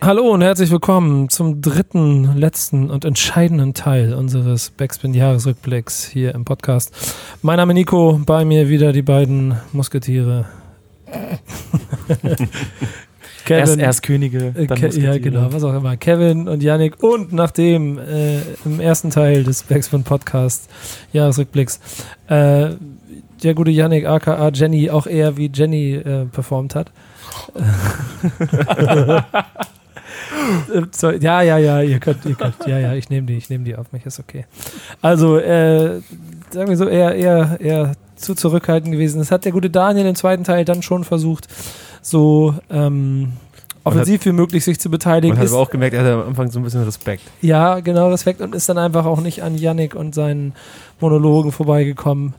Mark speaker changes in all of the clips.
Speaker 1: Hallo und herzlich willkommen zum dritten, letzten und entscheidenden Teil unseres Backspin-Jahresrückblicks hier im Podcast. Mein Name ist Nico, bei mir wieder die beiden Musketiere.
Speaker 2: Kevin, erst, erst Könige,
Speaker 1: äh, dann Ke Ja, genau, was auch immer. Kevin und Yannick und nachdem äh, im ersten Teil des Backspin Podcast Jahresrückblicks äh, der gute Yannick aka Jenny auch eher wie Jenny äh, performt hat. so, ja, ja, ja, ihr könnt, ihr könnt, ja, ja, ich nehme die, ich nehme die auf mich, ist okay. Also, äh, sagen wir so, eher, eher, eher zu zurückhaltend gewesen. Das hat der gute Daniel im zweiten Teil dann schon versucht, so ähm, offensiv wie möglich sich zu beteiligen.
Speaker 2: Man hat aber auch gemerkt, er hat am Anfang so ein bisschen Respekt.
Speaker 1: Ja, genau, Respekt und ist dann einfach auch nicht an Yannick und seinen Monologen vorbeigekommen.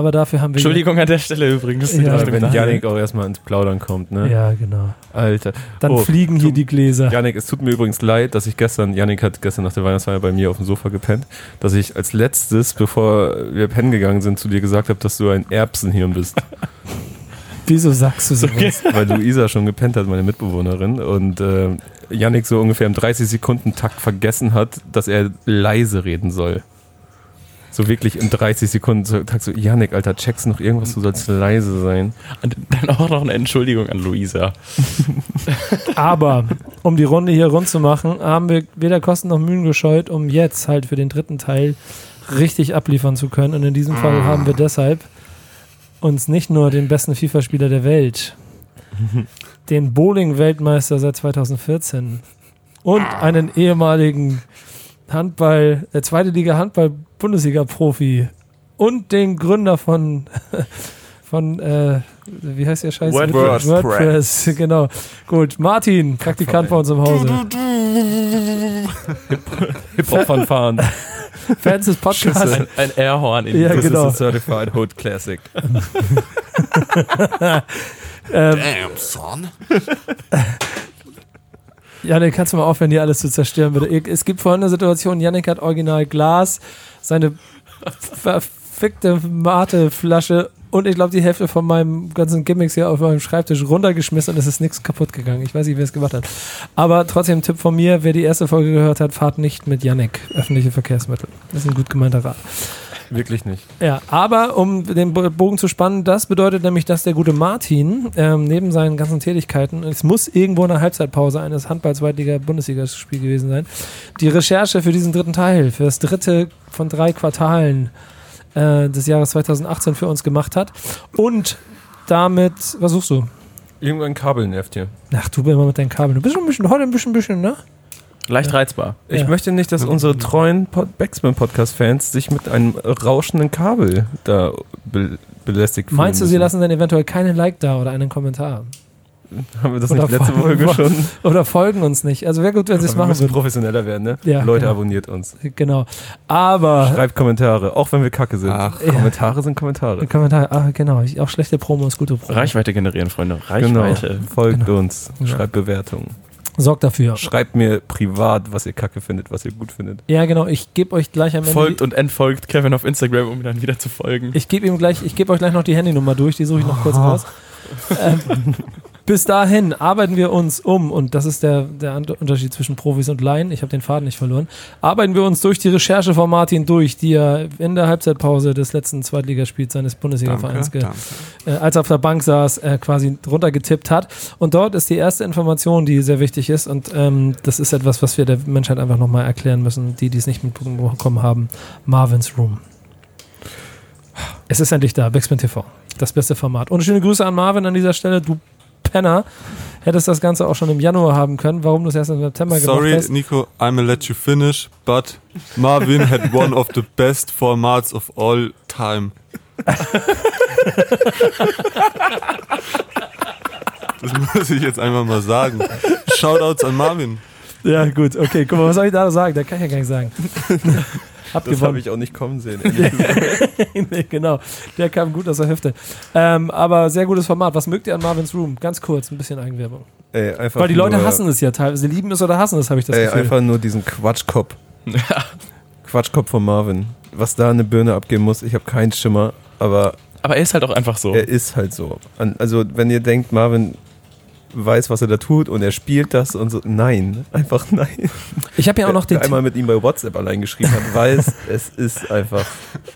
Speaker 1: Aber dafür haben wir.
Speaker 2: Entschuldigung an der Stelle übrigens.
Speaker 3: Ja, wenn Janik auch erstmal ins Plaudern kommt, ne?
Speaker 1: Ja, genau.
Speaker 3: Alter.
Speaker 1: Dann oh, fliegen hier die Gläser.
Speaker 3: Janik, es tut mir übrigens leid, dass ich gestern, Janik hat gestern nach der Weihnachtsfeier bei mir auf dem Sofa gepennt, dass ich als letztes, bevor wir pennen gegangen sind, zu dir gesagt habe, dass du ein Erbsenhirn bist.
Speaker 1: Wieso sagst du so? Okay.
Speaker 3: Weil Luisa schon gepennt hat, meine Mitbewohnerin, und äh, Janik so ungefähr im 30 Sekunden Takt vergessen hat, dass er leise reden soll. So wirklich in 30 Sekunden so, so Janik, Alter, checkst noch irgendwas, du sollst leise sein.
Speaker 2: Und dann auch noch eine Entschuldigung an Luisa.
Speaker 1: Aber, um die Runde hier rund zu machen, haben wir weder Kosten noch Mühen gescheut, um jetzt halt für den dritten Teil richtig abliefern zu können. Und in diesem Fall haben wir deshalb uns nicht nur den besten FIFA-Spieler der Welt, den Bowling-Weltmeister seit 2014 und einen ehemaligen Handball, der zweite Liga Handball Bundesliga-Profi und den Gründer von, von äh, wie heißt der Scheiß?
Speaker 3: WordPress.
Speaker 1: WordPress, genau. Gut, Martin, Praktikant bei uns im Hause.
Speaker 3: Hip-Hop-Fanfaren.
Speaker 1: Fans des Podcasts.
Speaker 2: Ein, ein Airhorn
Speaker 1: in ja,
Speaker 3: This
Speaker 1: genau.
Speaker 3: is a certified hood classic.
Speaker 1: ähm, Damn, son. Janik, kannst du mal aufhören, hier alles zu zerstören, bitte? Es gibt folgende Situation: Janik hat original Glas, seine verfickte Mate-Flasche und ich glaube die Hälfte von meinem ganzen Gimmicks hier auf meinem Schreibtisch runtergeschmissen und es ist nichts kaputt gegangen. Ich weiß nicht, wer es gemacht hat. Aber trotzdem Tipp von mir, wer die erste Folge gehört hat, fahrt nicht mit Janik öffentliche Verkehrsmittel. Das ist ein gut gemeinter Rat.
Speaker 3: Wirklich nicht.
Speaker 1: Ja, aber um den Bogen zu spannen, das bedeutet nämlich, dass der gute Martin ähm, neben seinen ganzen Tätigkeiten, es muss irgendwo eine Halbzeitpause eines Handball-Zweitliga-Bundesligaspiel gewesen sein, die Recherche für diesen dritten Teil, für das dritte von drei Quartalen äh, des Jahres 2018 für uns gemacht hat. Und damit, was suchst du?
Speaker 3: Irgendein Kabel nervt hier.
Speaker 1: Ach, du bist immer mit deinen Kabeln. Du bist schon ein bisschen, heute ein bisschen, bisschen, ne?
Speaker 2: Leicht reizbar.
Speaker 3: Ich ja. möchte nicht, dass unsere treuen Backspin-Podcast-Fans sich mit einem rauschenden Kabel da be belästigt fühlen
Speaker 1: Meinst du, sie lassen dann eventuell keinen Like da oder einen Kommentar?
Speaker 3: Haben wir das oder nicht letzte Folge schon?
Speaker 1: Oder folgen uns nicht. Also wäre gut, wenn sie es machen
Speaker 3: Wir müssen würden. professioneller werden, ne? Ja, Leute, genau. abonniert uns.
Speaker 1: Genau. Aber...
Speaker 3: Schreibt Kommentare, auch wenn wir kacke sind.
Speaker 1: Ach,
Speaker 3: ja. Kommentare sind Kommentare.
Speaker 1: Kommentare, ah, genau. Auch schlechte Promo ist gute Promo.
Speaker 2: Reichweite generieren, Freunde. Reichweite.
Speaker 3: Genau. Folgt genau. uns. Schreibt Bewertungen.
Speaker 1: Sorgt dafür.
Speaker 3: Schreibt mir privat, was ihr kacke findet, was ihr gut findet.
Speaker 1: Ja, genau. Ich gebe euch gleich am
Speaker 2: Ende. Folgt und entfolgt Kevin auf Instagram, um mir dann wieder zu folgen.
Speaker 1: Ich gebe ihm gleich, ich gebe euch gleich noch die Handynummer durch, die suche ich noch kurz oh. raus. ähm, bis dahin arbeiten wir uns um, und das ist der, der Unterschied zwischen Profis und Laien, ich habe den Faden nicht verloren, arbeiten wir uns durch die Recherche von Martin durch, die er in der Halbzeitpause des letzten Zweitligaspiels seines Bundesliga-Vereins, äh, als er auf der Bank saß, äh, quasi runtergetippt hat. Und dort ist die erste Information, die sehr wichtig ist, und ähm, das ist etwas, was wir der Menschheit einfach nochmal erklären müssen, die, die es nicht mitbekommen haben, Marvin's Room. Es ist endlich da, Backspin TV. Das beste Format. Und schöne Grüße an Marvin an dieser Stelle. Du Penner. Hättest das Ganze auch schon im Januar haben können. Warum du es erst im September
Speaker 4: Sorry,
Speaker 1: gemacht hast?
Speaker 4: Sorry, Nico, I'm gonna let you finish, but Marvin had one of the best formats of all time. das muss ich jetzt einfach mal sagen. Shoutouts an Marvin.
Speaker 1: Ja, gut, okay. Guck mal, was soll ich da sagen? Da kann ich ja gar nicht sagen.
Speaker 3: Hab das habe ich auch nicht kommen sehen.
Speaker 1: nee, genau, der kam gut aus der Hüfte. Ähm, aber sehr gutes Format. Was mögt ihr an Marvin's Room? Ganz kurz, ein bisschen Eigenwerbung.
Speaker 3: Ey,
Speaker 1: Weil die Leute hassen es ja teilweise. Sie lieben es oder hassen es, habe ich das
Speaker 3: ey,
Speaker 1: Gefühl.
Speaker 3: Einfach nur diesen Quatschkopf. Quatschkopf von Marvin. Was da eine Birne abgeben muss, ich habe keinen Schimmer, aber.
Speaker 2: Aber er ist halt auch einfach so.
Speaker 3: Er ist halt so. Also, wenn ihr denkt, Marvin weiß, was er da tut und er spielt das und so. Nein, einfach nein.
Speaker 1: Ich habe ja auch noch den
Speaker 3: Wer einmal mit ihm bei WhatsApp allein geschrieben hat, weiß, es ist einfach,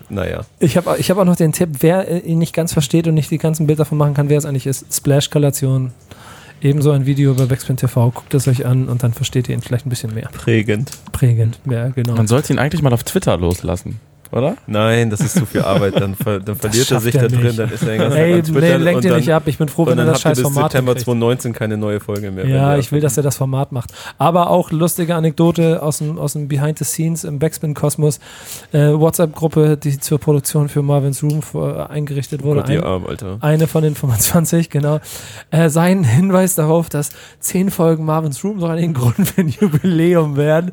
Speaker 3: naja.
Speaker 1: Ich habe ich hab auch noch den Tipp, wer ihn nicht ganz versteht und nicht die ganzen Bilder davon machen kann, wer es eigentlich ist. Splash-Kalation. Ebenso ein Video über Backspin TV. Guckt es euch an und dann versteht ihr ihn vielleicht ein bisschen mehr.
Speaker 3: Prägend.
Speaker 1: Prägend, ja, genau.
Speaker 2: Man sollte ihn eigentlich mal auf Twitter loslassen, oder?
Speaker 3: Nein, das ist zu viel Arbeit. Dann, ver dann verliert er sich da drin,
Speaker 1: nicht.
Speaker 3: dann ist er den ganzen
Speaker 1: Ey,
Speaker 3: Tag an
Speaker 1: nee, ihr
Speaker 3: dann,
Speaker 1: nicht ab. Ich bin froh, wenn er das scheiß Format
Speaker 3: September
Speaker 1: hinkriegt.
Speaker 3: 2019 keine neue Folge mehr.
Speaker 1: Ja, ich will, dass er das Format macht. Aber auch lustige Anekdote aus dem, aus dem Behind the Scenes im Backspin-Kosmos. Äh, WhatsApp-Gruppe, die zur Produktion für Marvin's Room vor, eingerichtet wurde.
Speaker 3: Gott,
Speaker 1: Ein,
Speaker 3: Arm, Alter.
Speaker 1: eine von den 25, genau. Äh, sein Hinweis darauf, dass zehn Folgen Marvin's Room so ein Grund für ein Jubiläum werden.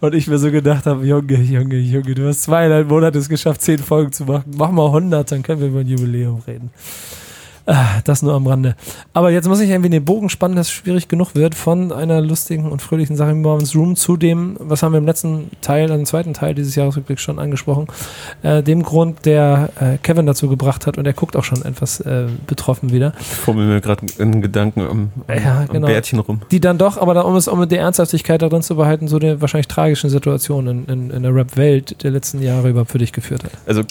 Speaker 1: Und ich mir so gedacht habe, Junge, Junge, Junge, du hast zweieinhalb Monate es geschafft, zehn Folgen zu machen. Mach mal 100, dann können wir über ein Jubiläum reden. Ah, Das nur am Rande. Aber jetzt muss ich irgendwie den Bogen spannen, dass es schwierig genug wird, von einer lustigen und fröhlichen Sache im Marvin's Room zu dem, was haben wir im letzten Teil, also im zweiten Teil dieses Jahresrückblicks schon angesprochen, äh, dem Grund, der äh, Kevin dazu gebracht hat und er guckt auch schon etwas äh, betroffen wieder.
Speaker 3: Ich fummel mir gerade in Gedanken am, am,
Speaker 1: Ja, genau.
Speaker 3: am Bärtchen rum.
Speaker 1: Die dann doch, aber da, um es um die Ernsthaftigkeit darin zu behalten, so eine wahrscheinlich tragischen Situation in, in, in der Rap-Welt der letzten Jahre über für dich geführt hat.
Speaker 3: Also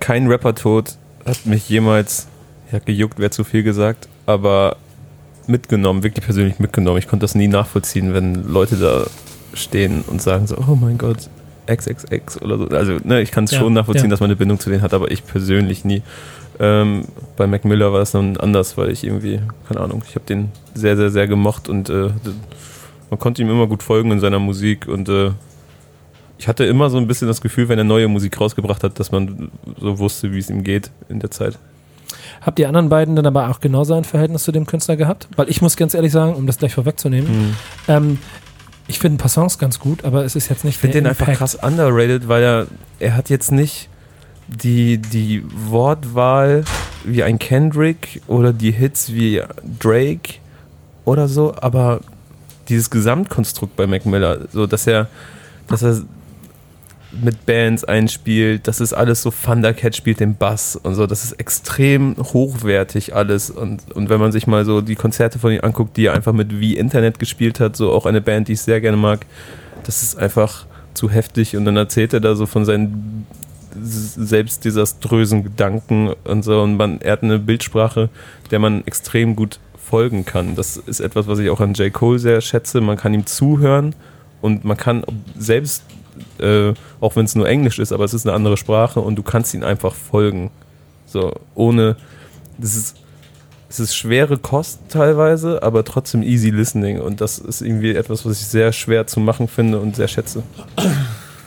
Speaker 3: kein Rapper-Tod hat mich jemals, ja, gejuckt wäre zu viel gesagt, aber mitgenommen, wirklich persönlich mitgenommen. Ich konnte das nie nachvollziehen, wenn Leute da stehen und sagen so, oh mein Gott, XXX oder so. Also ne, ich kann es
Speaker 1: Ja,
Speaker 3: schon nachvollziehen,
Speaker 1: ja.
Speaker 3: dass man eine Bindung zu denen hat, aber ich persönlich nie. Ähm, bei Mac Miller war es dann anders, weil ich irgendwie, keine Ahnung, ich habe den sehr, sehr, sehr gemocht und äh, man konnte ihm immer gut folgen in seiner Musik und äh, ich hatte immer so ein bisschen das Gefühl, wenn er neue Musik rausgebracht hat, dass man so wusste, wie es ihm geht in der Zeit.
Speaker 1: Habt ihr anderen beiden dann aber auch genauso ein Verhältnis zu dem Künstler gehabt? Weil ich muss ganz ehrlich sagen, um das gleich vorwegzunehmen, ähm, ich finde ein paar Songs ganz gut, aber es ist jetzt nicht
Speaker 3: Ich finde den einfach krass underrated, weil er, er hat jetzt nicht die, die Wortwahl wie ein Kendrick oder die Hits wie Drake oder so, aber dieses Gesamtkonstrukt bei Mac Miller, so dass er, dass er mit Bands einspielt, das ist alles so Thundercat spielt den Bass und so, das ist extrem hochwertig alles und, und wenn man sich mal so die Konzerte von ihm anguckt, die er einfach mit wie Internet gespielt hat, so auch eine Band, die ich sehr gerne mag, das ist einfach zu heftig und dann erzählt er da so von seinen selbst desaströsen Gedanken und so und man, er hat eine Bildsprache, der man extrem gut folgen kann. Das ist etwas, was ich auch an J. Cole sehr schätze. Man kann ihm zuhören und man kann selbst, äh, auch wenn es nur Englisch ist, aber es ist eine andere Sprache und du kannst ihn einfach folgen. So, ohne, das ist, es ist schwere Kost teilweise, aber trotzdem easy listening und das ist irgendwie etwas, was ich sehr schwer zu machen finde und sehr schätze.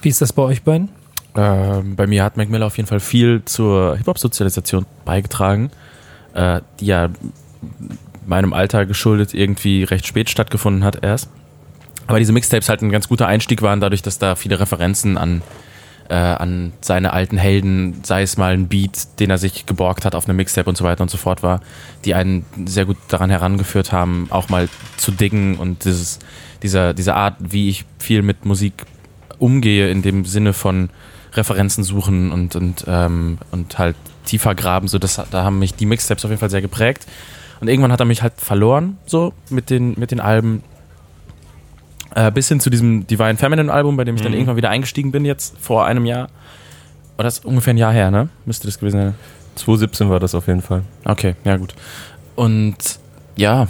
Speaker 1: Wie ist das bei euch beiden?
Speaker 2: Ähm, bei mir hat Mac Miller auf jeden Fall viel zur Hip-Hop-Sozialisation beigetragen, äh, die ja meinem Alter geschuldet irgendwie recht spät stattgefunden hat erst. Aber diese Mixtapes halt ein ganz guter Einstieg waren, dadurch, dass da viele Referenzen an, äh, an seine alten Helden, sei es mal ein Beat, den er sich geborgt hat auf einem Mixtape und so weiter und so fort war, die einen sehr gut daran herangeführt haben, auch mal zu diggen und dieses, dieser, diese Art, wie ich viel mit Musik umgehe, in dem Sinne von Referenzen suchen und, und, ähm, und halt tiefer graben, so das, da haben mich die Mixtapes auf jeden Fall sehr geprägt. Und irgendwann hat er mich halt verloren, so mit den, mit den Alben. Äh, bis hin zu diesem Divine Feminine Album, bei dem ich dann
Speaker 3: Mhm.
Speaker 2: irgendwann wieder eingestiegen bin, jetzt vor einem Jahr. Oder das ist ungefähr ein Jahr her, ne? Müsste das gewesen sein.
Speaker 3: 2017 war das auf jeden Fall.
Speaker 2: Okay, ja gut. Und ja,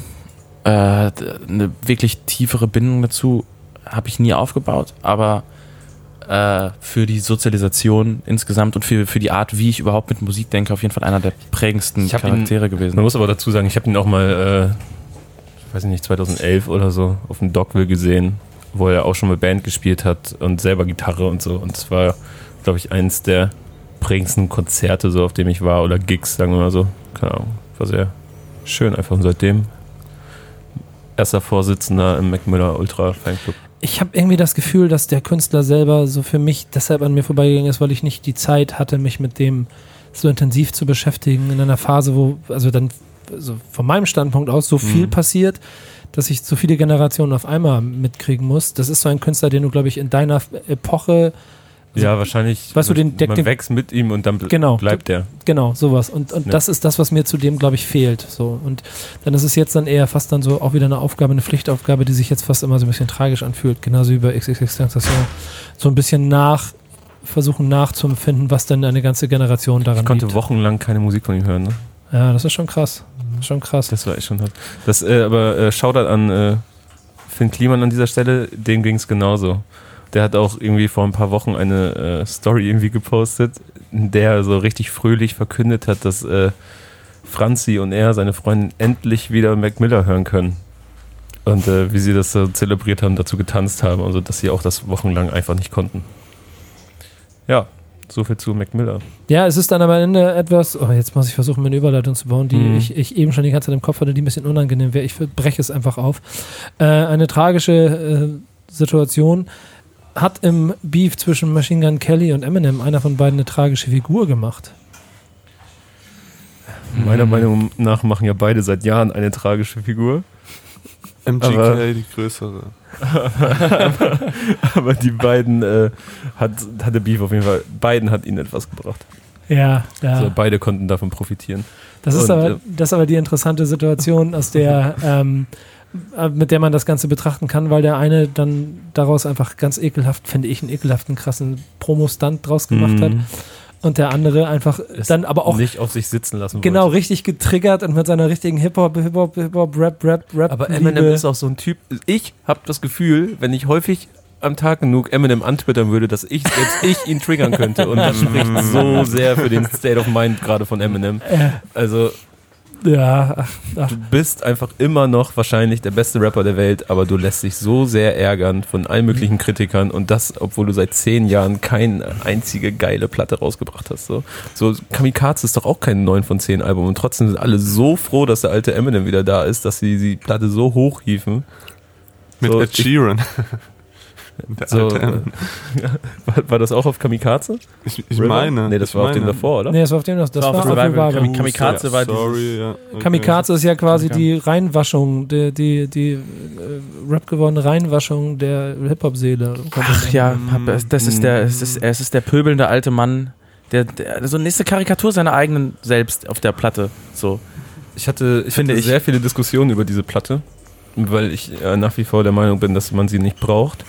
Speaker 2: äh, eine wirklich tiefere Bindung dazu habe ich nie aufgebaut, aber äh, für die Sozialisation insgesamt und für, für die Art, wie ich überhaupt mit Musik denke, auf jeden Fall einer der prägendsten
Speaker 3: Ich hab ihn-
Speaker 2: Charaktere gewesen.
Speaker 3: Man muss aber dazu sagen, ich habe ihn auch mal, äh, weiß ich nicht, 2011 oder so auf dem Dockville gesehen, wo er auch schon mit Band gespielt hat und selber Gitarre und so. Und es war, glaube ich, eins der prägendsten Konzerte, so auf dem ich war, oder Gigs, sagen wir mal so. Keine Ahnung. War sehr schön einfach. Und seitdem erster Vorsitzender im Mac Miller Ultra Fanclub.
Speaker 1: Ich habe irgendwie das Gefühl, dass der Künstler selber so für mich deshalb an mir vorbeigegangen ist, weil ich nicht die Zeit hatte, mich mit dem so intensiv zu beschäftigen in einer Phase, wo, also dann also von meinem Standpunkt aus so viel
Speaker 3: Mhm.
Speaker 1: passiert, dass ich so viele Generationen auf einmal mitkriegen muss. Das ist so ein Künstler, den du, glaube ich, in deiner Epoche
Speaker 3: ja, wahrscheinlich.
Speaker 1: Weißt du, den- der-
Speaker 3: man
Speaker 1: den-
Speaker 3: wächst mit ihm und dann bl
Speaker 1: Genau.
Speaker 3: bleibt er.
Speaker 1: Genau, sowas. Und, und
Speaker 3: Ja.
Speaker 1: das ist das, was mir zudem, glaube ich, fehlt. So. Und dann ist es jetzt dann eher fast dann so auch wieder eine Aufgabe, eine Pflichtaufgabe, die sich jetzt fast immer so ein bisschen tragisch anfühlt. Genauso wie bei XXX. So ein bisschen nach, versuchen nachzuempfinden, was denn eine ganze Generation daran
Speaker 3: Ich konnte
Speaker 1: liegt.
Speaker 3: wochenlang keine Musik von ihm hören. Ne?
Speaker 1: Ja, das ist schon krass. Schon krass.
Speaker 3: Das war echt schon hart. Das, äh, aber äh, Shoutout an äh, Finn Kliman an dieser Stelle, dem ging es genauso. Der hat auch irgendwie vor ein paar Wochen eine äh, Story irgendwie gepostet, in der er so richtig fröhlich verkündet hat, dass äh, Franzi und er, seine Freundin, endlich wieder Mac Miller hören können. Und äh, wie sie das so zelebriert haben, dazu getanzt haben, also dass sie auch das wochenlang einfach nicht konnten. Ja, so viel zu Mac Miller.
Speaker 1: Ja, es ist dann am Ende etwas, oh, jetzt muss ich versuchen, mir eine Überleitung zu bauen, die
Speaker 3: Mhm.
Speaker 1: ich, ich eben schon die ganze Zeit im Kopf hatte, die ein bisschen unangenehm wäre. Ich breche es einfach auf. Äh, eine tragische äh, Situation hat im Beef zwischen Machine Gun Kelly und Eminem einer von beiden eine tragische Figur gemacht.
Speaker 3: Meiner Meinung nach machen ja beide seit Jahren eine tragische Figur.
Speaker 4: MGK,
Speaker 3: Aber-
Speaker 4: die größere.
Speaker 3: Aber die beiden äh, hat, hatte Beef auf jeden Fall. Beiden hat ihnen etwas gebracht.
Speaker 1: Ja, ja.
Speaker 3: Also beide konnten davon profitieren.
Speaker 1: Das ist,
Speaker 3: Und,
Speaker 1: aber,
Speaker 3: äh,
Speaker 1: das ist aber die interessante Situation, aus der, ähm, äh, mit der man das Ganze betrachten kann, weil der eine dann daraus einfach ganz ekelhaft, finde ich, einen ekelhaften, krassen Promo-Stunt draus gemacht hat
Speaker 3: Mhm.
Speaker 1: Und der andere einfach
Speaker 3: Es
Speaker 1: dann aber auch
Speaker 3: nicht auf sich sitzen lassen
Speaker 1: genau
Speaker 3: wollte.
Speaker 1: richtig getriggert und mit seiner richtigen Hip-Hop, Hip-Hop, Hip-Hop, Rap, Rap, Rap.
Speaker 3: Aber Eminem
Speaker 1: Liebe-
Speaker 3: ist auch so ein Typ. Ich habe das Gefühl, wenn ich häufig am Tag genug Eminem antwittern würde, dass ich selbst ich ihn triggern könnte. Und das spricht so sehr für den State of Mind gerade von Eminem. Also
Speaker 1: ja, ach, ach,
Speaker 3: du bist einfach immer noch wahrscheinlich der beste Rapper der Welt, aber du lässt dich so sehr ärgern von allen möglichen Kritikern und das, obwohl du seit zehn Jahren keine einzige geile Platte rausgebracht hast. So, so Kamikaze ist doch auch kein 9 von 10 Album und trotzdem sind alle so froh, dass der alte Eminem wieder da ist, dass sie die Platte so hochhieven.
Speaker 4: Mit
Speaker 3: So,
Speaker 4: Ed Sheeran. Der
Speaker 3: So,
Speaker 4: M.
Speaker 3: war, war das auch auf Kamikaze?
Speaker 4: ich, ich meine.
Speaker 3: Nee, das war auf dem
Speaker 4: meine.
Speaker 3: davor, oder?
Speaker 1: nee, das war auf dem das, das
Speaker 2: War
Speaker 1: war
Speaker 2: auf Revival.
Speaker 1: Revival.
Speaker 2: Kami- Kamikaze war dieses-
Speaker 4: Sorry, ja. okay.
Speaker 1: Kamikaze ist ja quasi
Speaker 2: Okay.
Speaker 1: die Reinwaschung, die, die, die äh, Rap gewordene Reinwaschung der Hip-Hop-Seele.
Speaker 2: Ach ja, das ist der, es ist, es ist der pöbelnde alte Mann, der, der so nächste Karikatur seiner eigenen selbst auf der Platte. So.
Speaker 3: Ich hatte, ich
Speaker 2: Finde
Speaker 3: hatte
Speaker 2: ich.
Speaker 3: sehr viele Diskussionen über diese Platte, weil ich äh, nach wie vor der Meinung bin, dass man sie nicht braucht.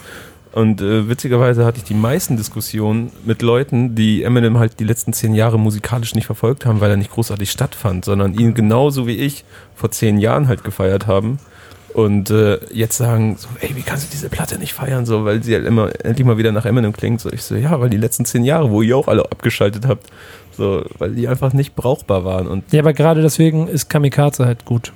Speaker 3: Und äh, witzigerweise hatte ich die meisten Diskussionen mit Leuten, die Eminem halt die letzten zehn Jahre musikalisch nicht verfolgt haben, weil er nicht großartig stattfand, sondern ihn genauso wie ich vor zehn Jahren halt gefeiert haben. Und äh, jetzt sagen so, ey, wie kannst du diese Platte nicht feiern, so, weil sie halt immer endlich mal wieder nach Eminem klingt. So, ich so, ja, weil die letzten zehn Jahre, wo ihr auch alle abgeschaltet habt, so, weil die einfach nicht brauchbar waren. Und
Speaker 1: Ja, aber gerade deswegen ist Kamikaze halt gut.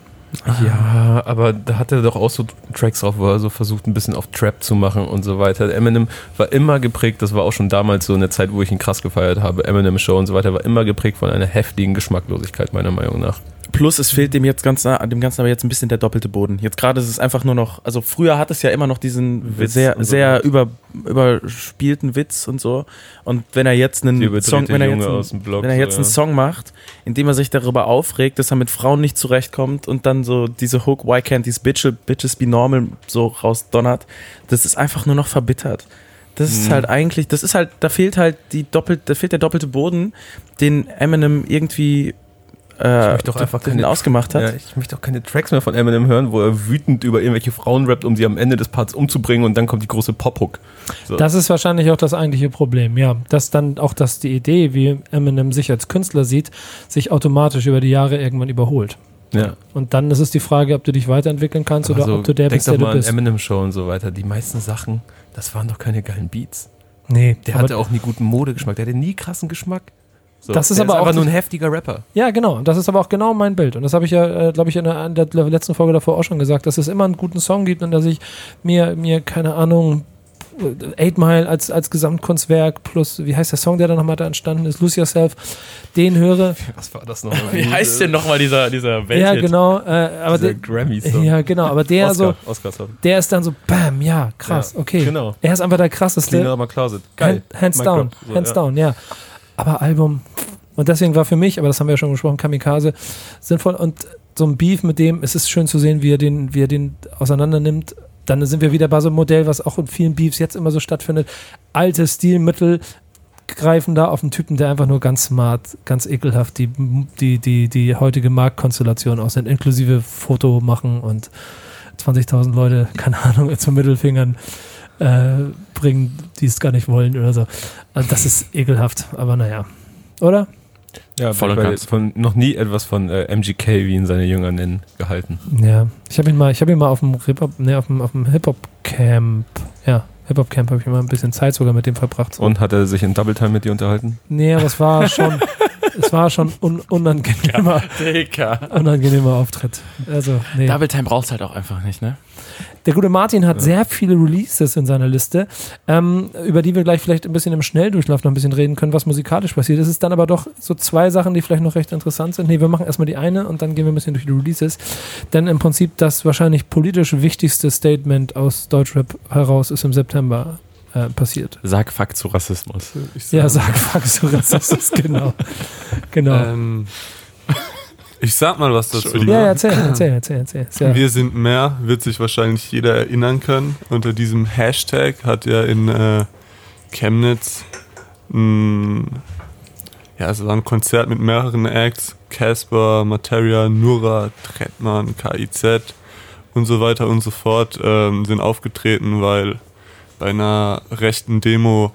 Speaker 3: Ja, aber da hat er doch auch so Tracks drauf, wo er so versucht, ein bisschen auf Trap zu machen und so weiter. Eminem war immer geprägt, das war auch schon damals so in der Zeit, wo ich ihn krass gefeiert habe, Eminem Show und so weiter, war immer geprägt von einer heftigen Geschmacklosigkeit, meiner Meinung nach.
Speaker 2: Plus es fehlt dem jetzt ganz, dem Ganzen aber jetzt ein bisschen der doppelte Boden. Jetzt gerade ist es einfach nur noch, also früher hat es ja immer noch diesen
Speaker 3: Witz
Speaker 2: sehr,
Speaker 3: so.
Speaker 2: sehr über, überspielten Witz und so. Und wenn er jetzt einen Song, wenn er jetzt, einen,
Speaker 3: Blog,
Speaker 2: wenn er
Speaker 3: so,
Speaker 2: jetzt einen
Speaker 3: ja.
Speaker 2: Song macht, in dem er sich darüber aufregt, dass er mit Frauen nicht zurechtkommt und dann so diese Hook, why can't these bitches, bitches be normal, so rausdonnert, das ist einfach nur noch verbittert. Das ist
Speaker 3: Mhm.
Speaker 2: halt eigentlich, das ist halt, da fehlt halt die doppelt, da fehlt der doppelte Boden, den Eminem irgendwie äh,
Speaker 3: möchte doch einfach keine-
Speaker 2: ausgemacht hat.
Speaker 3: Ja, ich möchte auch keine Tracks mehr von Eminem hören, wo er wütend über irgendwelche Frauen rappt, um sie am Ende des Parts umzubringen und dann kommt die große Pop-Hook. So.
Speaker 1: Das ist wahrscheinlich auch das eigentliche Problem, ja. Dass dann auch, dass die Idee, wie Eminem sich als Künstler sieht, sich automatisch über die Jahre irgendwann überholt.
Speaker 3: ja.
Speaker 1: Und dann ist es die Frage, ob du dich weiterentwickeln kannst
Speaker 3: Aber
Speaker 1: oder
Speaker 3: so,
Speaker 1: ob du der
Speaker 3: denk
Speaker 1: bist,
Speaker 3: doch
Speaker 1: der
Speaker 3: mal
Speaker 1: du
Speaker 3: an
Speaker 1: bist.
Speaker 3: Eminem Show und so weiter. Die meisten Sachen, das waren doch keine geilen Beats.
Speaker 1: Nee,
Speaker 3: Der hatte auch nie guten Modegeschmack. Der hatte nie krassen Geschmack. So,
Speaker 1: Das ist aber
Speaker 3: ist
Speaker 1: auch
Speaker 3: einfach nur
Speaker 1: die-
Speaker 3: ein heftiger Rapper.
Speaker 1: Ja, genau. Und das ist aber auch genau mein Bild. Und das habe ich ja, äh, glaube ich, in der, in der letzten Folge davor auch schon gesagt, dass es immer einen guten Song gibt und dass ich mir, mir keine Ahnung, Eight Mile als, als Gesamtkunstwerk plus, wie heißt der Song, der da nochmal da entstanden ist, Lose Yourself, den höre.
Speaker 3: Was war das nochmal?
Speaker 2: Wie heißt denn nochmal dieser, dieser Welthit?
Speaker 1: Ja, genau. Äh, aber
Speaker 3: Der Grammy-Song.
Speaker 1: ja, genau. Aber der
Speaker 3: Oscar,
Speaker 1: so,
Speaker 3: Oscar-Song.
Speaker 1: der ist dann so, bam, ja, krass,
Speaker 3: Ja,
Speaker 1: okay.
Speaker 3: genau.
Speaker 1: Er ist einfach der krasseste.
Speaker 3: Cleaner Closet. Geil.
Speaker 1: Hand, hands
Speaker 3: Mic
Speaker 1: down.
Speaker 3: So,
Speaker 1: hands
Speaker 3: ja.
Speaker 1: down, ja. Aber Album, und deswegen war für mich, aber das haben wir ja schon gesprochen, Kamikaze sinnvoll und so ein Beef mit dem, es ist schön zu sehen, wie er den, wie er den auseinander nimmt dann sind wir wieder bei so einem Modell, was auch in vielen Beefs jetzt immer so stattfindet. Alte Stilmittel greifen da auf einen Typen, der einfach nur ganz smart, ganz ekelhaft die, die, die, die heutige Marktkonstellation aussieht, inklusive Foto machen und 20.000 Leute, keine Ahnung, zum Mittelfingern äh, bringen, die es gar nicht wollen oder so. Also das ist ekelhaft, aber naja. Oder?
Speaker 3: Ja,
Speaker 2: Voll und ganz.
Speaker 3: von noch nie etwas von äh, MGK, wie ihn seine Jünger nennen, gehalten.
Speaker 1: Ja. Ich habe ihn mal, ich habe ihn mal auf dem Hip-Hop, nee, auf dem, auf dem Hip-Hop-Camp, ja, Hip-Hop-Camp habe ich immer ein bisschen Zeit sogar mit dem verbracht.
Speaker 3: Und hat er sich in Double Time mit dir unterhalten?
Speaker 1: Nee, aber es war schon, es war schon un unangenehmer,
Speaker 2: Digga.
Speaker 1: unangenehmer Auftritt. Also, nee.
Speaker 2: Double Time brauchst halt auch einfach nicht, ne?
Speaker 1: Der gute Martin hat sehr viele Releases in seiner Liste, ähm, über die wir gleich vielleicht ein bisschen im Schnelldurchlauf noch ein bisschen reden können, was musikalisch passiert. Es ist dann aber doch so zwei Sachen, die vielleicht noch recht interessant sind. Nee, wir machen erstmal die eine und dann gehen wir ein bisschen durch die Releases. Denn im Prinzip das wahrscheinlich politisch wichtigste Statement aus Deutschrap heraus ist im September äh, passiert.
Speaker 2: Sag Fuck zu Rassismus.
Speaker 4: Ich
Speaker 1: Ja, sag fuck so Rassismus, genau. Genau.
Speaker 4: Ähm, ich sag mal was dazu.
Speaker 1: ja, ja, erzähl, erzähl, erzähl, erzähl. Ja,
Speaker 4: Wir sind mehr, wird sich wahrscheinlich jeder erinnern können. Unter diesem Hashtag hat ja in äh, Chemnitz ein, ja, es war ein Konzert mit mehreren Acts. Casper, Materia, Nura, Trettmann, KIZ und so weiter und so fort ähm, sind aufgetreten, weil bei einer rechten Demo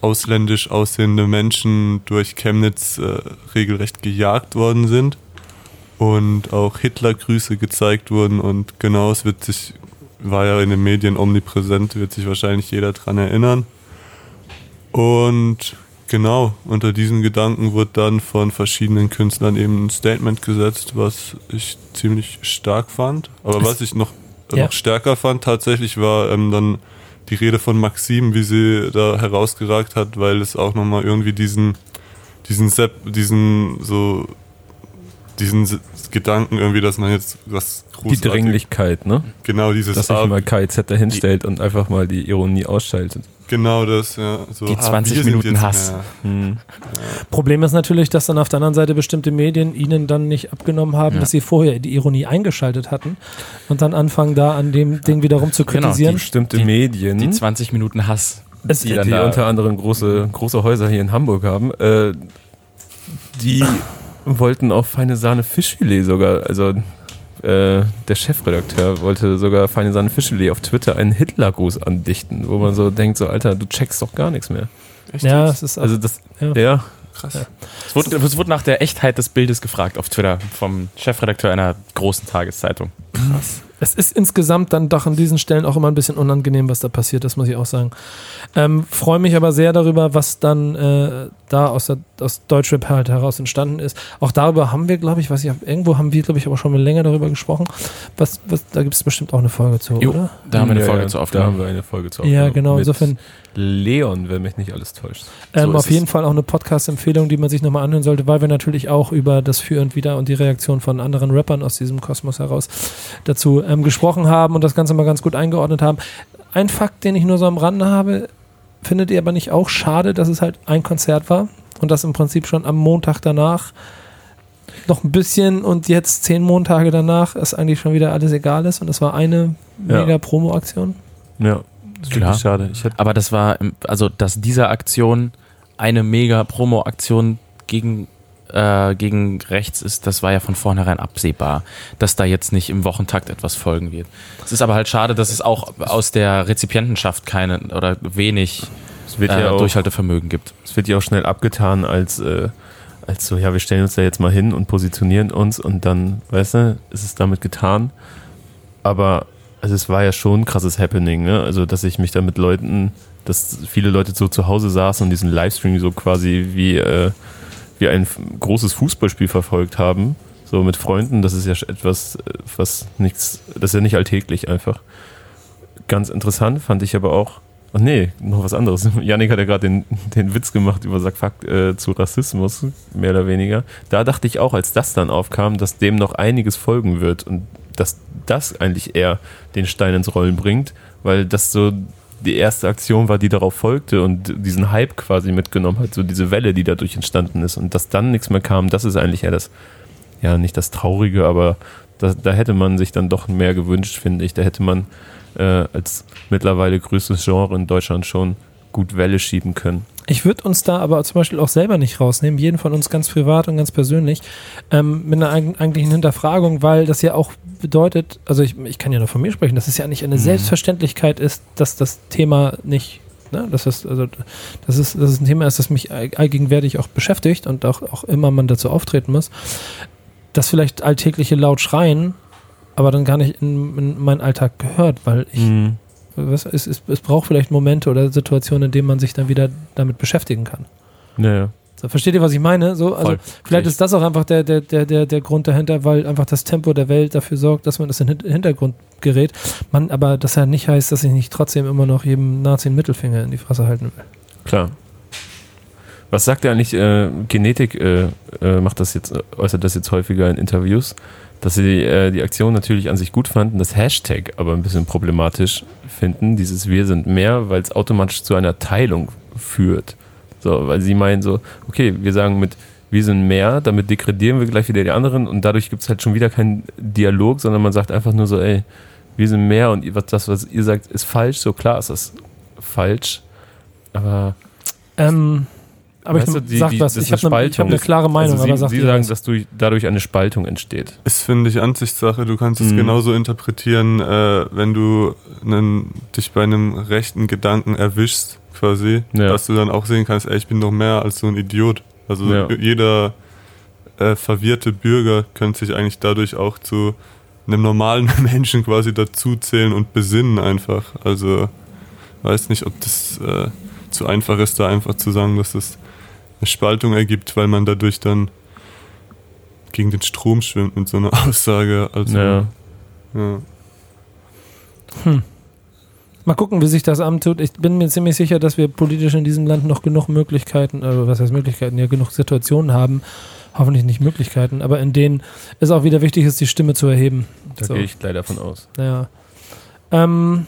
Speaker 4: ausländisch aussehende Menschen durch Chemnitz äh, regelrecht gejagt worden sind und auch Hitlergrüße gezeigt wurden und genau, es wird sich, war ja in den Medien omnipräsent, wird sich wahrscheinlich jeder dran erinnern. Und genau, unter diesen Gedanken wurde dann von verschiedenen Künstlern eben ein Statement gesetzt, was ich ziemlich stark fand. Aber was ich noch,
Speaker 1: Ja.
Speaker 4: noch stärker fand tatsächlich war ähm, dann die Rede von Maxim, wie sie da herausgeragt hat, weil es auch nochmal irgendwie diesen, diesen Sepp, diesen so, diesen Gedanken irgendwie, dass man jetzt was
Speaker 3: Die
Speaker 4: großartig,
Speaker 3: Dringlichkeit, ne?
Speaker 4: genau dieses
Speaker 3: Dass sich mal KIZ dahinstellt und einfach mal die Ironie ausschaltet.
Speaker 4: genau das, ja. So,
Speaker 2: Die
Speaker 4: ah,
Speaker 2: 20
Speaker 4: wir sind
Speaker 2: Minuten Hass.
Speaker 3: Hm.
Speaker 1: Problem ist natürlich, dass dann auf der anderen Seite bestimmte Medien ihnen dann nicht abgenommen haben,
Speaker 2: Ja.
Speaker 1: dass sie vorher die Ironie eingeschaltet hatten und dann anfangen da an dem Ding wiederum zu
Speaker 2: Genau,
Speaker 1: kritisieren.
Speaker 3: Bestimmte
Speaker 2: Die-
Speaker 3: Medien,
Speaker 2: Die 20 Minuten Hass.
Speaker 1: Es-
Speaker 2: die
Speaker 3: die,
Speaker 2: da-
Speaker 3: unter anderem große, große Häuser hier in Hamburg haben, äh, die wollten auch feine Sahne Fischfilet sogar, also äh, der Chefredakteur wollte sogar feine Sahne Fischfilet auf Twitter einen Hitlergruß andichten, wo man so denkt, so Alter, du checkst doch gar nichts mehr.
Speaker 4: Echt
Speaker 1: ja, es ist
Speaker 3: Also das,
Speaker 1: Ja.
Speaker 3: ja,
Speaker 4: krass.
Speaker 2: Es wurde, es wurde nach der Echtheit des Bildes gefragt auf Twitter vom Chefredakteur einer großen Tageszeitung.
Speaker 1: Es ist insgesamt dann doch an diesen Stellen auch immer ein bisschen unangenehm, was da passiert, das muss ich auch sagen. Ähm, Freue mich aber sehr darüber, was dann äh, da aus, der, aus Deutschrap halt heraus entstanden ist. Auch darüber haben wir, glaube ich, was ich irgendwo haben wir, glaube ich, aber schon mal länger darüber gesprochen. Was, was, da gibt es bestimmt auch eine Folge zu,
Speaker 2: Jo,
Speaker 1: oder?
Speaker 2: Da haben wir eine
Speaker 3: Ja,
Speaker 2: Folge
Speaker 3: ja,
Speaker 2: zu
Speaker 3: Da haben
Speaker 2: aufgenommen.
Speaker 3: wir eine Folge zu
Speaker 1: Ja,
Speaker 3: aufgenommen.
Speaker 1: genau.
Speaker 3: Mit
Speaker 1: Insofern
Speaker 3: Leon, wenn mich nicht alles täuscht.
Speaker 1: ähm,
Speaker 2: So
Speaker 1: auf jeden
Speaker 2: es.
Speaker 1: Fall auch eine Podcast-Empfehlung, die man sich nochmal anhören sollte, weil wir natürlich auch über das Für und Wider und die Reaktion von anderen Rappern aus diesem Kosmos heraus dazu ähm, gesprochen haben und das Ganze mal ganz gut eingeordnet haben. Ein Fakt, den ich nur so am Rande habe, findet ihr aber nicht auch schade, dass es halt ein Konzert war und das im Prinzip schon am Montag danach noch ein bisschen und jetzt zehn Montage danach ist eigentlich schon wieder alles egal ist und das war eine
Speaker 3: Ja.
Speaker 1: mega Promo-Aktion.
Speaker 3: Ja, das ist
Speaker 2: Klar.
Speaker 3: wirklich schade.
Speaker 2: Aber das war, also dass diese Aktion eine mega Promo-Aktion gegen, äh, gegen rechts ist, das war ja von vornherein absehbar, dass da jetzt nicht im Wochentakt etwas folgen wird. Es ist aber halt schade, dass es auch aus der Rezipientenschaft keine oder wenig äh,
Speaker 3: ja auch
Speaker 2: Durchhaltevermögen gibt.
Speaker 3: Es wird ja auch schnell abgetan als, äh, als so, ja, wir stellen uns da jetzt mal hin und positionieren uns und dann, weißt du, ist es damit getan. Aber also es war ja schon ein krasses Happening, ne? Also, dass ich mich da mit Leuten, dass viele Leute so zu Hause saßen und diesen Livestream so quasi wie, äh, wie ein großes Fußballspiel verfolgt haben. So mit Freunden, das ist ja etwas, äh, was nichts, das ist ja nicht alltäglich einfach. Ganz interessant fand ich aber auch, Ach nee, noch was anderes. Yannick hat ja gerade den, den Witz gemacht über Sackfuck äh, zu Rassismus, mehr oder weniger. Da dachte ich auch, als das dann aufkam, dass dem noch einiges folgen wird und dass das eigentlich eher den Stein ins Rollen bringt, weil das so die erste Aktion war, die darauf folgte und diesen Hype quasi mitgenommen hat, so diese Welle, die dadurch entstanden ist und dass dann nichts mehr kam, das ist eigentlich eher das, ja, nicht das Traurige, aber Da, da hätte man sich dann doch mehr gewünscht, finde ich. Da hätte man äh, als mittlerweile größtes Genre in Deutschland schon gut Welle schieben können.
Speaker 1: Ich würde uns da aber zum Beispiel auch selber nicht rausnehmen, jeden von uns ganz privat und ganz persönlich, ähm, mit einer eig- eigentlichen Hinterfragung, weil das ja auch bedeutet, also ich, ich kann ja nur von mir sprechen, dass es ja nicht eine Selbstverständlichkeit ist, dass das Thema nicht, ne, dass es, also, dass es, dass es ein Thema ist, das mich all- allgegenwärtig auch beschäftigt und auch, auch immer man dazu auftreten muss, dass vielleicht alltägliche laut schreien, aber dann gar nicht in, in meinen Alltag gehört, weil ich
Speaker 3: Mhm.
Speaker 1: Was, es, es, es braucht vielleicht Momente oder Situationen, in denen man sich dann wieder damit beschäftigen kann.
Speaker 3: Naja.
Speaker 1: So, versteht ihr, was ich meine? So, also
Speaker 2: Voll.
Speaker 1: vielleicht ist das auch einfach der, der, der, der, der Grund dahinter, weil einfach das Tempo der Welt dafür sorgt, dass man das in den Hin- Hintergrund gerät. Man, aber das ja nicht heißt, dass ich nicht trotzdem immer noch jedem Nazi einen Mittelfinger in die Fresse halten will.
Speaker 3: Klar. Was sagt er eigentlich? Äh, Genetik äh, äh, macht das jetzt, äußert das jetzt häufiger in Interviews, dass sie äh, die Aktion natürlich an sich gut fanden, das Hashtag aber ein bisschen problematisch finden, dieses Wir sind mehr, weil es automatisch zu einer Teilung führt. So, weil sie meinen so, okay, wir sagen mit wir sind mehr, damit degradieren wir gleich wieder die anderen und dadurch gibt es halt schon wieder keinen Dialog, sondern man sagt einfach nur so, ey, wir sind mehr und das, was ihr sagt, ist falsch. So klar ist das falsch, aber
Speaker 1: Ähm, aber
Speaker 3: Weißt
Speaker 1: ich
Speaker 3: du, die-
Speaker 1: sag
Speaker 3: die-
Speaker 1: was,
Speaker 3: das
Speaker 1: ich habe
Speaker 3: eine
Speaker 1: hab eine
Speaker 3: Spaltung.
Speaker 1: klare Meinung,
Speaker 3: also
Speaker 1: aber
Speaker 3: Sie,
Speaker 1: sagt
Speaker 3: Sie
Speaker 1: ihr
Speaker 3: sagen,
Speaker 1: was?
Speaker 3: dass durch, dadurch eine Spaltung entsteht.
Speaker 4: Ist, finde ich, Ansichtssache. Du kannst es
Speaker 3: Mhm.
Speaker 4: genauso interpretieren, äh, wenn du einen, dich bei einem rechten Gedanken erwischst, quasi,
Speaker 3: Ja.
Speaker 4: dass du dann auch sehen kannst, ey, ich bin doch mehr als so ein Idiot. Also
Speaker 3: Ja.
Speaker 4: jeder äh, verwirrte Bürger könnte sich eigentlich dadurch auch zu einem normalen Menschen quasi dazuzählen und besinnen einfach. Also weiß nicht, ob das äh, zu einfach ist, da einfach zu sagen, dass es eine Spaltung ergibt, weil man dadurch dann gegen den Strom schwimmt mit so einer Aussage. Also,
Speaker 3: Ja.
Speaker 4: ja.
Speaker 1: Mal gucken, wie sich das antut. Ich bin mir ziemlich sicher, dass wir politisch in diesem Land noch genug Möglichkeiten, also was heißt Möglichkeiten, ja genug Situationen haben, hoffentlich nicht Möglichkeiten, aber in denen es auch wieder wichtig ist, die Stimme zu erheben.
Speaker 3: Da
Speaker 1: So.
Speaker 3: gehe ich leider von aus.
Speaker 1: Ja. Ähm,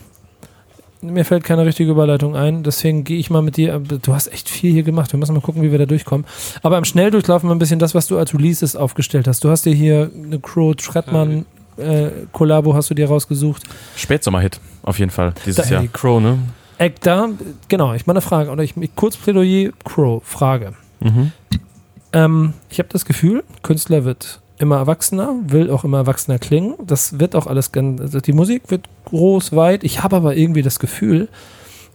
Speaker 1: mir fällt keine richtige Überleitung ein, deswegen gehe ich mal mit dir. Du hast echt viel hier gemacht. Wir müssen mal gucken, wie wir da durchkommen. Aber im Schnelldurchlauf mal ein bisschen das, was du als Releases aufgestellt hast. Du hast dir hier eine Crow Schrettmann äh, Kollabo hast du dir rausgesucht.
Speaker 2: Spätsommerhit, auf jeden Fall, dieses
Speaker 1: Da-
Speaker 2: Jahr.
Speaker 3: Die Crow, ne?
Speaker 1: Eck da, genau, ich meine Frage, oder ich, ich kurz Plädoyer, Crow, Frage.
Speaker 3: Mhm.
Speaker 1: Ähm, ich habe das Gefühl, Künstler wird immer erwachsener, will auch immer erwachsener klingen. Das wird auch alles, ganz- also die Musik wird groß, weit. Ich habe aber irgendwie das Gefühl,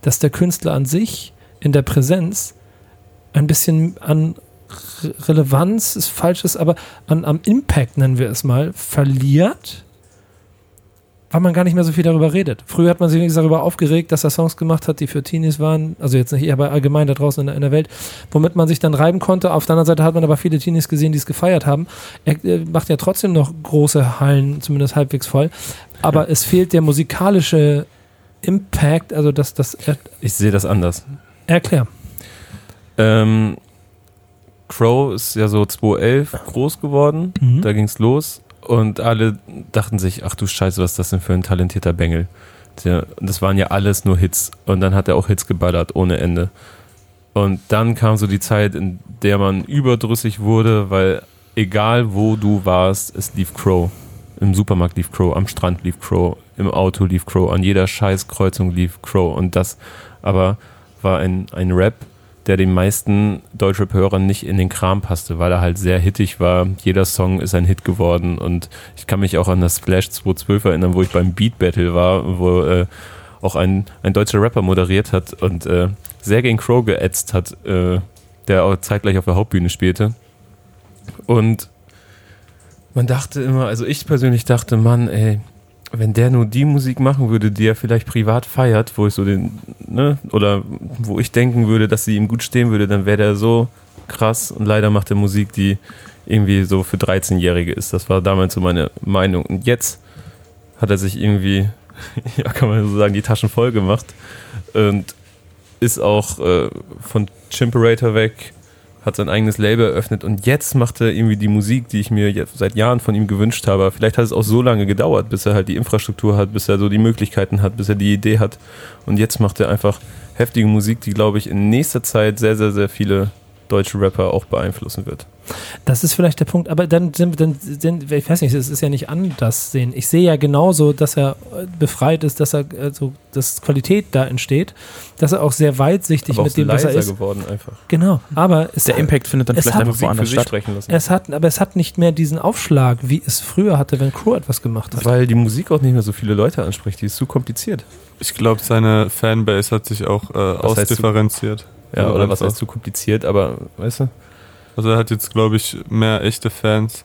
Speaker 1: dass der Künstler an sich in der Präsenz ein bisschen an Re Relevanz ist falsches, aber an, am Impact, nennen wir es mal, verliert, weil man gar nicht mehr so viel darüber redet. Früher hat man sich wenigstens darüber aufgeregt, dass er Songs gemacht hat, die für Teenies waren, also jetzt nicht hier, aber allgemein da draußen in der, in der Welt, womit man sich dann reiben konnte. Auf der anderen Seite hat man aber viele Teenies gesehen, die es gefeiert haben. Er äh, macht ja trotzdem noch große Hallen, zumindest halbwegs voll. Aber es fehlt der musikalische Impact, also das, das er,
Speaker 3: Ich sehe das anders.
Speaker 1: erklär.
Speaker 3: Ähm, Crow ist ja so 2011 groß geworden.
Speaker 1: Mhm.
Speaker 3: Da ging's los. Und alle dachten sich, ach du Scheiße, was ist das denn für ein talentierter Bengel? Das waren ja alles nur Hits. Und dann hat er auch Hits geballert ohne Ende. Und dann kam so die Zeit, in der man überdrüssig wurde, weil egal wo du warst, es lief Crow. Im Supermarkt lief Crow, am Strand lief Crow, im Auto lief Crow, an jeder Scheißkreuzung lief Crow. Und das aber war ein, ein Rap, der den meisten Deutschrap-Hörern nicht in den Kram passte, weil er halt sehr hittig war. Jeder Song ist ein Hit geworden und ich kann mich auch an das Splash 212 erinnern, wo ich beim Beat Battle war, wo äh, auch ein, ein deutscher Rapper moderiert hat und äh, sehr gegen Crow geätzt hat, äh, der auch zeitgleich auf der Hauptbühne spielte. Und man dachte immer, also ich persönlich dachte, Mann, ey, wenn der nur die Musik machen würde, die er vielleicht privat feiert, wo ich so den, ne, oder wo ich denken würde, dass sie ihm gut stehen würde, dann wäre der so krass und leider macht er Musik, die irgendwie so für 13-Jährige ist. Das war damals so meine Meinung. Und jetzt hat er sich irgendwie, ja, kann man so sagen, die Taschen voll gemacht und ist auch äh, von Chimperator weg, hat sein eigenes Label eröffnet und jetzt macht er irgendwie die Musik, die ich mir seit Jahren von ihm gewünscht habe. Vielleicht hat es auch so lange gedauert, bis er halt die Infrastruktur hat, bis er so die Möglichkeiten hat, bis er die Idee hat. Und jetzt macht er einfach heftige Musik, die, glaube ich, in nächster Zeit sehr, sehr, sehr viele deutsche Rapper auch beeinflussen wird.
Speaker 1: Das ist vielleicht der Punkt, aber dann sind, dann sind ich weiß nicht, es ist ja nicht anders sehen. Ich sehe ja genauso, dass er äh, befreit ist, dass er also dass Qualität da entsteht, dass er auch sehr weitsichtig
Speaker 3: Aber auch
Speaker 1: mit dem, was er ist.
Speaker 3: geworden einfach.
Speaker 1: Genau, aber es,
Speaker 2: Der Impact findet dann vielleicht
Speaker 1: hat
Speaker 2: einfach woanders statt.
Speaker 3: sprechen lassen.
Speaker 1: es hat, aber es hat nicht mehr diesen Aufschlag, wie es früher hatte, wenn Crow etwas gemacht hat.
Speaker 3: Weil die Musik auch nicht mehr so viele Leute anspricht, die ist zu kompliziert.
Speaker 4: Ich glaube, seine Fanbase hat sich auch äh,
Speaker 3: heißt
Speaker 4: ausdifferenziert.
Speaker 3: Ja,
Speaker 4: Also
Speaker 3: oder was heißt zu kompliziert, aber weißt du?
Speaker 4: Also er hat jetzt, glaube ich, mehr echte Fans.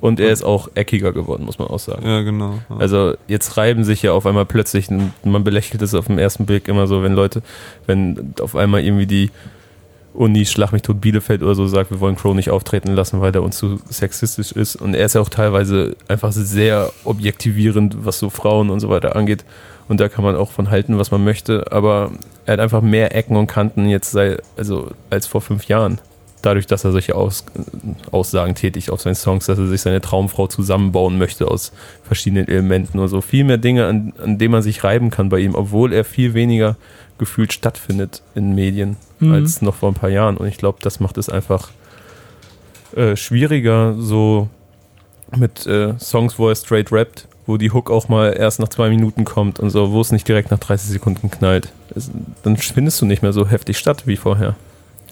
Speaker 3: Und er ist auch eckiger geworden, muss man auch sagen.
Speaker 4: Ja, genau. Ja.
Speaker 3: Also jetzt reiben sich ja auf einmal plötzlich, man belächelt es auf den ersten Blick immer so, wenn Leute, wenn auf einmal irgendwie die Uni Schlag mich tot Bielefeld oder so sagt, wir wollen Crow nicht auftreten lassen, weil der uns zu sexistisch ist. Und er ist ja auch teilweise einfach sehr objektivierend, was so Frauen und so weiter angeht. Und da kann man auch von halten, was man möchte. Aber er hat einfach mehr Ecken und Kanten jetzt sei, also als vor fünf Jahren. Dadurch, dass er solche Aus, Aussagen tätigt auf seinen Songs, dass er sich seine Traumfrau zusammenbauen möchte aus verschiedenen Elementen und so. Viel mehr Dinge, an, an denen man sich reiben kann bei ihm, obwohl er viel weniger gefühlt stattfindet in Medien
Speaker 1: Mhm.
Speaker 3: als noch vor ein paar Jahren. Und ich glaube, das macht es einfach äh, schwieriger, so mit äh, Songs, wo er straight rappt, wo die Hook auch mal erst nach zwei Minuten kommt und so, wo es nicht direkt nach 30 Sekunden knallt. Es, dann findest du nicht mehr so heftig statt wie vorher.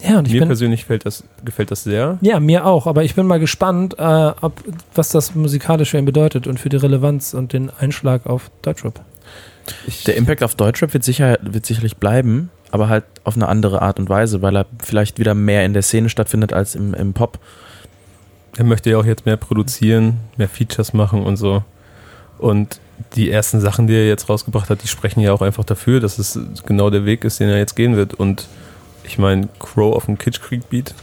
Speaker 1: Ja, und ich
Speaker 3: Mir
Speaker 1: bin,
Speaker 3: persönlich gefällt das, gefällt das sehr.
Speaker 1: ja, mir auch, aber ich bin mal gespannt, äh, ob, was das musikalisch für ihn bedeutet und für die Relevanz und den Einschlag auf Deutschrap.
Speaker 2: Der Impact auf Deutschrap wird, sicher, wird sicherlich bleiben, aber halt auf eine andere Art und Weise, weil er vielleicht wieder mehr in der Szene stattfindet als im, im Pop.
Speaker 3: Er möchte ja auch jetzt mehr produzieren, mehr Features machen und so. Und die ersten Sachen, die er jetzt rausgebracht hat, die sprechen ja auch einfach dafür, dass es genau der Weg ist, den er jetzt gehen wird. Und ich meine, Crow auf dem Kitsch Creek Beat,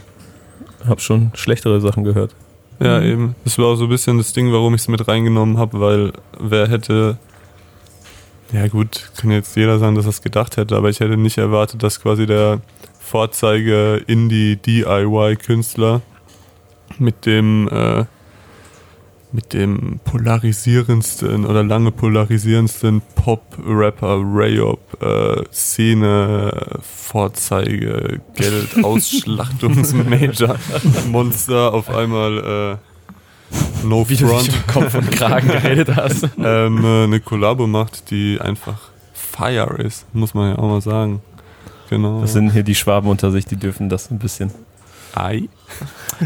Speaker 3: hab schon schlechtere Sachen gehört.
Speaker 4: Ja,
Speaker 1: Mhm.
Speaker 4: eben. Das war auch so ein bisschen das Ding, warum ich es mit reingenommen habe, weil wer hätte. Ja, gut, kann jetzt jeder sagen, dass er es gedacht hätte, aber ich hätte nicht erwartet, dass quasi der Vorzeige Indie-DIY-Künstler mit dem. Äh, mit dem polarisierendsten oder lange polarisierendsten Pop-Rapper, Rayop, äh, Szene, Vorzeige, Geld, Ausschlachtungsmajor, Monster auf einmal äh, No
Speaker 2: Wie du
Speaker 4: Front
Speaker 2: dich um Kopf und Kragen geredet hast.
Speaker 4: ähm, äh, eine Kollabo macht, die einfach Fire ist, muss man ja auch mal sagen. Genau.
Speaker 3: Das sind hier die Schwaben unter sich, die dürfen das ein bisschen.
Speaker 4: Ei.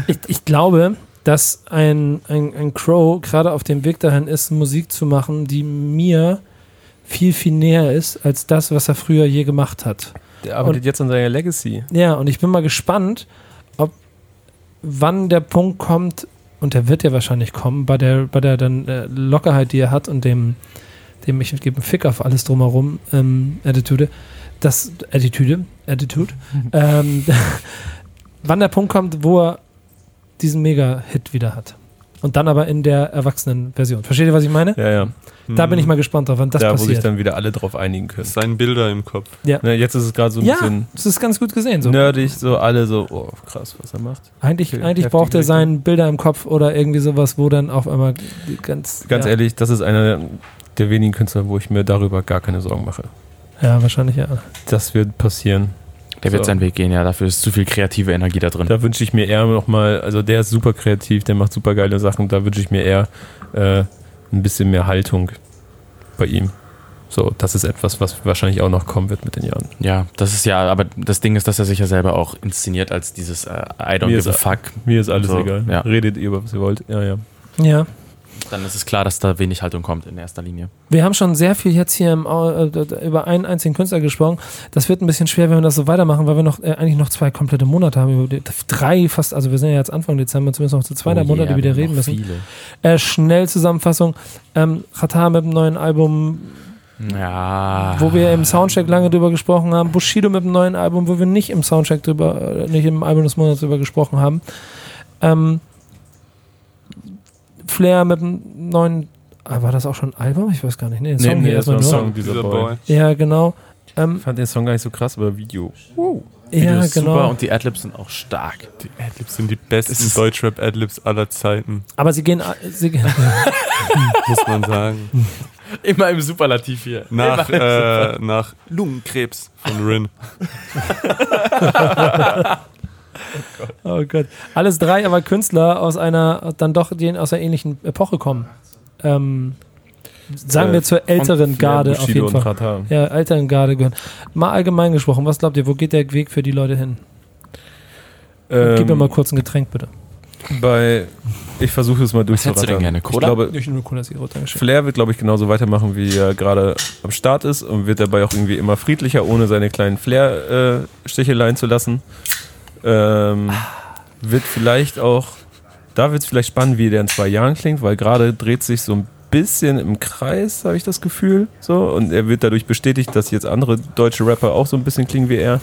Speaker 1: Ich, ich glaube, dass ein, ein, ein Crow gerade auf dem Weg dahin ist, Musik zu machen, die mir viel, viel näher ist als das, was er früher je gemacht hat.
Speaker 3: Der arbeitet
Speaker 1: Und-
Speaker 3: jetzt an seiner Legacy.
Speaker 1: Ja, und ich bin mal gespannt, ob wann der Punkt kommt, und der wird ja wahrscheinlich kommen, bei der, bei der dann äh, Lockerheit, die er hat und dem, dem ich gebe einen Fick auf alles drumherum, ähm, Attitude, das, Attitude, Attitude, ähm, wann der Punkt kommt, wo er diesen Mega-Hit wieder hat. Und dann aber in der erwachsenen Version. Versteht ihr, was ich meine?
Speaker 3: Ja, ja.
Speaker 1: Da bin ich mal gespannt drauf, wann das
Speaker 3: da, wo sich
Speaker 1: passiert.
Speaker 3: dann wieder alle drauf einigen können.
Speaker 4: Sein Bilder im Kopf.
Speaker 3: Ne, jetzt ist es gerade so ein
Speaker 1: Ja,
Speaker 3: bisschen
Speaker 1: das ist ganz gut gesehen. So.
Speaker 3: nerdig, so alle so, oh krass, was er macht.
Speaker 1: Eigentlich,
Speaker 3: Okay,
Speaker 1: eigentlich braucht er seinen Bilder im Kopf oder irgendwie sowas, wo dann auf einmal die ganz.
Speaker 3: Ganz
Speaker 1: ja.
Speaker 3: ehrlich, das ist einer der wenigen Künstler, wo ich mir darüber gar keine Sorgen mache.
Speaker 1: Ja, wahrscheinlich ja.
Speaker 3: Das wird passieren.
Speaker 2: Der wird
Speaker 3: So.
Speaker 2: seinen Weg gehen, ja. Dafür ist zu viel kreative Energie da drin.
Speaker 3: Da wünsche ich mir eher nochmal, also der ist super kreativ, der macht super geile Sachen, da wünsche ich mir eher äh, ein bisschen mehr Haltung bei ihm. So, das ist etwas, was wahrscheinlich auch noch kommen wird mit den Jahren.
Speaker 2: Ja, das ist ja, aber das Ding ist, dass er sich ja selber auch inszeniert als dieses äh, I don't
Speaker 3: Mir
Speaker 2: give a fuck.
Speaker 3: Mir ist alles
Speaker 2: So,
Speaker 3: egal.
Speaker 2: ja.
Speaker 3: Redet ihr, was ihr wollt. Ja, ja.
Speaker 1: Ja.
Speaker 2: Dann ist es klar, dass da wenig Haltung kommt in erster Linie.
Speaker 1: Wir haben schon sehr viel jetzt hier im, Au- äh, über einen einzigen Künstler gesprochen. Das wird ein bisschen schwer, wenn wir das so weitermachen, weil wir noch äh, eigentlich noch zwei komplette Monate haben. Drei fast, also wir sind ja jetzt Anfang Dezember, zumindest noch zu zwei,
Speaker 2: Oh
Speaker 1: Monate,
Speaker 2: yeah,
Speaker 1: die wir
Speaker 2: wir
Speaker 1: reden müssen.
Speaker 2: Viele.
Speaker 1: Äh, schnell Zusammenfassung. Ähm, Qatar mit dem neuen Album,
Speaker 2: Ja.
Speaker 1: wo wir im Soundcheck lange drüber gesprochen haben. Bushido mit dem neuen Album, wo wir nicht im Soundcheck drüber, äh, nicht im Album des Monats drüber gesprochen haben. Ähm, Flair mit dem neuen, ah, war das auch schon ein Album? Ich weiß gar nicht. Nee,
Speaker 3: Nee,
Speaker 1: Song
Speaker 3: nee,
Speaker 1: hier
Speaker 3: das war
Speaker 1: erstmal
Speaker 3: ein
Speaker 1: nur.
Speaker 3: Song, dieser Boy.
Speaker 1: Ja, genau. Ähm,
Speaker 3: Ich fand den Song gar nicht so krass, aber Video.
Speaker 2: Video
Speaker 1: ja,
Speaker 2: ist super
Speaker 1: genau.
Speaker 2: und die Adlibs sind auch stark.
Speaker 4: Die Adlibs sind die besten
Speaker 2: Das ist-
Speaker 4: Deutschrap-Adlibs aller Zeiten,
Speaker 1: Aber sie gehen, sie gehen
Speaker 4: muss man sagen.
Speaker 2: Immer im Superlativ hier.
Speaker 4: Nach, äh, nach Lungenkrebs von Rin.
Speaker 1: Oh Gott. Alles drei aber Künstler aus einer, dann doch den aus einer ähnlichen Epoche kommen. Ähm, sagen wir
Speaker 3: Äh,
Speaker 1: zur älteren Garde auf jeden Fall.
Speaker 3: Katar.
Speaker 1: Ja, älteren Garde gehören. Mal allgemein gesprochen, was glaubt ihr, wo geht der Weg für die Leute hin?
Speaker 3: Ähm,
Speaker 1: Gib mir mal kurz ein Getränk, bitte.
Speaker 3: Bei, ich versuche es mal
Speaker 2: Was hättest du denn gerne?
Speaker 3: Ich
Speaker 2: Cola?
Speaker 3: glaube,
Speaker 1: Ich nehme Cola Zero.
Speaker 3: Flair wird, glaube ich, genauso weitermachen, wie er gerade am Start ist und wird dabei auch irgendwie immer friedlicher, ohne seine kleinen Flair-Sticheleien zu lassen. Ähm, wird vielleicht auch, da wird es vielleicht spannend, wie der in zwei Jahren klingt, weil gerade dreht sich so ein bisschen im Kreis, habe ich das Gefühl. So, und er wird dadurch bestätigt, dass jetzt andere deutsche Rapper auch so ein bisschen klingen wie er.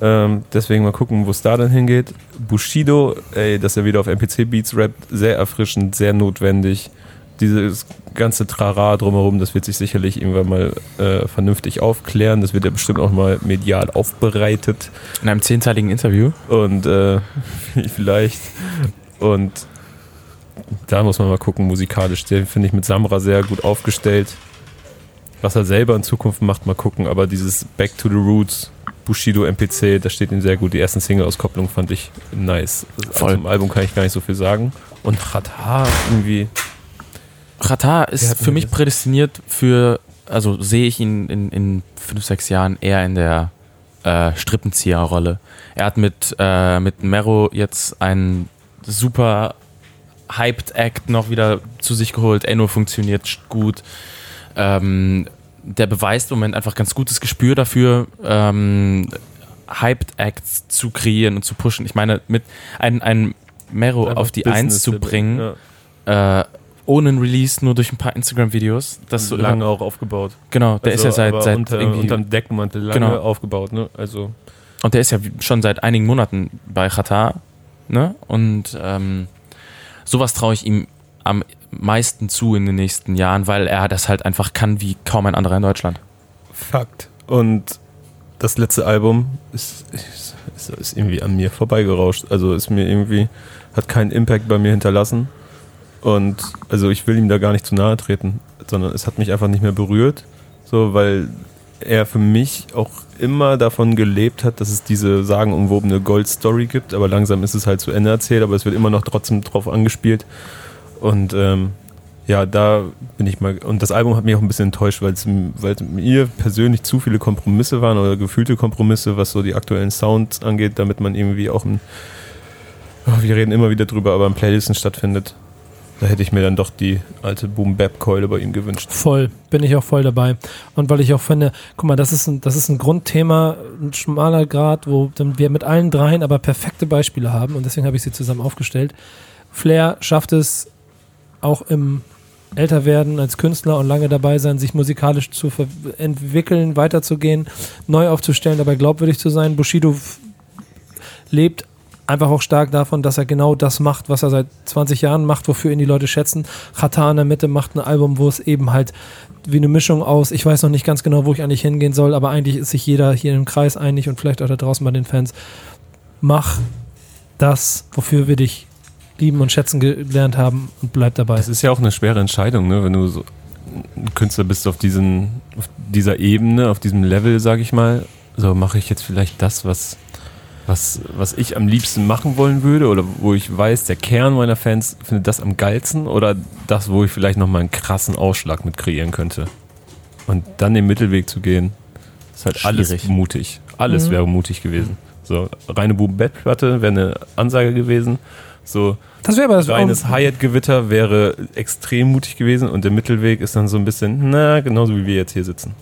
Speaker 3: Ähm, deswegen mal gucken, wo es da dann hingeht. Bushido, ey, dass er wieder auf MPC-Beats rappt, sehr erfrischend, sehr notwendig. Dieses ganze Trara drumherum, das wird sich sicherlich irgendwann mal äh, vernünftig aufklären. Das wird ja bestimmt auch mal medial aufbereitet
Speaker 2: In einem zehnteiligen Interview.
Speaker 3: und äh, vielleicht. Und da muss man mal gucken, musikalisch. Den finde ich mit Samra sehr gut aufgestellt. Was er selber in Zukunft macht, mal gucken. Aber dieses Back to the Roots, Bushido MPC, das steht ihm sehr gut. Die ersten Single-Auskopplung fand ich nice.
Speaker 2: Voll.
Speaker 3: Zum Album kann ich gar nicht so viel sagen. Und Khatar irgendwie.
Speaker 2: Qatar
Speaker 3: Der
Speaker 2: ist für mich prädestiniert für, also sehe ich ihn in, in fünf, sechs Jahren eher in der äh, Strippenzieherrolle. Er hat mit, äh, mit Mero jetzt einen super hyped Act noch wieder zu sich geholt. Enno funktioniert gut. Ähm, der beweist im Moment einfach ganz gutes Gespür dafür, ähm, hyped Acts zu kreieren und zu pushen. Ich meine, mit ein, ein Mero
Speaker 3: einfach
Speaker 2: auf die
Speaker 3: Business
Speaker 2: Eins zu bringen,
Speaker 3: Ja.
Speaker 2: äh, ohne ein Release, nur durch ein paar Instagram-Videos. Das so
Speaker 3: lange auch aufgebaut.
Speaker 2: Genau, der
Speaker 3: Also,
Speaker 2: ist ja seit,
Speaker 3: aber
Speaker 2: seit
Speaker 3: unter,
Speaker 2: irgendwie,
Speaker 3: unterm Deckmantel lange
Speaker 2: Genau.
Speaker 3: aufgebaut. Ne? Also
Speaker 2: und der ist ja schon seit einigen Monaten bei Qatar, ne? Und ähm, sowas traue ich ihm am meisten zu in den nächsten Jahren, weil er das halt einfach kann wie kaum ein anderer in Deutschland.
Speaker 3: Fakt. Und das letzte Album ist, ist, ist, ist irgendwie an mir vorbeigerauscht. Also ist mir irgendwie, hat keinen Impact bei mir hinterlassen. Und also ich will ihm da gar nicht zu nahe treten, sondern es hat mich einfach nicht mehr berührt. So, weil er für mich auch immer davon gelebt hat, dass es diese sagenumwobene Gold-Story gibt, aber langsam ist es halt zu Ende erzählt, aber es wird immer noch trotzdem drauf angespielt. Und ähm, ja, da bin ich mal. Und das Album hat mich auch ein bisschen enttäuscht, weil es mir persönlich zu viele Kompromisse waren oder gefühlte Kompromisse, was so die aktuellen Sounds angeht, damit man irgendwie auch ein. Oh, wir reden immer wieder drüber, aber in Playlisten stattfindet. Da hätte ich mir dann doch die alte Boom-Bap-Keule bei ihm gewünscht.
Speaker 1: Voll, bin ich auch voll dabei. Und weil ich auch finde, guck mal, das ist ein, das ist ein Grundthema, ein schmaler Grad, wo wir mit allen dreien aber perfekte Beispiele haben und deswegen habe ich sie zusammen aufgestellt. Flair schafft es auch im Älterwerden als Künstler und lange dabei sein, sich musikalisch zu entwickeln, weiterzugehen, neu aufzustellen, dabei glaubwürdig zu sein. Bushido lebt einfach auch stark davon, dass er genau das macht, was er seit 20 Jahren macht, wofür ihn die Leute schätzen. Chata in der Mitte macht ein Album, wo es eben halt wie eine Mischung aus, ich weiß noch nicht ganz genau, wo ich eigentlich hingehen soll, aber eigentlich ist sich jeder hier im Kreis einig und vielleicht auch da draußen bei den Fans. Mach das, wofür wir dich lieben und schätzen gelernt haben und bleib dabei.
Speaker 3: Das ist ja auch eine schwere Entscheidung, ne? wenn du so ein Künstler bist auf, diesen, auf dieser Ebene, auf diesem Level, sag ich mal. So mache ich jetzt vielleicht das, was, was, was ich am liebsten machen wollen würde oder wo ich weiß, der Kern meiner Fans findet das am geilsten oder das, wo ich vielleicht nochmal einen krassen Ausschlag mit kreieren könnte. Und dann den Mittelweg zu gehen, ist halt alles
Speaker 2: Schwierig.
Speaker 3: mutig. Alles
Speaker 1: Mhm.
Speaker 3: wäre mutig gewesen. So, reine Boom-Bap-Platte wäre eine Ansage gewesen. So,
Speaker 1: Das wäre aber das
Speaker 3: reines Hyatt-Gewitter wäre extrem mutig gewesen und der Mittelweg ist dann so ein bisschen, na, genauso wie wir jetzt hier sitzen.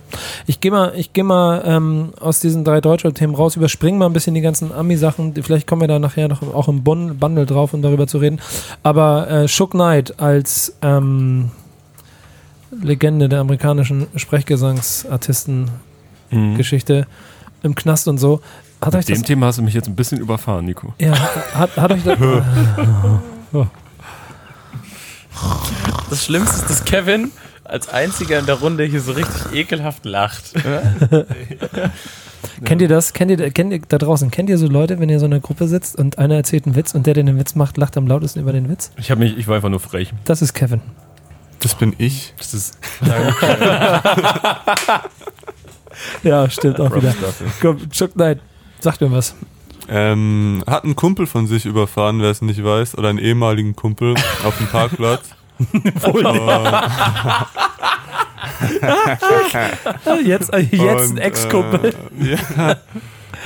Speaker 1: Ich gehe mal, ich geh mal ähm, aus diesen drei Deutschland-Themen raus, überspringen mal ein bisschen die ganzen Ami-Sachen. Vielleicht kommen wir da nachher noch auch im Bun Bundle drauf, um darüber zu reden. Aber äh, Shook Knight als ähm, Legende der amerikanischen Sprechgesangsartisten-Geschichte im Knast und so. Hat euch
Speaker 3: Mit
Speaker 1: das.
Speaker 3: dem Thema hast du mich jetzt ein bisschen überfahren, Nico.
Speaker 1: Ja, hat, hat euch das.
Speaker 2: Das Schlimmste ist, dass Kevin als einziger in der Runde hier so richtig ekelhaft lacht.
Speaker 1: Kennt ihr das? Kennt ihr, kennt ihr da draußen? Kennt ihr so Leute, wenn ihr so in einer Gruppe sitzt und einer erzählt einen Witz und der, der den Witz macht, lacht am lautesten über den Witz?
Speaker 3: Ich, hab mich, ich war einfach nur frech.
Speaker 1: Das ist Kevin.
Speaker 4: Das bin ich.
Speaker 3: Das ist
Speaker 1: Ja, stimmt auch wieder. Komm, Chuck Knight, sag mir was.
Speaker 4: Ähm, hat einen Kumpel von sich überfahren, wer es nicht weiß, oder einen ehemaligen Kumpel auf dem Parkplatz. Und,
Speaker 1: Jetzt, äh, jetzt ein
Speaker 4: und,
Speaker 1: Ex-Kumpel.
Speaker 4: Äh, ja.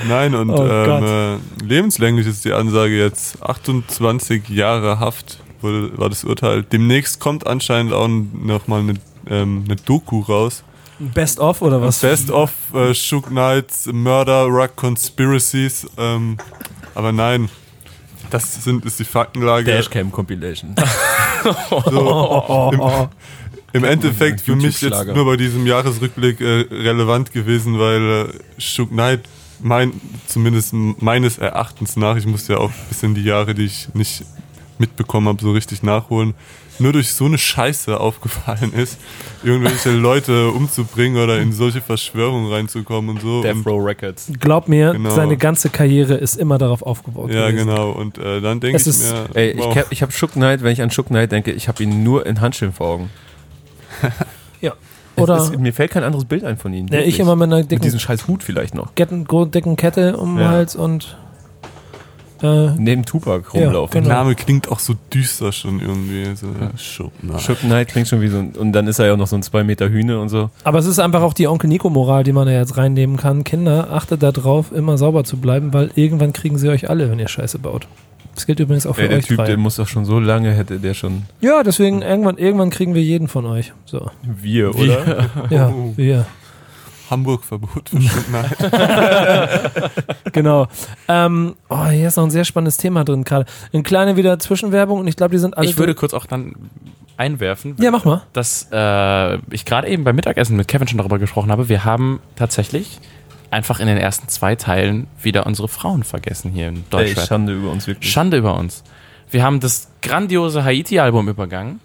Speaker 4: Nein, und
Speaker 1: Oh
Speaker 4: ähm, äh, lebenslänglich ist die Ansage jetzt 28 Jahre Haft wurde, war das Urteil. Demnächst kommt anscheinend auch nochmal eine, ähm, eine Doku raus.
Speaker 1: Best of oder was?
Speaker 4: Best of äh, Shook Knights, Murder, Rock Conspiracies. Ähm, aber nein, das sind, ist die Faktenlage.
Speaker 3: Dashcam Compilation.
Speaker 4: So, im, Im Endeffekt für mich jetzt nur bei diesem Jahresrückblick äh, relevant gewesen, weil äh, Shook Knight mein, zumindest meines Erachtens nach, ich musste ja auch ein bisschen die Jahre, die ich nicht mitbekommen habe, so richtig nachholen, nur durch so eine Scheiße aufgefallen ist, irgendwelche Leute umzubringen oder in solche Verschwörungen reinzukommen und so.
Speaker 3: Death Row Records.
Speaker 1: Glaub mir,
Speaker 4: Genau.
Speaker 1: seine ganze Karriere ist immer darauf aufgebaut.
Speaker 4: ja,
Speaker 1: gewesen.
Speaker 4: genau. Und äh, dann denke
Speaker 1: Es
Speaker 4: ich
Speaker 1: ist-
Speaker 4: mir,
Speaker 3: Ey, ich,
Speaker 4: wow.
Speaker 3: ke- ich habe Shook Knight, wenn ich an Shook Knight denke, ich habe ihn nur in Handschellen vor Augen.
Speaker 1: Ja.
Speaker 3: Es
Speaker 1: Oder
Speaker 3: ist, mir fällt kein anderes Bild ein von ihm.
Speaker 1: ja, ich immer mit einer
Speaker 3: Mit
Speaker 1: dicken,
Speaker 3: diesem scheiß Hut vielleicht noch.
Speaker 1: Gro- dicken Kette um den
Speaker 3: Ja.
Speaker 1: Hals und äh,
Speaker 3: Neben Tupac
Speaker 1: Ja,
Speaker 3: rumlaufen.
Speaker 4: der
Speaker 1: genau.
Speaker 4: Name klingt auch so düster schon irgendwie. So, Shook Knight.
Speaker 3: Shook Knight klingt schon wie so ein, und dann ist er ja auch noch so ein 2 Meter Hühne und so.
Speaker 1: Aber es ist einfach auch die Onkel Nico-Moral, die man da jetzt reinnehmen kann. Kinder, achtet darauf, immer sauber zu bleiben, weil irgendwann kriegen sie euch alle, wenn ihr Scheiße baut. Das gilt übrigens auch für
Speaker 3: Ey, der
Speaker 1: euch
Speaker 3: Typ,
Speaker 1: drei.
Speaker 3: der muss doch schon so lange, hätte der schon
Speaker 1: Ja, deswegen irgendwann, irgendwann kriegen wir jeden von euch. So.
Speaker 3: wir, oder?
Speaker 1: Ja,
Speaker 4: Oh.
Speaker 1: wir.
Speaker 4: Hamburg-Verbot Knight.
Speaker 1: Genau. Ähm, oh, hier ist noch ein sehr spannendes Thema drin gerade. Eine kleine wieder Zwischenwerbung und ich glaube, die sind alle.
Speaker 2: Ich würde kurz auch dann einwerfen,
Speaker 1: Ja, mach mal.
Speaker 2: dass äh, ich gerade eben beim Mittagessen mit Kevin schon darüber gesprochen habe. Wir haben tatsächlich einfach in den ersten zwei Teilen wieder unsere Frauen vergessen hier in
Speaker 3: Ey,
Speaker 2: Deutschland.
Speaker 3: Schande über uns wirklich.
Speaker 2: Schande über uns. Wir haben das grandiose Haiti-Album übergangen,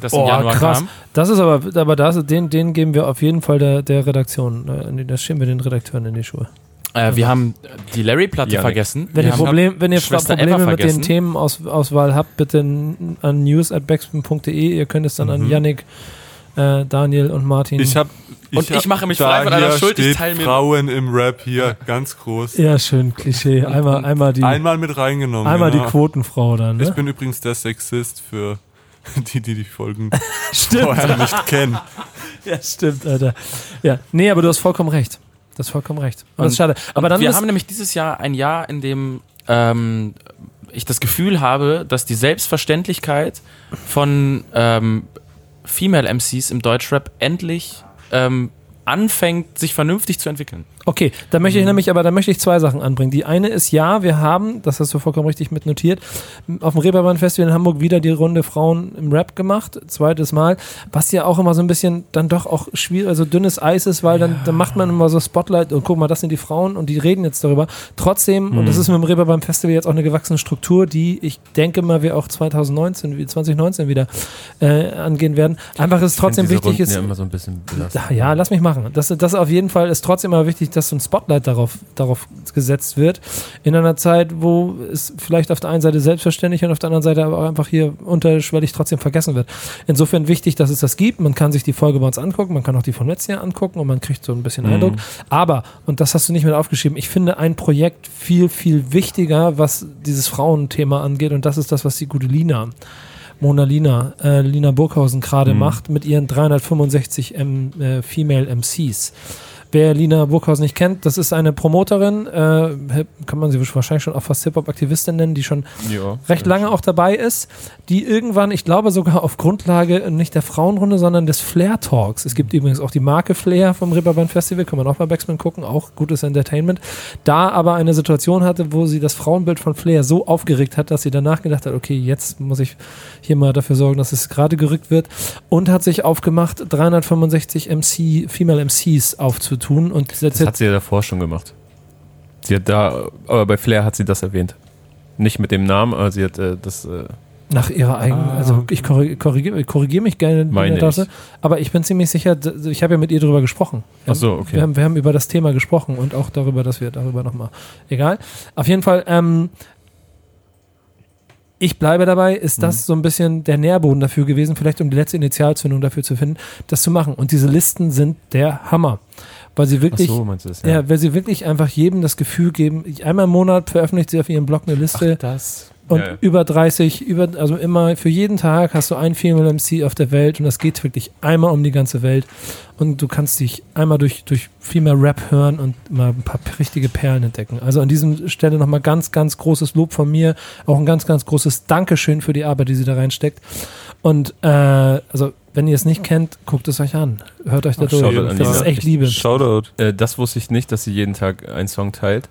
Speaker 2: das im
Speaker 1: Oh,
Speaker 2: Januar
Speaker 1: krass.
Speaker 2: kam.
Speaker 1: Das ist aber, aber das, den, den geben wir auf jeden Fall der, der Redaktion. äh, Das schieben wir den Redakteuren in die Schuhe.
Speaker 2: Äh, wir haben die Larry-Platte
Speaker 3: Janik.
Speaker 2: vergessen.
Speaker 1: Wenn
Speaker 2: wir
Speaker 1: ihr, Problem, wenn ihr Probleme mit den. Themenauswahl habt, bitte an news.backspin.de. Ihr könnt es dann an
Speaker 3: Mhm.
Speaker 1: Yannick, äh, Daniel und Martin.
Speaker 4: Ich hab,
Speaker 2: Und ich
Speaker 4: hab-
Speaker 2: mache mich
Speaker 4: da
Speaker 2: frei von einer Schuld, ich
Speaker 4: steht
Speaker 2: teile mir-
Speaker 4: Frauen im Rap hier ganz groß.
Speaker 1: ja, schön, Klischee. Einmal, einmal die,
Speaker 4: Einmal mit reingenommen.
Speaker 1: einmal
Speaker 4: genau.
Speaker 1: die Quotenfrau dann.
Speaker 4: Ich
Speaker 1: Ne?
Speaker 4: bin übrigens der Sexist für die, die die Folgen
Speaker 1: Stimmt.
Speaker 4: vorher nicht kennen.
Speaker 1: Ja, stimmt, Alter. Ja, nee, aber du hast vollkommen recht. Du hast vollkommen recht. Und das ist schade. Aber dann
Speaker 2: wir haben nämlich dieses Jahr ein Jahr, in dem ähm, ich das Gefühl habe, dass die Selbstverständlichkeit von ähm, Female MCs im Deutschrap endlich ähm, anfängt, sich vernünftig zu entwickeln.
Speaker 1: Okay, da möchte ich nämlich, aber da möchte ich zwei Sachen anbringen. Die eine ist, ja, wir haben, das hast du vollkommen richtig mit notiert, auf dem Reeperbahn Festival in Hamburg wieder die Runde Frauen im Rap gemacht, zweites Mal, was ja auch immer so ein bisschen dann doch auch schwierig, also dünnes Eis ist, weil dann, dann macht man immer so Spotlight und guck mal, das sind die Frauen und die reden jetzt darüber. Trotzdem, und das ist mit dem Reeperbahn Festival jetzt auch eine gewachsene Struktur, die ich denke mal, wir auch 2019, wie 2019 wieder äh, angehen werden. Einfach ist trotzdem wichtig
Speaker 3: Runden
Speaker 1: ist,
Speaker 3: Ja, immer so ein bisschen belastend.
Speaker 1: ja, ja, lass mich machen. Das, das auf jeden Fall ist trotzdem immer wichtig, dass so ein Spotlight darauf, darauf gesetzt wird. In einer Zeit, wo es vielleicht auf der einen Seite selbstverständlich und auf der anderen Seite aber auch einfach hier unterschwellig trotzdem vergessen wird. Insofern wichtig, dass es das gibt. Man kann sich die Folge bei uns angucken, man kann auch die von letztem Jahr angucken und man kriegt so ein bisschen Eindruck. Aber, und das hast du nicht mit aufgeschrieben, ich finde ein Projekt viel, viel wichtiger, was dieses Frauenthema angeht und das ist das, was die gute Lina Mona Lina, äh, Lina Burghausen gerade macht mit ihren 365 M, äh, Female MCs. Wer Lina Burghausen nicht kennt, das ist eine Promoterin, äh, kann man sie wahrscheinlich schon auch fast Hip-Hop-Aktivistin nennen, die schon
Speaker 3: Ja.
Speaker 1: recht lange auch dabei ist, die irgendwann, ich glaube sogar auf Grundlage nicht der Frauenrunde, sondern des Flair Talks. Es gibt übrigens auch die Marke Flair vom Reeperbahn Festival, kann man auch bei Backspin gucken, auch gutes Entertainment. Da aber eine Situation hatte, wo sie das Frauenbild von Flair so aufgeregt hat, dass sie danach gedacht hat, okay, jetzt muss ich hier mal dafür sorgen, dass es gerade gerückt wird und hat sich aufgemacht, 365 MC, Female MCs aufzutun und
Speaker 3: Das hat sie ja davor schon gemacht. Sie hat da, aber bei Flair hat sie das erwähnt. Nicht mit dem Namen, aber sie hat äh, das. Äh,
Speaker 1: Nach ihrer eigenen, also ich korrigiere korrigier, korrigier mich gerne, in
Speaker 3: Meine
Speaker 1: Tasse, aber ich bin ziemlich sicher, ich habe ja mit ihr darüber gesprochen.
Speaker 3: Ach so, okay.
Speaker 1: Wir haben, wir haben über das Thema gesprochen und auch darüber, dass wir darüber nochmal, egal. Auf jeden Fall, ähm, ich bleibe dabei, ist
Speaker 3: Mhm.
Speaker 1: das so ein bisschen der Nährboden dafür gewesen, vielleicht um die letzte Initialzündung dafür zu finden, das zu machen. Und diese Listen sind der Hammer. Weil sie
Speaker 3: Ach
Speaker 1: wirklich,
Speaker 3: so, das?
Speaker 1: ja. weil sie wirklich einfach jedem das Gefühl geben, einmal im Monat veröffentlicht sie auf ihrem Blog eine Liste
Speaker 3: das.
Speaker 1: und
Speaker 3: ja, ja.
Speaker 1: über 30, über, also immer für jeden Tag hast du ein Female MC auf der Welt und das geht wirklich einmal um die ganze Welt. Und du kannst dich einmal durch, durch Female Rap hören und mal ein paar richtige Perlen entdecken. Also an dieser Stelle nochmal ganz, ganz großes Lob von mir. Auch ein ganz, ganz großes Dankeschön für die Arbeit, die sie da reinsteckt. Und äh, also, wenn ihr es nicht kennt, guckt es euch an. Hört euch da
Speaker 3: Ach,
Speaker 1: durch. Das ist echt Liebe.
Speaker 4: Shoutout.
Speaker 3: Äh, das wusste ich nicht, dass sie jeden Tag einen Song teilt.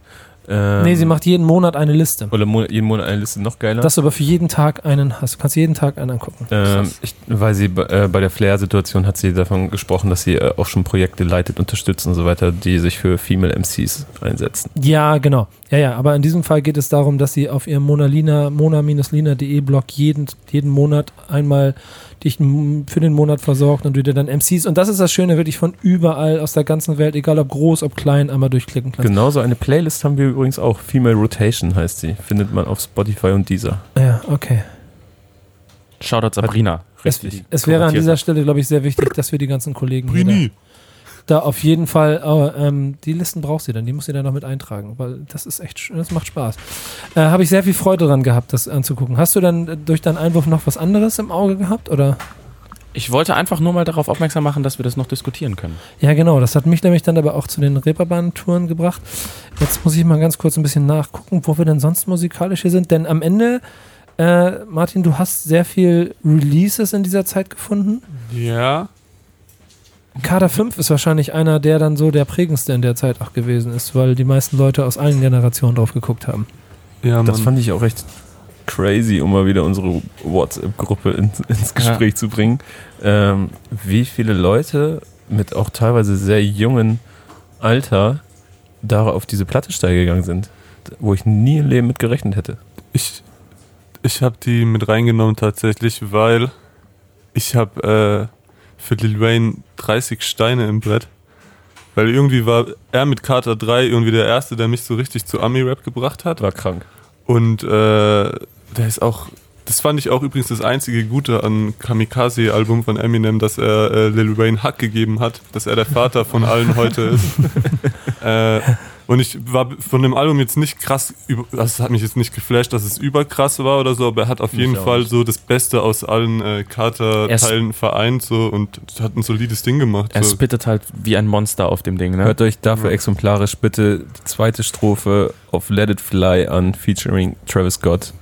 Speaker 3: Ähm,
Speaker 1: Nee, sie macht jeden Monat eine Liste.
Speaker 3: Oder mo jeden Monat eine Liste noch geiler.
Speaker 1: Dass du aber für jeden Tag einen hast. Du kannst jeden Tag einen angucken.
Speaker 3: Ähm, ich, weil sie bei- äh, bei der Flair-Situation hat sie davon gesprochen, dass sie äh, auch schon Projekte leitet, unterstützt und so weiter, die sich für Female MCs einsetzen.
Speaker 1: Ja, genau. Ja, ja, aber in diesem Fall geht es darum, dass sie auf ihrem monalina, mona-lina.de Blog jeden, jeden Monat einmal dich für den Monat versorgt und du dir dann MCs, und das ist das Schöne, wirklich von überall aus der ganzen Welt, egal ob groß, ob klein, einmal durchklicken kannst.
Speaker 3: Genauso eine Playlist haben wir übrigens auch. Female Rotation heißt sie. Findet man auf Spotify und Deezer.
Speaker 1: Ja, okay.
Speaker 2: Shoutout Sabrina.
Speaker 1: Es,
Speaker 3: Richtig.
Speaker 1: es wäre an dieser Stelle, glaube ich, sehr wichtig, dass wir die ganzen Kollegen hier
Speaker 4: Brini.
Speaker 1: da, da auf jeden Fall, aber, ähm, die Listen braucht sie dann, die muss sie dann noch mit eintragen, weil das ist echt, das macht Spaß. Äh, Habe ich sehr viel Freude dran gehabt, das anzugucken. Hast du dann äh, durch deinen Einwurf noch was anderes im Auge gehabt, oder?
Speaker 2: Ich wollte einfach nur mal darauf aufmerksam machen, dass wir das noch diskutieren können.
Speaker 1: Ja, genau. Das hat mich nämlich dann aber auch zu den Reeperbahn-Touren gebracht. Jetzt muss ich mal ganz kurz ein bisschen nachgucken, wo wir denn sonst musikalisch hier sind. Denn am Ende, äh, Martin, du hast sehr viel Releases in dieser Zeit gefunden.
Speaker 4: Ja.
Speaker 1: Kader 5 ist wahrscheinlich einer, der dann so der prägendste in der Zeit auch gewesen ist, weil die meisten Leute aus allen Generationen drauf geguckt haben.
Speaker 4: Ja, Mann.
Speaker 3: Das fand ich auch recht crazy, um mal wieder unsere WhatsApp-Gruppe ins, ins Gespräch zu bringen. Ähm, wie viele Leute mit auch teilweise sehr jungen Alter da auf diese Platte steil gegangen sind, wo ich nie im Leben mit gerechnet hätte.
Speaker 4: Ich, ich habe die mit reingenommen tatsächlich, weil ich habe äh, für Lil Wayne 30 Steine im Brett. Weil irgendwie war er mit Carter 3 irgendwie der Erste, der mich so richtig zu Ami-Rap gebracht hat.
Speaker 3: War krank.
Speaker 4: Und äh, der ist auch, das fand ich auch übrigens das einzige Gute an Kamikaze-Album von Eminem, dass er äh, Lil Wayne Hack gegeben hat, dass er der Vater von allen heute ist. äh, und ich war von dem Album jetzt nicht krass, über, das hat mich jetzt nicht geflasht, dass es überkrass war oder so, aber er hat auf jeden
Speaker 3: auch
Speaker 4: Fall
Speaker 3: nicht.
Speaker 4: so das Beste aus allen äh, Carter-Teilen vereint so und hat ein solides Ding gemacht.
Speaker 2: Er
Speaker 4: So.
Speaker 2: spittet halt wie ein Monster auf dem Ding, ne?
Speaker 3: Hört euch dafür exemplarisch bitte die zweite Strophe auf Let It Fly an, featuring Travis Scott.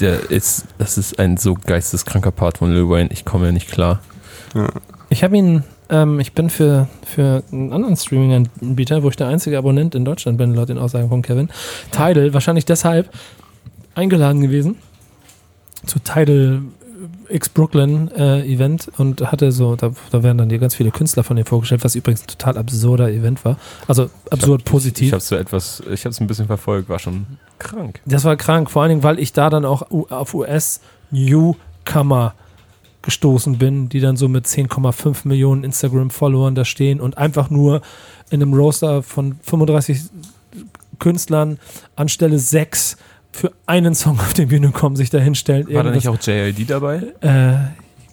Speaker 3: Der ist, das ist ein so geisteskranker Part von Lil Wayne. Ich komme ja nicht klar.
Speaker 1: Ich habe ihn, ähm, ich bin für, für einen anderen Streaming-Anbieter, wo ich der einzige Abonnent in Deutschland bin, laut den Aussagen von Kevin, Tidal, wahrscheinlich deshalb eingeladen gewesen zu Tidal X Brooklyn äh, Event und hatte so, da, da werden dann dir ganz viele Künstler von dem vorgestellt, was übrigens ein total absurder Event war. Also absurd positiv.
Speaker 3: Ich habe so etwas, ich habe es ein bisschen verfolgt, war schon krank.
Speaker 1: Das war krank, vor allen Dingen, weil ich da dann auch auf US-Newcomer gestoßen bin, die dann so mit 10,5 Millionen Instagram-Followern da stehen und einfach nur in einem Roster von 35 Künstlern anstelle 6 für einen Song auf die Bühne kommen, sich da hinstellen.
Speaker 3: War da nicht auch JID dabei?
Speaker 1: äh,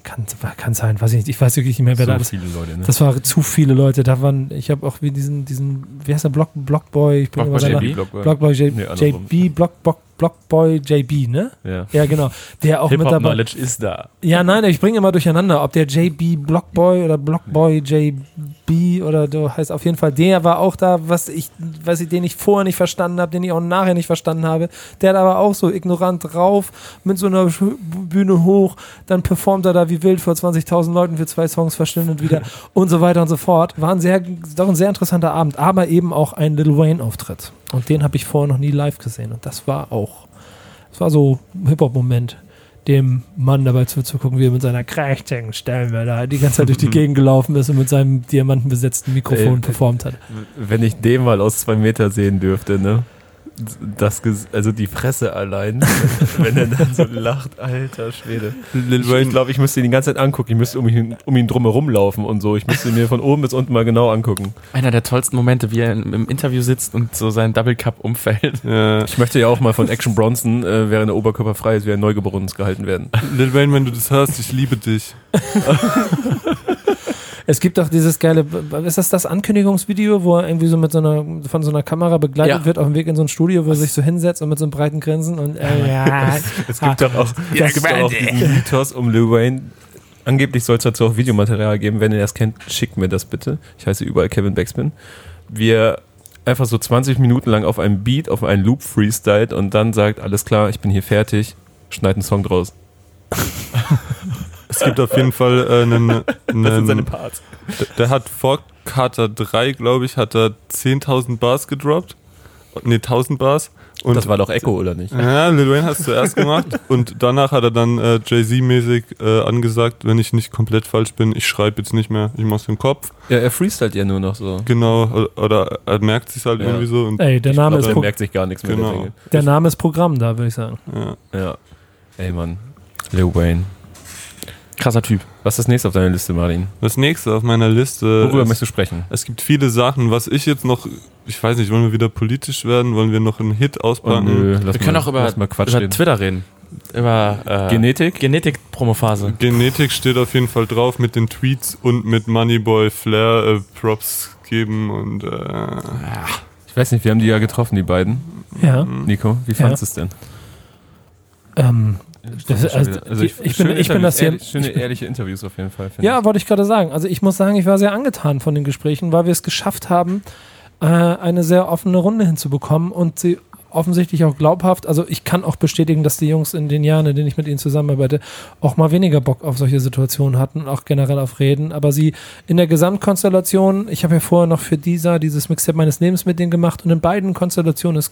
Speaker 1: kann, kann sein, weiß ich nicht. Ich weiß wirklich nicht mehr, wer da alles
Speaker 3: viele Leute, ne?
Speaker 1: das waren zu viele Leute. Da waren, ich habe auch wie diesen, diesen, wie heißt der Block, Blockboy, ich bin
Speaker 2: Blockboy JB?
Speaker 1: dabei. Blockboy J,
Speaker 3: Nee.
Speaker 1: JB, Block, Block, Blockboy JB, ne?
Speaker 3: Ja.
Speaker 1: Ja, genau. Der auch mit dabei.
Speaker 3: ist da.
Speaker 1: Ja, nein, ich bringe immer durcheinander, ob der JB Blockboy oder Blockboy JB oder so heißt auf jeden Fall. Der war auch da, was ich, was ich, den ich vorher nicht verstanden habe, den ich auch nachher nicht verstanden habe. Der hat aber auch so ignorant drauf, mit so einer Bühne hoch, dann performt er da wie wild vor 20.000 Leuten für zwei Songs verschwindet wieder und so weiter und so fort. War ein sehr, doch ein sehr interessanter Abend, aber eben auch ein Lil Wayne Auftritt. Und den habe ich vorher noch nie live gesehen und das war auch, das war so ein Hip-Hop-Moment dem Mann dabei zuzugucken, wie er mit seiner krächtigen Stimme da die ganze Zeit durch die Gegend gelaufen ist und mit seinem diamantenbesetzten Mikrofon performt hat.
Speaker 3: Wenn ich den mal aus zwei Meter sehen dürfte, ne? Das, also die Fresse allein, wenn er dann so lacht, alter Schwede.
Speaker 4: Lil
Speaker 3: Ich,
Speaker 4: Wayne,
Speaker 3: ich glaube, ich müsste ihn die ganze Zeit angucken. Ich müsste um ihn, um ihn drumherum laufen und so. Ich müsste ihn mir von oben bis unten mal genau angucken.
Speaker 2: Einer der tollsten Momente, wie er im, Interview sitzt und so sein Double Cup umfällt.
Speaker 4: äh,
Speaker 3: Ich möchte ja auch mal von Action Bronson, äh, während der Oberkörper frei ist, wie ein Neugeborenen gehalten werden.
Speaker 4: Lil Wayne, wenn du das hörst, ich liebe dich.
Speaker 1: Es gibt auch dieses geile, ist das das Ankündigungsvideo, wo er irgendwie so mit so einer, von so einer Kamera begleitet
Speaker 2: Ja.
Speaker 1: wird auf dem Weg in so ein Studio, wo er sich so hinsetzt und mit so einem breiten Grinsen und äh, ja,
Speaker 3: Es gibt doch auch, es gibt doch auch diesen Mythos um Lil Wayne. Angeblich soll es dazu auch Videomaterial geben. Wenn ihr das kennt, schickt mir das bitte. Ich heiße überall Kevin Backspin. Wir einfach so 20 Minuten lang auf einem Beat, auf einen Loop freestylt und dann sagt, alles klar, ich bin hier fertig, schneid einen Song draus.
Speaker 4: Es gibt auf jeden Fall äh, einen,
Speaker 3: Das sind seine
Speaker 4: einen
Speaker 3: Parts.
Speaker 4: der hat vor Carter 3, glaube ich, hat er 10.000 Bars gedroppt. Ne, 1000 Bars. Und
Speaker 3: das war doch Echo, oder nicht?
Speaker 4: Ja, Lil Wayne hat es zuerst gemacht und danach hat er dann äh, Jay-Z-mäßig äh, angesagt, wenn ich nicht komplett falsch bin, ich schreibe jetzt nicht mehr, ich mach's im Kopf.
Speaker 3: Ja, er freestylt ja nur noch so.
Speaker 4: Genau, oder, oder er merkt sich halt
Speaker 3: Ja.
Speaker 4: irgendwie so. Und,
Speaker 1: ey, der Name,
Speaker 3: Also
Speaker 1: ist
Speaker 3: er
Speaker 1: Pro
Speaker 3: merkt sich gar nichts mehr.
Speaker 4: Genau.
Speaker 3: Der, Dinge.
Speaker 1: der Name ist Programm da, würde ich sagen.
Speaker 4: ja.
Speaker 3: ja. Ey, Mann. Lil Wayne.
Speaker 2: Krasser Typ.
Speaker 3: Was ist das nächste auf deiner Liste, Martin?
Speaker 4: Das nächste auf meiner Liste.
Speaker 3: Worüber
Speaker 4: ist,
Speaker 3: möchtest du sprechen?
Speaker 4: es gibt viele Sachen, was ich jetzt noch, ich weiß nicht, wollen wir wieder politisch werden? Wollen wir noch einen Hit auspacken?
Speaker 3: lass
Speaker 2: Wir können
Speaker 3: mal,
Speaker 2: auch über,
Speaker 3: lass mal Quatsch
Speaker 2: über
Speaker 3: reden.
Speaker 2: Twitter reden. Über äh,
Speaker 3: Genetik?
Speaker 2: Genetik-Promophase.
Speaker 4: Genetik steht auf jeden Fall drauf mit den Tweets und mit Moneyboy Flair äh, Props geben und äh,
Speaker 3: Ich weiß nicht, wir haben die ja getroffen, die beiden.
Speaker 1: Ja.
Speaker 3: Nico, wie fandest du es denn?
Speaker 1: Ähm, Das ist- also, ich- ich bin- ich bin das hier-
Speaker 3: Ehrlich, schöne, ehrliche Interviews auf jeden Fall.
Speaker 1: Ja, wollte ich gerade sagen. Also ich muss sagen, ich war sehr angetan von den Gesprächen, weil wir es geschafft haben, äh, eine sehr offene Runde hinzubekommen und sie offensichtlich auch glaubhaft, also ich kann auch bestätigen, dass die Jungs in den Jahren, in denen ich mit ihnen zusammenarbeite, auch mal weniger Bock auf solche Situationen hatten und auch generell auf Reden, aber sie in der Gesamtkonstellation, ich habe ja vorher noch für dieser dieses Mixtape meines Lebens mit denen gemacht und in beiden Konstellationen das,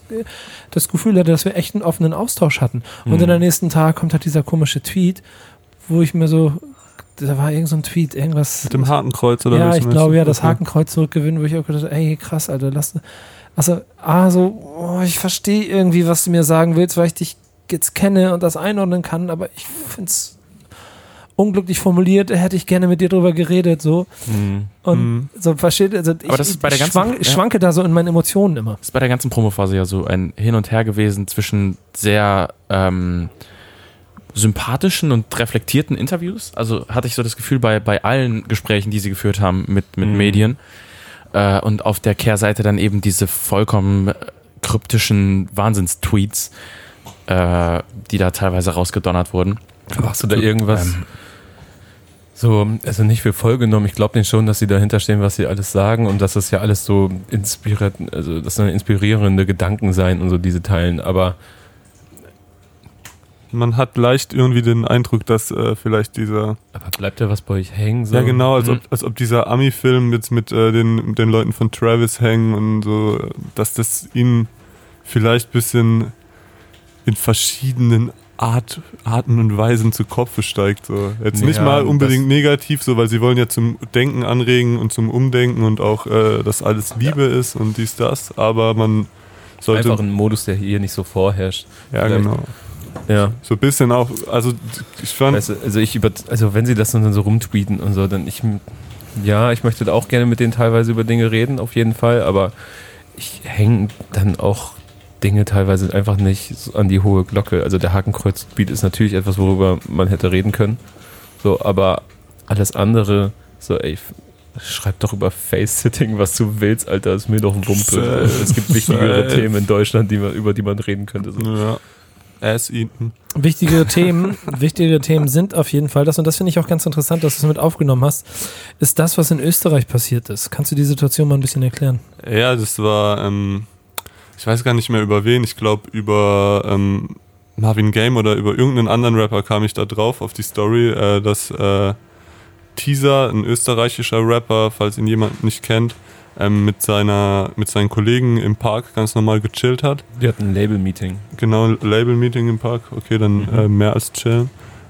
Speaker 1: das Gefühl hatte, dass wir echt einen offenen Austausch hatten. Und
Speaker 3: Mhm.
Speaker 1: in der nächsten Tag kommt halt dieser komische Tweet, wo ich mir so, da war irgend so ein Tweet, irgendwas.
Speaker 4: mit dem Hakenkreuz oder
Speaker 1: ja,
Speaker 4: was
Speaker 1: ich glaube ja, das. Hakenkreuz zurückgewinnen, wo ich auch gedacht habe, ey, krass, Alter, lass. Also, ah, so, oh, ich verstehe irgendwie, was du mir sagen willst, weil ich dich jetzt kenne und das einordnen kann, aber ich finde es unglücklich formuliert, hätte ich gerne mit dir drüber geredet, so.
Speaker 3: Mhm.
Speaker 1: Und
Speaker 4: Mhm.
Speaker 1: so, versteht, also ich,
Speaker 2: Aber das ist bei der
Speaker 1: ich
Speaker 2: ganzen-
Speaker 1: schwank, ich
Speaker 2: ja.
Speaker 1: schwanke da so in meinen Emotionen immer.
Speaker 2: ist bei der ganzen Promophase ja so ein Hin und Her gewesen zwischen sehr ähm, sympathischen und reflektierten Interviews. Also hatte ich so das Gefühl bei, bei allen Gesprächen, die sie geführt haben mit, mit
Speaker 3: Mhm.
Speaker 2: Medien. Äh, und auf der Kehrseite dann eben diese vollkommen äh, kryptischen Wahnsinnstweets, äh, die da teilweise rausgedonnert wurden.
Speaker 3: Machst du da irgendwas?
Speaker 2: Ähm,
Speaker 3: So, also nicht für voll genommen. Ich glaube denen schon, dass sie dahinter stehen, was sie alles sagen und dass das ja alles so inspiriert, also das sollen inspirierende Gedanken sein und so diese Teilen. Aber
Speaker 4: Man hat leicht irgendwie den Eindruck, dass äh, vielleicht dieser
Speaker 3: Aber bleibt da was bei euch hängen? So?
Speaker 4: Ja, genau, als, ob, als ob dieser Ami-Film jetzt mit äh, den, den Leuten von Travis hängen und so, dass das ihnen vielleicht ein bisschen in verschiedenen Art, Arten und Weisen zu Kopfe steigt. So. Jetzt nicht
Speaker 3: Ja,
Speaker 4: mal unbedingt negativ, so, weil sie wollen ja zum Denken anregen und zum Umdenken und auch, äh, dass alles Liebe ist und dies, das, aber man sollte.
Speaker 3: Einfach ein Modus, der hier nicht so vorherrscht.
Speaker 4: ja,
Speaker 3: vielleicht.
Speaker 4: genau.
Speaker 3: Ja.
Speaker 4: So ein bisschen auch, also ich fand.
Speaker 3: Weißt du, also ich über, also wenn sie das dann so rumtweeten und so, dann ich, ja, ich möchte da auch gerne mit denen teilweise über Dinge reden, auf jeden Fall, aber ich hänge dann auch Dinge teilweise einfach nicht an die hohe Glocke. Also der Hakenkreuz-Beat ist natürlich etwas, worüber man hätte reden können, so, aber alles andere, so, ey, schreib doch über Face-Sitting, was du willst, Alter, ist mir doch ein Wumpe. Es gibt wichtigere. Themen in Deutschland, die man, über die man reden könnte. So.
Speaker 4: ja. Ass eaten.
Speaker 1: Wichtige Themen, wichtige Themen sind auf jeden Fall das, und das finde ich auch ganz interessant, dass du es mit aufgenommen hast, ist das, was in Österreich passiert ist. Kannst du die Situation mal ein bisschen erklären?
Speaker 4: Ja, das war, ähm, ich weiß gar nicht mehr über wen, ich glaube über ähm, Marvin Game oder über irgendeinen anderen Rapper kam ich da drauf auf die Story, äh, dass äh, Teaser, ein österreichischer Rapper, falls ihn jemand nicht kennt, ähm, mit, seiner, mit seinen Kollegen im Park ganz normal gechillt hat.
Speaker 3: Die hatten ein Label-Meeting.
Speaker 4: Genau, Label-Meeting im Park, okay, dann
Speaker 3: Mhm.
Speaker 4: äh, mehr als chillen.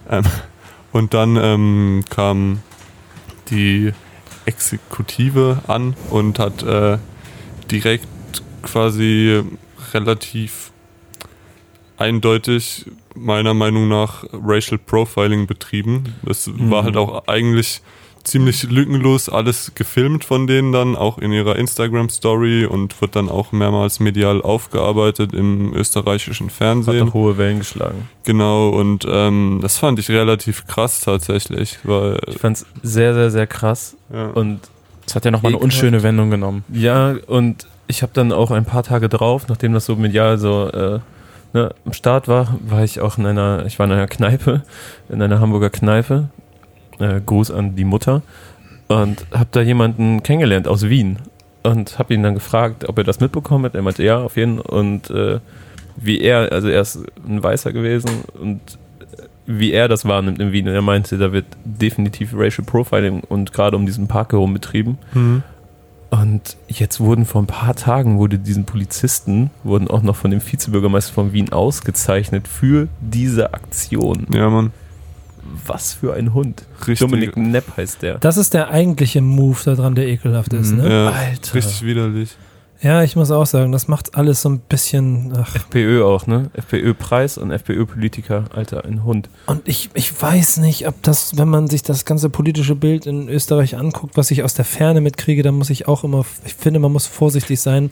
Speaker 4: Ähm, und dann ähm, kam die Exekutive an und hat äh, direkt quasi relativ eindeutig meiner Meinung nach Racial Profiling betrieben. Es war halt auch eigentlich ziemlich lückenlos alles gefilmt von denen dann, auch in ihrer Instagram-Story und wird dann auch mehrmals medial aufgearbeitet im österreichischen
Speaker 3: Hat
Speaker 4: Fernsehen.
Speaker 3: auch hohe Wellen geschlagen.
Speaker 4: Genau, und ähm, das fand ich relativ krass tatsächlich, weil
Speaker 3: Ich fand's sehr, sehr, sehr krass.
Speaker 4: ja.
Speaker 3: Und
Speaker 2: Das hat ja nochmal eine unschöne Wendung genommen.
Speaker 3: ja, und ich habe dann auch ein paar Tage drauf, nachdem das so medial so äh, ne, am Start war, war ich auch in einer, ich war in einer Kneipe, in einer Hamburger Kneipe. Äh, Gruß an die Mutter. Und habe da jemanden kennengelernt aus Wien. Und habe ihn dann gefragt, ob er das mitbekommen hat. Er meinte, ja, auf jeden Fall. Und äh, wie er, also er ist ein Weißer gewesen und wie er das wahrnimmt in Wien. Und er meinte, da wird definitiv Racial Profiling und gerade um diesen Park herum betrieben.
Speaker 4: Mhm.
Speaker 3: Und jetzt wurden vor ein paar Tagen, wurde diesen Polizisten, wurden auch noch von dem Vizebürgermeister von Wien ausgezeichnet für diese Aktion.
Speaker 4: ja, Mann,
Speaker 3: Was für ein Hund.
Speaker 4: richtig,
Speaker 3: Dominik Nepp heißt der.
Speaker 1: Das ist der eigentliche Move daran, der ekelhaft ist.
Speaker 3: Mhm.
Speaker 1: Ne?
Speaker 4: ja,
Speaker 3: Alter.
Speaker 4: richtig widerlich.
Speaker 1: Ja, ich muss auch sagen, das macht alles so ein bisschen. Ach.
Speaker 3: FPÖ auch, ne? FPÖ-Preis und FPÖ-Politiker, Alter, ein Hund.
Speaker 1: Und ich, ich weiß nicht, ob das, wenn man sich das ganze politische Bild in Österreich anguckt, was ich aus der Ferne mitkriege, dann muss ich auch immer, ich finde, man muss vorsichtig sein.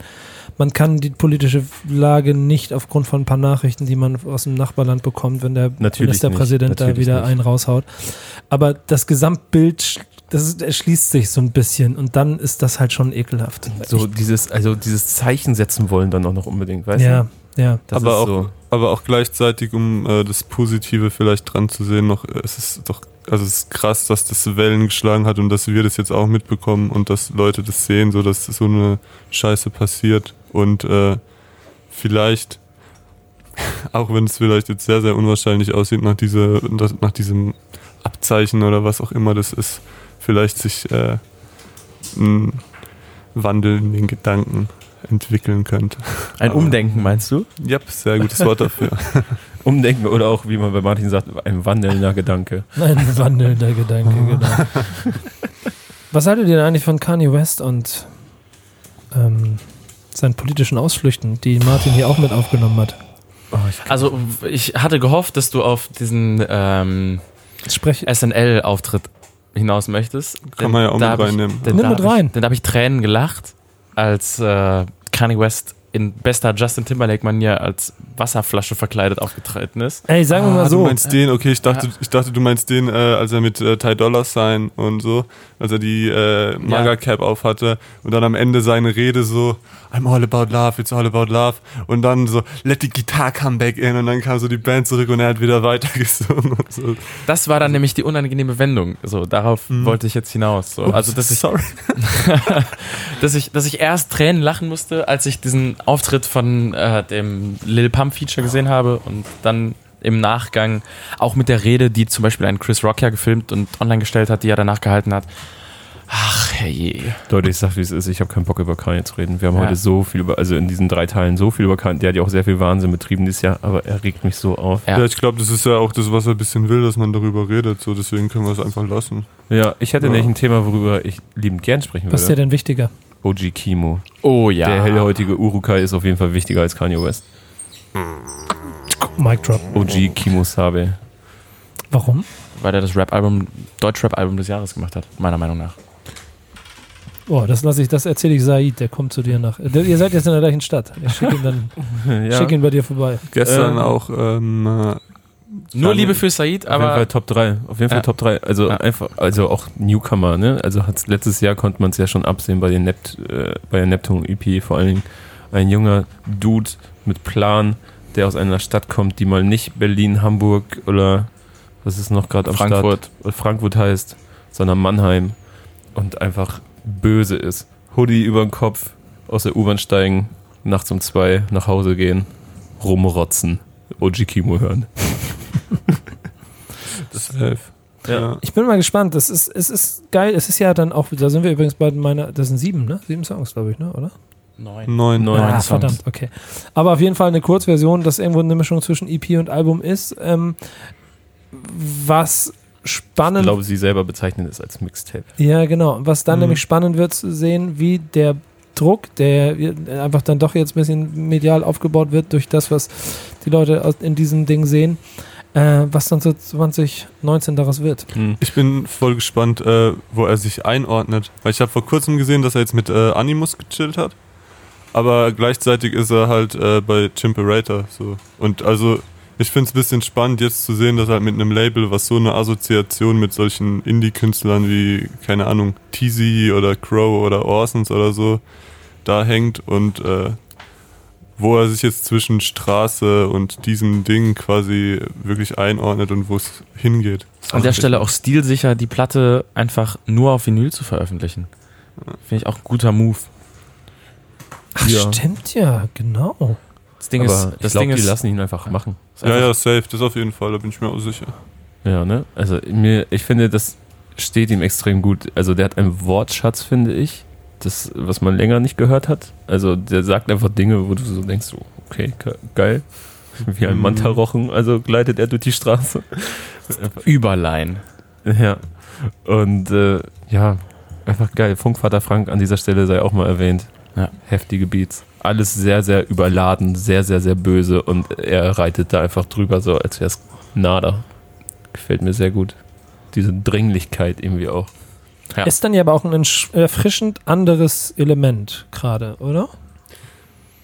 Speaker 1: Man kann die politische Lage nicht aufgrund von ein paar Nachrichten, die man aus dem Nachbarland bekommt, wenn der
Speaker 3: Natürlich
Speaker 1: Ministerpräsident
Speaker 3: nicht,
Speaker 1: da
Speaker 3: natürlich
Speaker 1: wieder
Speaker 3: nicht.
Speaker 1: einen raushaut. Aber das Gesamtbild, das erschließt sich so ein bisschen und dann ist das halt schon ekelhaft.
Speaker 3: So dieses, also dieses Zeichen setzen wollen dann auch noch unbedingt, weißt
Speaker 1: ja,
Speaker 3: du?
Speaker 1: ja.
Speaker 3: Das
Speaker 4: aber, auch,
Speaker 3: so.
Speaker 4: aber auch gleichzeitig, um äh, das Positive vielleicht dran zu sehen, noch, äh, es ist doch, also es ist krass, dass das Wellen geschlagen hat und dass wir das jetzt auch mitbekommen und dass Leute das sehen, so dass so eine Scheiße passiert und äh, vielleicht, auch wenn es vielleicht jetzt sehr, sehr unwahrscheinlich aussieht nach, diese, nach diesem Abzeichen oder was auch immer das ist, vielleicht sich äh, ein Wandel in den Gedanken entwickeln könnte.
Speaker 2: Ein Umdenken, meinst du?
Speaker 4: Ja, sehr gutes Wort dafür.
Speaker 3: Umdenken oder auch, wie man bei Martin sagt, ein wandelnder Gedanke.
Speaker 1: Ein wandelnder Gedanke, genau. Was haltet ihr denn eigentlich von Kanye West und ähm, seinen politischen Ausflüchten, die Martin hier auch mit aufgenommen hat?
Speaker 3: Oh, ich
Speaker 2: Also, ich hatte gehofft, dass du auf diesen ähm, SNL-Auftritt hinaus möchtest.
Speaker 4: Kann man ja auch mit
Speaker 2: ich-
Speaker 4: reinnehmen.
Speaker 2: denn
Speaker 1: Nimm mit
Speaker 2: hab ich-
Speaker 1: rein.
Speaker 2: Denn da habe ich Tränen gelacht, als äh, Kanye West in bester Justin Timberlake-Manier als Wasserflasche verkleidet aufgetreten ist.
Speaker 1: ey, sagen wir
Speaker 4: Ah,
Speaker 1: mal
Speaker 4: Du
Speaker 1: so.
Speaker 4: meinst den, okay, ich dachte,
Speaker 2: Ja.
Speaker 4: ich dachte, du meinst den, äh, als er mit äh, Ty Dollar Sign und so, als er die äh, Maga Cap auf hatte und dann am Ende seine Rede so, I'm all about love, it's all about love und dann so, let the guitar come back in und dann kam so die Band zurück und er hat wieder weitergesungen und so.
Speaker 2: Das war dann nämlich die unangenehme Wendung. So, darauf
Speaker 4: Mhm.
Speaker 2: wollte ich jetzt hinaus. So, also, dass ich,
Speaker 4: sorry.
Speaker 2: dass ich, dass ich erst Tränen lachen musste, als ich diesen Auftritt von äh, dem Lil Pump Feature gesehen habe und dann im Nachgang auch mit der Rede, die zum Beispiel ein Chris Rock ja gefilmt und online gestellt hat, die er danach gehalten hat. Ach, herrje.
Speaker 3: Leute, ich sag, wie es ist. Ich habe keinen Bock über Kanye zu reden. Wir haben
Speaker 2: Ja.
Speaker 3: heute so viel über, also in diesen drei Teilen so viel über Kanye. Der hat ja auch sehr viel Wahnsinn betrieben dieses Jahr, aber er regt mich so auf.
Speaker 2: Ja.
Speaker 4: Ja, ich glaube, das ist ja auch das, was er ein bisschen will, dass man darüber redet, so deswegen können wir es einfach lassen.
Speaker 3: Ja, ich hätte
Speaker 4: Ja.
Speaker 3: nämlich ein Thema, worüber ich liebend gern sprechen
Speaker 1: Was ist dir
Speaker 3: würde.
Speaker 1: denn wichtiger?
Speaker 3: OG Kimo.
Speaker 2: Oh ja.
Speaker 3: Der hellhäutige Urukai ist auf jeden Fall wichtiger als Kanye West.
Speaker 1: Mic Drop.
Speaker 3: OG Kimo Sabe.
Speaker 1: Warum?
Speaker 2: Weil er das Rap-Album, Deutsch-Rap-Album des Jahres gemacht hat, meiner Meinung nach.
Speaker 1: Oh, das lasse ich, das erzähle ich Said, der kommt zu dir nach. Der, ihr seid jetzt in der gleichen Stadt. Ich schicke ihn dann,
Speaker 3: ja,
Speaker 1: schick ihn bei dir vorbei.
Speaker 4: Gestern
Speaker 3: Ähm,
Speaker 4: auch ähm, äh,
Speaker 2: Nur Liebe für Said,
Speaker 3: auf jeden Fall
Speaker 2: aber
Speaker 3: Top 3. Auf jeden Fall
Speaker 2: Ja.
Speaker 3: Top 3. Also
Speaker 2: Ja.
Speaker 3: einfach, also auch Newcomer, ne? Also hat's, letztes Jahr konnte man es ja schon absehen bei, den Nept, äh, bei der Neptun EP. Vor allen Dingen ein junger Dude mit Plan, der aus einer Stadt kommt, die mal nicht Berlin, Hamburg oder was ist noch gerade am
Speaker 2: Frankfurt.
Speaker 3: Start? Frankfurt heißt, sondern Mannheim und einfach böse ist. Hoodie über den Kopf, aus der U-Bahn steigen, nachts um zwei nach Hause gehen, rumrotzen, OG Kimo hören.
Speaker 4: Safe.
Speaker 3: Ja.
Speaker 1: Ich bin mal gespannt. Das ist, es ist geil. Es ist ja dann auch, da sind wir übrigens bei meiner, das sind sieben, ne? Sieben Songs, glaube ich, ne? Oder?
Speaker 2: neun.
Speaker 4: Neun.
Speaker 3: Neun.
Speaker 1: ah,
Speaker 2: Songs.
Speaker 1: verdammt, okay. Aber auf jeden Fall eine Kurzversion, das irgendwo eine Mischung zwischen EP und Album ist. Ähm, was
Speaker 3: Ich
Speaker 1: spannend
Speaker 3: glaube, sie selber bezeichnen es als Mixtape.
Speaker 1: Ja, genau. Was dann
Speaker 4: Mhm.
Speaker 1: nämlich spannend wird zu sehen, wie der Druck, der einfach dann doch jetzt ein bisschen medial aufgebaut wird durch das, was die Leute in diesem Ding sehen, äh, was dann so 2019 daraus wird.
Speaker 3: Hm.
Speaker 4: Ich bin voll gespannt, äh, wo er sich einordnet. Weil ich habe vor kurzem gesehen, dass er jetzt mit äh, Animus gechillt hat. Aber gleichzeitig ist er halt äh, bei Chimperator. So. Und also, ich finde es ein bisschen spannend, jetzt zu sehen, dass er halt mit einem Label, was so eine Assoziation mit solchen Indie-Künstlern wie, keine Ahnung, Teasy oder Crow oder Orsons oder so, da hängt und äh, wo er sich jetzt zwischen Straße und diesem Ding quasi wirklich einordnet und wo es hingeht.
Speaker 2: An der Stelle auch stilsicher, die Platte einfach nur auf Vinyl zu veröffentlichen. Finde ich auch ein guter Move.
Speaker 1: Ach,
Speaker 3: Ja.
Speaker 1: stimmt ja, genau.
Speaker 2: Das Ding
Speaker 3: Aber
Speaker 2: ist,
Speaker 3: ich
Speaker 2: das
Speaker 3: glaube,
Speaker 2: Ding
Speaker 3: die
Speaker 2: ist,
Speaker 3: lassen ihn einfach machen.
Speaker 2: ist
Speaker 4: Ja,
Speaker 2: einfach-
Speaker 4: ja, safe, das auf jeden Fall, da bin ich mir auch sicher.
Speaker 3: Ja, ne? Also mir, ich finde, das steht ihm extrem gut. Also der hat einen Wortschatz, finde ich, das, was man länger nicht gehört hat. Also der sagt einfach Dinge, wo du so denkst, okay, ge- geil. Wie ein
Speaker 4: Mhm.
Speaker 3: Mantarochen, also gleitet er durch die Straße.
Speaker 2: Überlein.
Speaker 3: Ja. Und äh, ja, einfach geil. Funkvater Frank an dieser Stelle sei auch mal erwähnt.
Speaker 2: Ja.
Speaker 3: Heftige Beats. Alles sehr, sehr überladen, sehr, sehr, sehr böse und er reitet da einfach drüber, so als wäre es nada. Gefällt mir sehr gut. Diese Dringlichkeit irgendwie auch.
Speaker 2: Ja.
Speaker 1: Ist dann ja aber auch ein erfrischend anderes Element gerade, oder?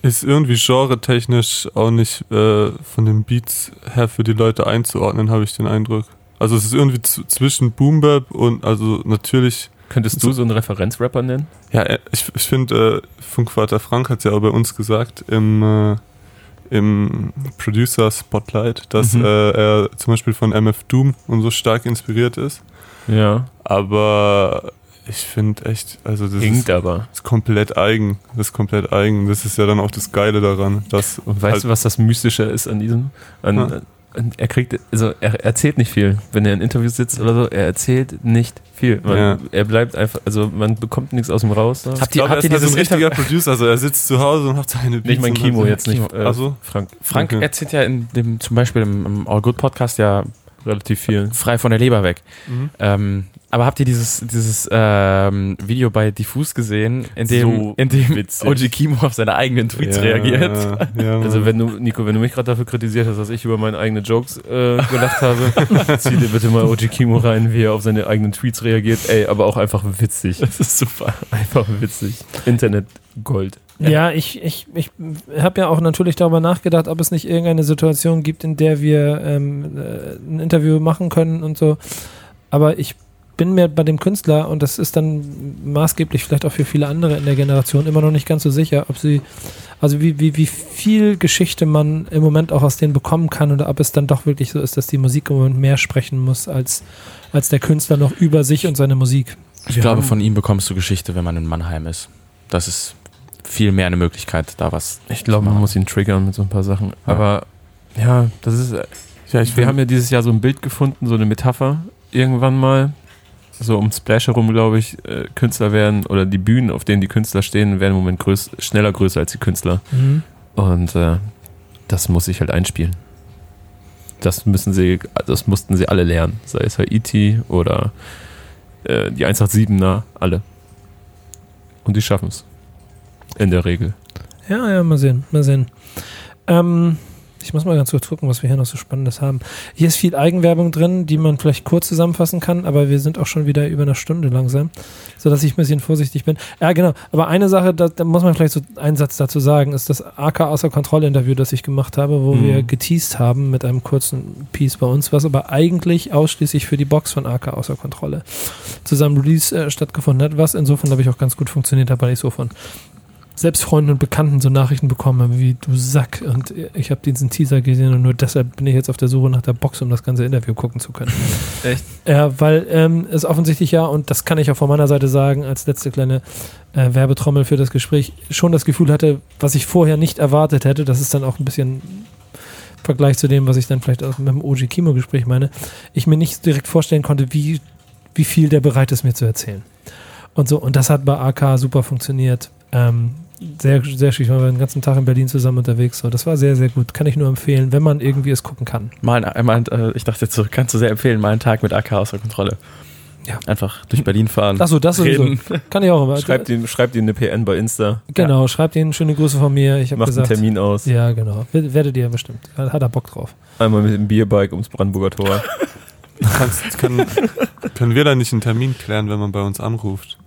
Speaker 4: Ist irgendwie genre-technisch auch nicht äh, von den Beats her für die Leute einzuordnen, habe ich den Eindruck. Also es ist irgendwie zwischen Boom Bap und also natürlich,
Speaker 3: Könntest du so einen Referenzrapper nennen?
Speaker 4: ja, äh, ich, ich finde, äh, Funkvater Frank hat ja auch bei uns gesagt im, äh, im Producer Spotlight, dass
Speaker 3: Mhm.
Speaker 4: äh, er zum Beispiel von MF Doom und so stark inspiriert ist.
Speaker 3: Ja.
Speaker 4: Aber ich finde echt, also das
Speaker 3: Hinkt
Speaker 4: ist,
Speaker 3: aber.
Speaker 4: ist komplett eigen. Das ist komplett eigen. Das ist ja dann auch das Geile daran, dass
Speaker 3: Und weißt
Speaker 4: halt-
Speaker 3: du, was das Mystische ist an diesem? An,
Speaker 4: Ja.
Speaker 3: an, er kriegt, also er erzählt nicht viel. Wenn er in Interviews sitzt oder so, er erzählt nicht viel. Man,
Speaker 4: Ja.
Speaker 3: Er bleibt einfach, also man bekommt nichts aus ihm raus. So.
Speaker 2: Habt ihr,
Speaker 4: er
Speaker 2: habt ihr
Speaker 4: halt so
Speaker 2: dieses
Speaker 4: ein richtiger? Producer, also er sitzt zu Hause und hat seine Beats
Speaker 3: Nicht mein Kimo jetzt nicht. Äh,
Speaker 4: Ach so.
Speaker 3: Frank,
Speaker 2: Frank
Speaker 4: Okay.
Speaker 2: erzählt ja in dem, zum Beispiel im, im All Good Podcast ja
Speaker 3: relativ viel.
Speaker 2: frei von der Leber weg.
Speaker 4: Mhm.
Speaker 2: Ähm, aber habt ihr dieses, dieses ähm, Video bei Diffus gesehen, in dem,
Speaker 3: So
Speaker 2: in dem
Speaker 3: witzig.
Speaker 2: OG Kimo auf seine eigenen Tweets
Speaker 4: Ja,
Speaker 2: reagiert?
Speaker 4: Ja,
Speaker 3: Also wenn du, Nico, wenn du mich gerade dafür kritisiert hast, dass ich über meine eigenen Jokes äh, gelacht habe, zieh dir bitte mal OG Kimo rein, wie er auf seine eigenen Tweets reagiert. Ey, aber auch einfach witzig.
Speaker 2: Das ist super.
Speaker 3: Einfach witzig. Internet Gold.
Speaker 1: Ja, ich, ich, ich habe ja auch natürlich darüber nachgedacht, ob es nicht irgendeine Situation gibt, in der wir ähm, äh, ein Interview machen können und so. Aber ich bin mir bei dem Künstler, und das ist dann maßgeblich vielleicht auch für viele andere in der Generation, immer noch nicht ganz so sicher, ob sie, also wie, wie, wie viel Geschichte man im Moment auch aus denen bekommen kann oder ob es dann doch wirklich so ist, dass die Musik im Moment mehr sprechen muss als, als der Künstler noch über sich und seine Musik.
Speaker 2: Ich glaube, von ihm bekommst du Geschichte, wenn man in Mannheim ist. Das ist viel mehr eine Möglichkeit, da was.
Speaker 3: Ich glaube, man muss ihn triggern mit so ein paar Sachen.
Speaker 2: Ja.
Speaker 3: Aber ja, das ist.
Speaker 4: ja, ich
Speaker 3: Wir haben ja dieses Jahr so ein Bild gefunden, so eine Metapher irgendwann mal. So um Splash herum, glaube ich, äh, Künstler werden oder die Bühnen, auf denen die Künstler stehen, werden im Moment größ schneller größer als die Künstler. Und äh, das muss sich halt einspielen. Das müssen sie, das mussten sie alle lernen. Sei es Haiti oder äh, die 187er, alle. Und die schaffen es. In der Regel.
Speaker 1: Ja, ja, mal sehen, mal sehen. Ähm, ich muss mal ganz kurz gucken, was wir hier noch so Spannendes haben. Hier ist viel Eigenwerbung drin, die man vielleicht kurz zusammenfassen kann, aber wir sind auch schon wieder über eine Stunde langsam, sodass ich ein bisschen vorsichtig bin. Ja, genau. Aber eine Sache, da, da muss man vielleicht so einen Satz dazu sagen, ist das AK außer Kontrolle-Interview, das ich gemacht habe, wo
Speaker 3: Mhm.
Speaker 1: wir geteased haben mit einem kurzen Piece bei uns, was aber eigentlich ausschließlich für die Box von AK außer Kontrolle zusammen Release äh, stattgefunden hat, was insofern, glaube ich, auch ganz gut funktioniert hat, weil ich so von selbst Freunden und Bekannten so Nachrichten bekommen habe, wie du Sack. Und ich habe diesen Teaser gesehen und nur deshalb bin ich jetzt auf der Suche nach der Box, um das ganze Interview gucken zu können.
Speaker 3: Echt?
Speaker 1: Ja, weil ähm, es offensichtlich ja, und das kann ich auch von meiner Seite sagen, als letzte kleine äh, Werbetrommel für das Gespräch, schon das Gefühl hatte, was ich vorher nicht erwartet hätte, das ist dann auch ein bisschen im Vergleich zu dem, was ich dann vielleicht auch mit dem OG Kimo Gespräch meine, ich mir nicht direkt vorstellen konnte, wie, wie viel der bereit ist, mir zu erzählen. Und so, und das hat bei AK super funktioniert. Ähm, sehr, sehr schön. Ich war den ganzen Tag in Berlin zusammen unterwegs. So, das war sehr, sehr gut. Kann ich nur empfehlen, wenn man irgendwie es gucken kann.
Speaker 2: Mal, ein- mal, äh, ich dachte jetzt so, kannst du sehr empfehlen, mal einen Tag mit AK außer Kontrolle.
Speaker 1: Ja.
Speaker 2: Einfach durch Berlin fahren.
Speaker 1: Achso, das sowieso.
Speaker 2: reden.
Speaker 1: Kann ich auch immer.
Speaker 3: Schreibt ihm, schreibt eine PN bei Insta.
Speaker 1: Genau, schreibt ihnen schöne Grüße von mir. Ich habe
Speaker 3: Macht einen
Speaker 1: gesagt.
Speaker 3: Termin aus.
Speaker 1: Ja, genau. Wer- Werdet ihr bestimmt. Hat hat er Bock drauf.
Speaker 3: Einmal mit dem Bierbike ums Brandenburger Tor.
Speaker 4: Kannst, kann, können wir da nicht einen Termin klären, wenn man bei uns anruft?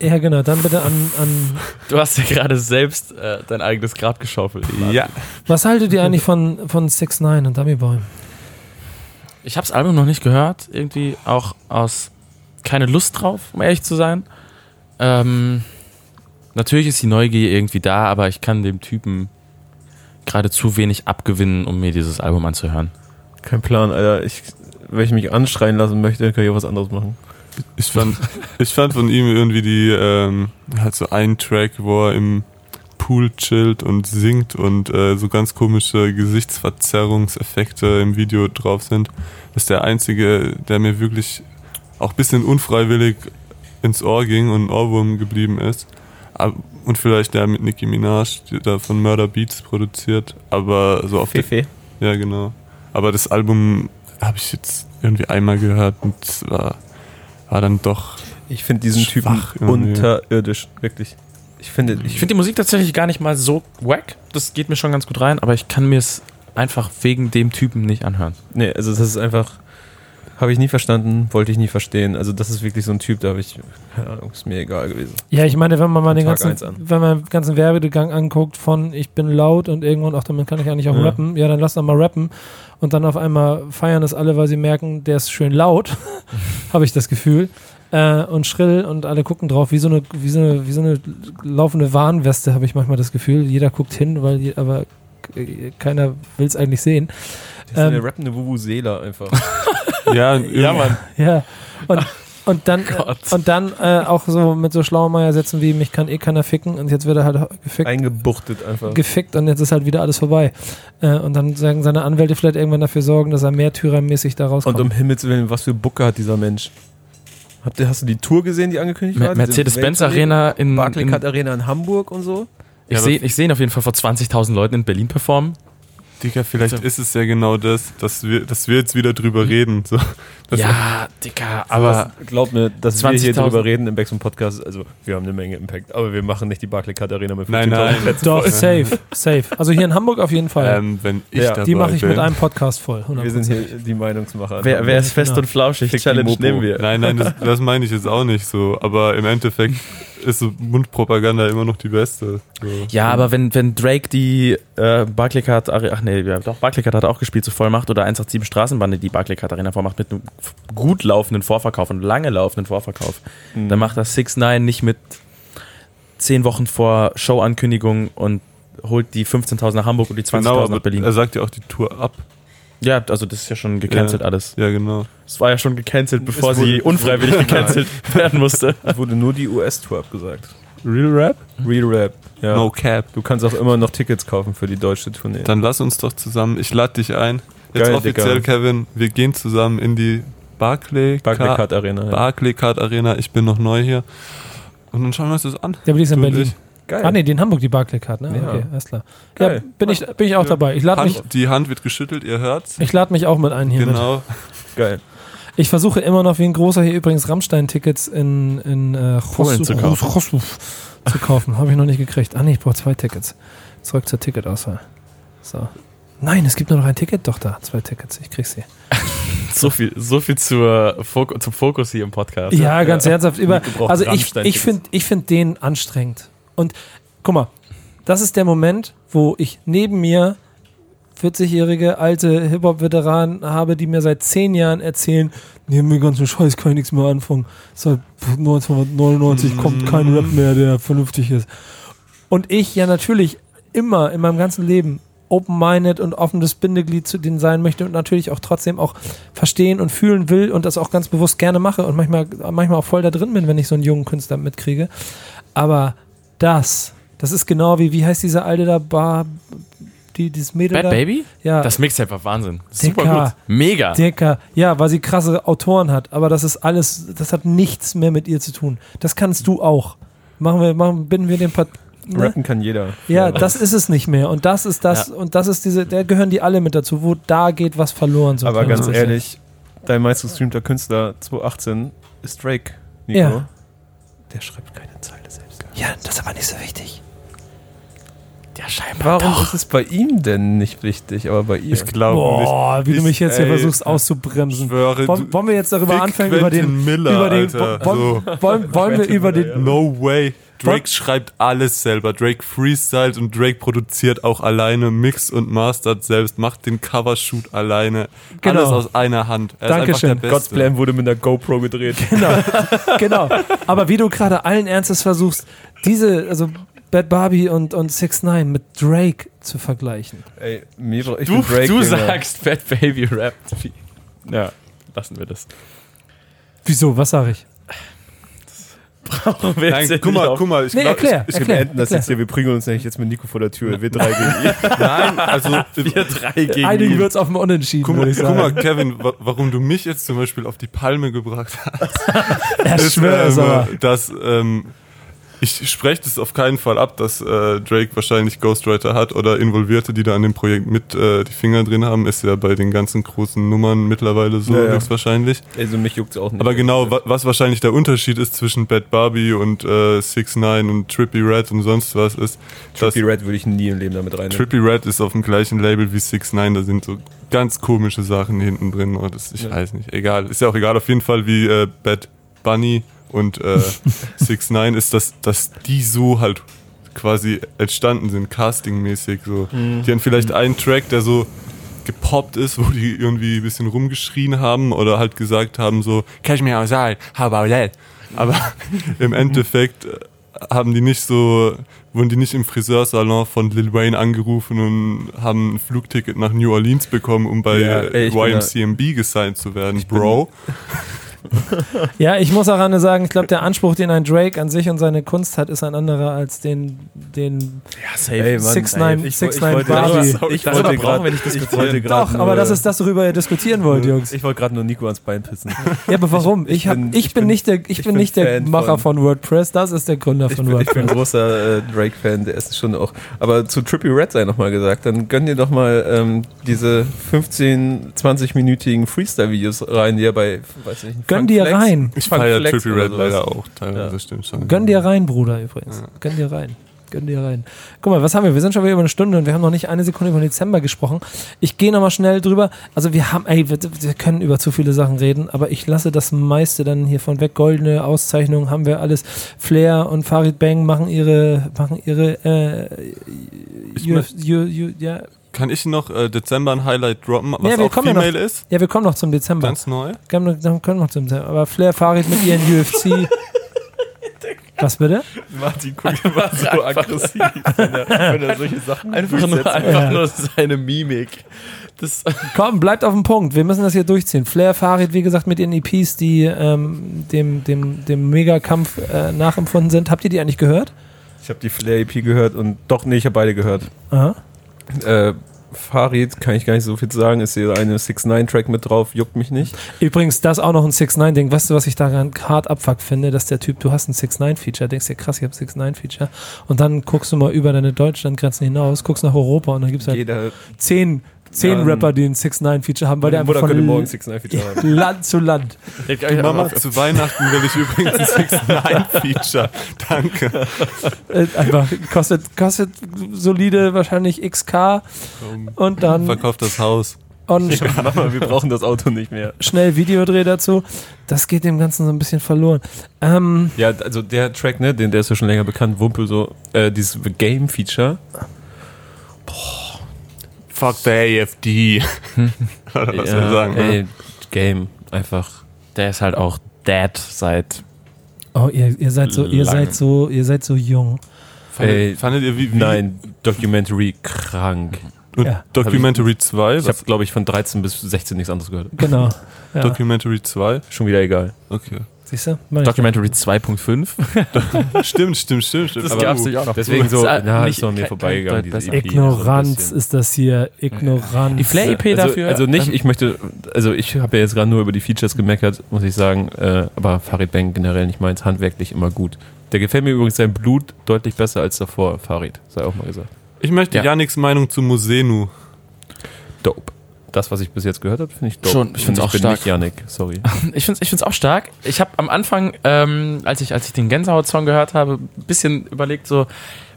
Speaker 1: Ja, genau. Dann bitte an, an.
Speaker 2: Du hast ja gerade selbst äh, dein eigenes Grab geschaufelt.
Speaker 4: Ja.
Speaker 1: Was haltet ihr eigentlich von, von 6 9 und Dummy Boy?
Speaker 2: Ich habe das Album noch nicht gehört. Irgendwie auch aus keine Lust drauf, um ehrlich zu sein. Ähm, natürlich ist die Neugier irgendwie da, aber ich kann dem Typen gerade zu wenig abgewinnen, um mir dieses Album anzuhören.
Speaker 3: Kein Plan, Alter. Ich, wenn ich mich anschreien lassen möchte, kann ich auch was anderes machen.
Speaker 4: Ich fand, ich fand von ihm irgendwie die, ähm, halt so einen Track, wo er im Pool chillt und singt und äh, so ganz komische Gesichtsverzerrungseffekte im Video drauf sind. Das ist der einzige, der mir wirklich auch ein bisschen unfreiwillig ins Ohr ging und ein Ohrwurm geblieben ist. Und vielleicht der mit Nicki Minaj, da von Murder Beats produziert. Aber so auf der,
Speaker 3: Fefe.
Speaker 4: Ja, genau. Aber das Album habe ich jetzt irgendwie einmal gehört und es war, war dann doch.
Speaker 3: Ich finde diesen
Speaker 4: Schwach
Speaker 3: Typen
Speaker 4: irgendwie.
Speaker 3: unterirdisch, wirklich. Ich finde,
Speaker 2: Ich
Speaker 3: ich
Speaker 2: finde die Musik tatsächlich gar nicht mal so wack. Das geht mir schon ganz gut rein, aber ich kann mir es einfach wegen dem Typen nicht anhören.
Speaker 3: Nee, also das ist einfach. Habe ich nie verstanden, wollte ich nie verstehen. Also, das ist wirklich so ein Typ, da habe ich. Keine Ahnung, ist mir egal gewesen.
Speaker 1: Ja, ich meine, wenn man mal den
Speaker 3: Tag
Speaker 1: ganzen, wenn man den ganzen Werbegang anguckt von ich bin laut und irgendwann, ach, damit kann ich eigentlich auch
Speaker 3: Ja.
Speaker 1: rappen, ja, dann lass doch mal rappen. Und dann auf einmal feiern das alle, weil sie merken, der ist schön laut, habe ich das Gefühl. Äh, und schrill und alle gucken drauf, wie so eine, wie so eine, wie so eine laufende Warnweste, habe ich manchmal das Gefühl. Jeder guckt hin, weil je, aber keiner will es eigentlich sehen.
Speaker 3: Das ist
Speaker 1: Ähm,
Speaker 3: eine rappende Wuvu-Seele einfach.
Speaker 4: Ja,
Speaker 2: Ja, Mann.
Speaker 1: Ja. Und, und dann,
Speaker 2: Gott.
Speaker 1: und dann äh, auch so mit so Schlaumeiersätzen wie mich kann eh keiner ficken und jetzt wird er halt gefickt
Speaker 3: Eingebuchtet einfach.
Speaker 1: gefickt und jetzt ist halt wieder alles vorbei. Äh, und dann sagen seine Anwälte vielleicht irgendwann dafür sorgen, dass er märtyrermäßig da
Speaker 3: Und
Speaker 1: rauskommt.
Speaker 3: um Himmels Willen, was für Bucke hat dieser Mensch? Habt ihr, hast du die Tour gesehen, die angekündigt
Speaker 2: Me-
Speaker 3: war?
Speaker 2: Mercedes-Benz? Arena in,
Speaker 3: Barclaycard
Speaker 2: in
Speaker 3: Arena in Hamburg und so.
Speaker 2: ich
Speaker 4: Ja,
Speaker 2: sehe ich seh ihn auf jeden Fall vor 20.000 Leuten in Berlin performen.
Speaker 4: Digga, vielleicht
Speaker 2: So.
Speaker 4: ist es ja genau das, dass wir, dass wir jetzt wieder drüber reden. So,
Speaker 2: ja, Dicker,
Speaker 3: Aber
Speaker 2: aber
Speaker 3: glaub mir, dass wir hier
Speaker 2: 20.000.
Speaker 3: drüber reden im Backspin Podcast, also wir haben eine Menge Impact, aber wir machen nicht die Barclaycard Arena mit
Speaker 4: Nein,
Speaker 3: 15.000
Speaker 4: nein.
Speaker 3: Plätzen
Speaker 1: Doch,
Speaker 3: voll.
Speaker 1: safe, safe. Also hier in Hamburg auf jeden Fall.
Speaker 4: ähm, wenn ich
Speaker 3: Ja,
Speaker 4: dabei
Speaker 1: die mache ich
Speaker 4: bin.
Speaker 1: mit einem Podcast voll. 100%.
Speaker 3: Wir sind hier die Meinungsmacher.
Speaker 2: wer, wer ist fest
Speaker 1: Genau.
Speaker 2: und flauschig?
Speaker 3: Fick die
Speaker 2: Challenge nehmen wir.
Speaker 4: Nein, nein, das, das meine ich jetzt auch nicht so. Aber im Endeffekt ist so Mundpropaganda immer noch die beste. So.
Speaker 2: Ja, aber wenn, wenn Drake die äh, Barclaycard Arena, ach nee, ja, doch, Barclaycard hat auch gespielt, so voll macht, oder 187 Straßenbande die Barclaycard Arena vormacht mit einem gut laufenden Vorverkauf und lange laufenden Vorverkauf,
Speaker 3: Mhm.
Speaker 2: dann macht das 6 9 nicht mit zehn Wochen vor Showankündigung und holt die 15.000 nach Hamburg und die 20.000
Speaker 4: genau,
Speaker 2: nach Berlin.
Speaker 4: er sagt ja auch die Tour ab.
Speaker 2: ja, also das ist ja schon gecancelt
Speaker 4: Ja.
Speaker 2: alles.
Speaker 4: Ja, genau.
Speaker 2: Es war ja schon gecancelt, bevor
Speaker 3: wurde-
Speaker 2: sie unfreiwillig gecancelt werden musste.
Speaker 3: Es wurde nur die US-Tour abgesagt.
Speaker 4: Real Rap?
Speaker 3: Real Rap. Ja.
Speaker 4: No Cap.
Speaker 3: Du kannst auch immer noch Tickets kaufen für die deutsche Tournee.
Speaker 4: Dann lass uns doch zusammen, ich lade dich ein. Jetzt
Speaker 3: Geil,
Speaker 4: offiziell,
Speaker 3: Digga.
Speaker 4: Kevin, wir gehen zusammen in die Barclay
Speaker 3: Barclaycard Arena. Ja.
Speaker 4: Barclaycard Arena. Ich bin noch neu hier. Und dann schauen wir uns das an.
Speaker 1: Der will ist in Berlin.
Speaker 3: Geil.
Speaker 1: Ah nee, die in Hamburg, die Barclaycard, ne?
Speaker 3: Ja.
Speaker 1: Okay, alles klar.
Speaker 3: Geil.
Speaker 1: Ja, bin ich, bin ich auch
Speaker 4: Ja.
Speaker 1: dabei. Ich lade mich,
Speaker 4: die Hand wird geschüttelt, ihr hört's.
Speaker 1: ich lade mich auch mit ein hier mit.
Speaker 4: Genau.
Speaker 3: Geil.
Speaker 1: Ich versuche immer noch wie ein großer hier übrigens Rammstein-Tickets in, in äh,
Speaker 2: Polen zu kaufen.
Speaker 1: Chos- Chos- zu kaufen. Habe ich noch nicht gekriegt. Ah nee, ich brauche zwei Tickets. Zurück zur Ticketauswahl. So. Nein, es gibt nur noch ein Ticket. Doch da, zwei Tickets. Ich krieg sie.
Speaker 2: So viel, so viel zur Fok zum Fokus hier im Podcast.
Speaker 1: Ja, ganz ernsthaft. Über, also ich, ich finde ich find den anstrengend. Und guck mal, das ist der Moment, wo ich neben mir 40-jährige alte Hip-Hop-Veteranen habe, die mir seit zehn Jahren erzählen, mit dem ganzen Scheiß kann ich nichts mehr anfangen. Seit 1999 kommt kein Rap mehr, der vernünftig ist. Und ich ja natürlich immer in meinem ganzen Leben open-minded und offenes Bindeglied zu denen sein möchte und natürlich auch trotzdem auch verstehen und fühlen will und das auch ganz bewusst gerne mache und manchmal, manchmal auch voll da drin bin, wenn ich so einen jungen Künstler mitkriege. Aber das, das ist genau wie, wie heißt diese alte da, Bar, die, dieses Mädel
Speaker 2: Bad
Speaker 1: da?
Speaker 2: Baby?
Speaker 1: Ja,
Speaker 2: Das Mixtape war Wahnsinn. Super
Speaker 1: Dicker.
Speaker 2: gut. Mega.
Speaker 1: Dicker, ja, weil sie krasse Autoren hat, aber das ist alles, das hat nichts mehr mit ihr zu tun. Das kannst du auch. Machen wir, machen, binden wir den Part, ne?
Speaker 3: Rappen kann jeder.
Speaker 1: Ja, das ist es nicht mehr. Und das ist das, und das ist diese, da gehören die alle mit dazu, wo da geht was verloren. So
Speaker 3: Aber ganz ehrlich, dein meistgestreamter Künstler 2018 ist Drake, Nico.
Speaker 1: Ja.
Speaker 3: Der schreibt keine Zeile selbst.
Speaker 1: Ja, das ist aber nicht so wichtig.
Speaker 2: Ja, scheinbar
Speaker 3: Warum ist es bei ihm denn nicht wichtig, aber bei ihr?
Speaker 4: Ich glaube
Speaker 1: Boah, wie du
Speaker 4: Ich-
Speaker 1: mich jetzt hier
Speaker 4: ey,
Speaker 1: versuchst
Speaker 4: Ich
Speaker 1: auszubremsen.
Speaker 4: schwöre,
Speaker 1: Wollen,
Speaker 4: du,
Speaker 1: wollen wir jetzt darüber anfangen, über den.
Speaker 4: Quentin Miller,
Speaker 1: über den
Speaker 4: Alter.
Speaker 1: wollen, wollen, wollen wir über den.
Speaker 4: no way. Drake schreibt alles selber. Drake freestylt und Drake produziert auch alleine, mixt und mastert selbst, macht den Covershoot alleine.
Speaker 1: Genau.
Speaker 4: Alles aus einer Hand. Er
Speaker 1: Dankeschön.
Speaker 3: God's. Plan wurde mit einer GoPro gedreht.
Speaker 1: Genau, genau. Aber wie du gerade allen Ernstes versuchst, diese, also Bad Barbie und, und 6 9 mit Drake zu vergleichen.
Speaker 3: Ey, mir, ich
Speaker 2: Du,
Speaker 3: bin Drake,
Speaker 2: du sagst Fat Baby Rap. Ja, lassen wir das.
Speaker 1: Wieso? Was sage ich?
Speaker 2: Brauchen wir
Speaker 4: Nein,
Speaker 2: jetzt
Speaker 4: guck mal,
Speaker 2: auf-
Speaker 4: guck mal. Ich
Speaker 1: Nee,
Speaker 4: glaub,
Speaker 1: erklär.
Speaker 3: Ich wir beenden das jetzt hier. Wir prügeln uns nämlich jetzt mit Nico vor der Tür. Wir drei gegen ihn.
Speaker 4: Ich, nein, also
Speaker 2: Wir drei gegen
Speaker 1: Einigen
Speaker 2: ihn.
Speaker 1: wird es auf dem Unentschieden,
Speaker 4: Guck mal,
Speaker 1: ich
Speaker 4: guck mal, Kevin, wa warum du mich jetzt zum Beispiel auf die Palme gebracht hast,
Speaker 1: er
Speaker 4: ist,
Speaker 1: schwört es
Speaker 4: ähm,
Speaker 1: aber.
Speaker 4: dass ähm, ich spreche das auf keinen Fall ab, dass äh, Drake wahrscheinlich Ghostwriter hat oder Involvierte, die da an dem Projekt mit äh, die Finger drin haben, ist ja bei den ganzen großen Nummern mittlerweile so
Speaker 3: Ja, ja.
Speaker 4: höchstwahrscheinlich.
Speaker 3: Also mich juckt auch nicht.
Speaker 4: Aber genau, wa was wahrscheinlich der Unterschied ist zwischen Bad Barbie und äh, 6 9 und Trippy Red und sonst was ist,
Speaker 3: Trippy Red würde ich nie im Leben damit reinnehmen.
Speaker 4: Trippy Red ist auf dem gleichen Label wie 6 9 da sind so ganz komische Sachen hinten drin. Oder das, ich
Speaker 3: Ja.
Speaker 4: weiß nicht, egal. Ist ja auch egal, auf jeden Fall wie äh, Bad Bunny und äh, 6 9 ist, dass, dass die so halt quasi entstanden sind, castingmäßig. So.
Speaker 3: Mhm.
Speaker 4: Die haben vielleicht einen Track, der so gepoppt ist, wo die irgendwie ein bisschen rumgeschrien haben oder halt gesagt haben so, catch me outside, how about that? Aber im Endeffekt äh, haben die nicht so, wurden die nicht im Friseursalon von Lil Wayne angerufen und haben ein Flugticket nach New Orleans bekommen, um bei
Speaker 3: Ja, ey,
Speaker 4: YMCMB gesigned zu werden, Bro.
Speaker 1: Ja, ich muss auch Anne sagen, ich glaube, der Anspruch, den ein Drake an sich und seine Kunst hat, ist ein anderer als den, den
Speaker 2: Ja, safe.
Speaker 3: Ey, Mann,
Speaker 1: 6ix9ine
Speaker 3: ey, ich-
Speaker 1: 6ix9ine
Speaker 3: ich wollte-
Speaker 1: Barbie.
Speaker 2: Sorry,
Speaker 3: Ich wollte gerade
Speaker 2: nicht
Speaker 3: ich
Speaker 2: diskutieren.
Speaker 3: wollte
Speaker 1: Doch, aber das ist das, worüber ihr diskutieren wollt, Jungs.
Speaker 3: Ich wollte gerade nur Nico ans Bein pissen.
Speaker 1: Ja, aber warum? Ich,
Speaker 3: ich
Speaker 1: hab,
Speaker 3: bin-
Speaker 1: ich,
Speaker 3: ich
Speaker 1: bin nicht der, ich
Speaker 3: ich
Speaker 1: bin nicht der Macher
Speaker 3: von-
Speaker 1: WordPress, das ist der Gründer
Speaker 3: Ich
Speaker 1: von
Speaker 3: bin, ich bin
Speaker 1: WordPress.
Speaker 3: großer äh, Drake-Fan, der ist schon auch. Aber zu Trippy Red sei nochmal gesagt, dann gönn dir doch mal ähm, diese 15, 20-minütigen Freestyle-Videos rein, die er bei, weiß nicht,
Speaker 1: Gönn dir
Speaker 3: Flex-
Speaker 1: rein.
Speaker 4: Ich feiere Trippy Red leider auch teilweise,
Speaker 3: Ja.
Speaker 4: stimmt schon.
Speaker 1: Gönn dir rein, Bruder, übrigens. Gönn dir rein. Gönn dir rein. Guck mal, was haben wir? Wir sind schon wieder über eine Stunde und wir haben noch nicht eine Sekunde über Dezember gesprochen. Ich gehe nochmal schnell drüber. Also wir haben, ey, wir, wir können über zu viele Sachen reden, aber ich lasse das meiste dann hier von weg. Goldene Auszeichnungen haben wir alles. Flair und Farid Bang machen ihre, machen ihre, äh,
Speaker 4: Ich
Speaker 1: Uf- Ju- Ju- ja,
Speaker 4: Kann ich noch äh, Dezember ein Highlight droppen, was
Speaker 1: Ja, wir
Speaker 4: auch
Speaker 1: kommen ja noch.
Speaker 4: Female ist?
Speaker 1: ja, wir kommen noch zum Dezember.
Speaker 4: Ganz neu.
Speaker 1: Können, dann können wir noch zum Dezember. Aber Flair, Farid mit ihren UFC. Was bitte?
Speaker 3: Martin guckt immer so aggressiv, wenn er, wenn er solche Sachen
Speaker 2: Einfach, nur, einfach
Speaker 1: Ja.
Speaker 2: nur seine Mimik. Das,
Speaker 1: Komm, bleibt auf dem Punkt. Wir müssen das hier durchziehen. Flair, Farid, wie gesagt, mit ihren EPs, die ähm, dem, dem, dem Megakampf äh, nachempfunden sind. Habt ihr die eigentlich gehört?
Speaker 3: Ich habe die Flair-EP gehört und doch, nee, ich habe beide gehört.
Speaker 1: Aha.
Speaker 3: Äh, Farid kann ich gar nicht so viel sagen. Ist hier eine 6-9-Track mit drauf, juckt mich nicht.
Speaker 1: Übrigens, das auch noch ein 6-9-Ding. Weißt du, was ich daran hart abfuck finde? Dass der Typ, du hast ein 6-9-Feature, denkst dir, krass, ich habe 6-9-Feature. Und dann guckst du mal über deine Deutschlandgrenzen hinaus, guckst nach Europa und dann gibt es halt
Speaker 3: Jeder,
Speaker 1: zehn, zehn
Speaker 3: Ja,
Speaker 1: Rapper, die ein 6-9-Feature haben, weil der
Speaker 3: meine
Speaker 1: einfach
Speaker 3: könnte
Speaker 1: von
Speaker 3: morgen 6-9-Feature haben.
Speaker 1: Land zu Land.
Speaker 4: Mama, zu Weihnachten will ich übrigens ein 6 9 Feature. Danke.
Speaker 1: Äh, einfach kostet, kostet solide wahrscheinlich XK und dann
Speaker 4: Verkauft das Haus.
Speaker 1: und
Speaker 3: Mama, wir brauchen das Auto nicht mehr.
Speaker 1: schnell Videodreh dazu. Das geht dem Ganzen so ein bisschen verloren. Ähm,
Speaker 3: Ja, also der Track, ne, den, der ist ja schon länger bekannt, Wumpel so, äh, dieses The Game-Feature.
Speaker 4: Fuck the AFD. Oder was ich sagen? ne?
Speaker 3: ey, Game, einfach.
Speaker 2: der ist halt auch dead seit.
Speaker 1: oh, ihr, ihr seid so, ihr
Speaker 2: Lange.
Speaker 1: seid so, ihr seid so jung.
Speaker 4: Fandet,
Speaker 3: Ey,
Speaker 4: fandet ihr wie, wie
Speaker 3: Nein, Documentary krank.
Speaker 4: Und
Speaker 1: Ja.
Speaker 4: Documentary 2?
Speaker 3: Ich habe, glaube ich, von 13 bis 16 nichts anderes gehört.
Speaker 1: Genau. Ja.
Speaker 4: Documentary 2?
Speaker 3: Schon wieder egal.
Speaker 4: Okay.
Speaker 1: Siehst du?
Speaker 2: Documentary 2.5.
Speaker 4: Stimmt, stimmt, stimmt, stimmt.
Speaker 2: Das gab's nicht auch noch.
Speaker 3: Deswegen so, na,
Speaker 2: nicht-
Speaker 3: ist an mir vorbeigegangen,
Speaker 2: kein
Speaker 3: diese EP.
Speaker 1: Ignoranz
Speaker 3: so bisschen.
Speaker 1: ist das hier. Ignoranz.
Speaker 2: Die Flair-EP
Speaker 3: also,
Speaker 2: dafür.
Speaker 3: Also nicht,
Speaker 2: ähm,
Speaker 3: ich möchte, also ich habe ja jetzt gerade nur über die Features gemeckert, muss ich sagen, äh, aber Farid Bang generell nicht meins, handwerklich immer gut. Der gefällt mir übrigens sein Blut deutlich besser als davor, Farid, sei auch mal gesagt.
Speaker 4: Ich möchte
Speaker 2: Ja.
Speaker 4: Yannicks Meinung zu Mosenu.
Speaker 3: Dope. Das, was ich bis jetzt gehört habe, finde ich dope.
Speaker 2: Schon, ich find's
Speaker 3: Und
Speaker 2: auch
Speaker 3: bin
Speaker 2: stark.
Speaker 3: nicht Yannick, sorry.
Speaker 2: Ich finde es ich find's auch stark. Ich habe am Anfang, ähm, als, ich, als ich den Gänsehaut-Song gehört habe, ein bisschen überlegt, so,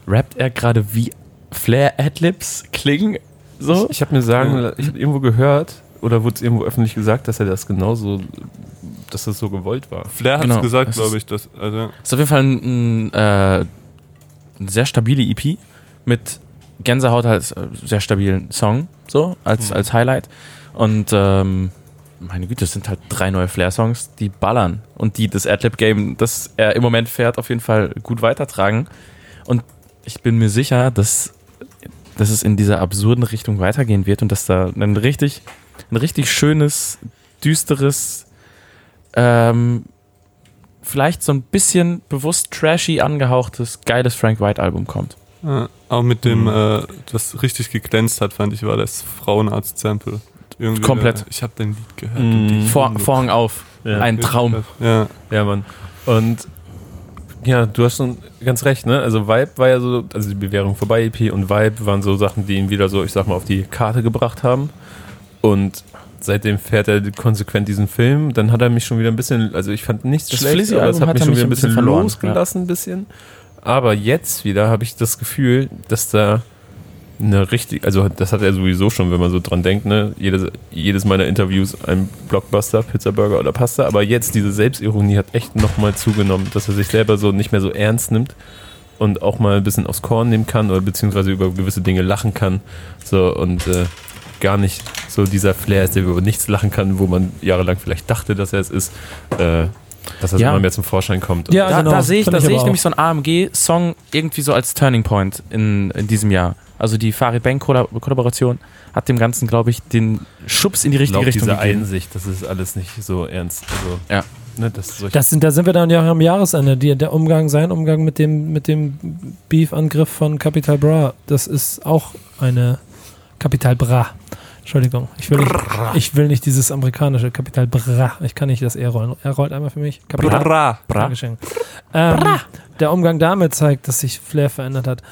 Speaker 2: rappt er gerade wie Flair-Adlibs klingen? So?
Speaker 3: Ich habe mir sagen, ich habe irgendwo gehört oder wurde es irgendwo öffentlich gesagt, dass er das genauso, dass das so gewollt war.
Speaker 4: Flair hat
Speaker 2: Genau.
Speaker 4: es gesagt,
Speaker 2: Es
Speaker 4: glaube ich. Dass, also,
Speaker 2: Ist auf jeden Fall ein, ein, äh, eine sehr stabile EP mit Gänsehaut als äh, sehr stabilen Song, so als, als Highlight. Und ähm, meine Güte, es sind halt drei neue Flair-Songs, die ballern und die das Adlib-Game, das er im Moment fährt, auf jeden Fall gut weitertragen. Und ich bin mir sicher, dass, dass es in dieser absurden Richtung weitergehen wird und dass da ein richtig, ein richtig schönes, düsteres, ähm, vielleicht so ein bisschen bewusst trashy angehauchtes, geiles Frank White-Album kommt.
Speaker 4: Äh, auch mit dem,
Speaker 3: Mhm.
Speaker 4: äh, was richtig geglänzt hat, fand ich, war das Frauenarzt-Sample. Irgendwie,
Speaker 2: Komplett.
Speaker 4: Äh, ich habe dein Lied gehört.
Speaker 3: Mhm.
Speaker 2: Vor, Vorhang auf.
Speaker 3: Ja.
Speaker 2: Ein Traum.
Speaker 4: Ja,
Speaker 3: Ja, Mann. Und ja, du hast schon ganz recht, ne? Also Vibe war ja so, also die Bewährung vorbei EP und Vibe waren so Sachen, die ihn wieder so, ich sag mal, auf die Karte gebracht haben. Und seitdem fährt er konsequent diesen Film. Dann hat er mich schon wieder ein bisschen, also ich fand nichts
Speaker 2: Das
Speaker 3: schlecht, aber es hat
Speaker 2: hat
Speaker 3: mich schon
Speaker 2: mich
Speaker 3: wieder ein
Speaker 2: bisschen
Speaker 3: bisschen
Speaker 2: verloren,
Speaker 3: losgelassen, ein bisschen. Aber jetzt wieder habe ich das Gefühl, dass da eine richtig, also das hat er sowieso schon, wenn man so dran denkt, ne? Jedes, jedes meiner Interviews ein Blockbuster, Pizza, Burger oder Pasta, aber jetzt diese Selbstironie hat echt nochmal zugenommen, dass er sich selber so nicht mehr so ernst nimmt und auch mal ein bisschen aufs Korn nehmen kann oder beziehungsweise über gewisse Dinge lachen kann. So und äh, gar nicht so dieser Flair ist, der über nichts lachen kann, wo man jahrelang vielleicht dachte, dass er es ist, äh, dass er
Speaker 2: Ja.
Speaker 3: immer mehr zum Vorschein kommt.
Speaker 1: Ja,
Speaker 2: da,
Speaker 1: genau.
Speaker 2: da sehe ich, da
Speaker 1: ich
Speaker 2: sehe
Speaker 1: aber
Speaker 2: ich nämlich so einen AMG-Song irgendwie so als Turning Point in, in diesem Jahr. Also die Farid Bang Kollaboration hat dem Ganzen, glaube ich, den Schubs in die
Speaker 3: ich
Speaker 2: richtige
Speaker 3: glaube,
Speaker 2: Richtung
Speaker 3: diese
Speaker 2: gegeben.
Speaker 3: Einsicht, das ist alles nicht so ernst. Also,
Speaker 2: Ja.
Speaker 3: Ne, das
Speaker 1: Das sind, da sind wir dann ja auch am Jahresende. Die, der Umgang, sein Umgang mit dem, mit dem Beef-Angriff von Capital Bra, das ist auch eine Capital Bra. Entschuldigung, ich will, nicht, ich will nicht dieses amerikanische Capital Bra. Ich kann nicht das R rollen. Er rollt einmal für mich. Capital
Speaker 4: Bra.
Speaker 1: Dankeschön. Ähm, der Umgang damit zeigt, dass sich Flair verändert hat.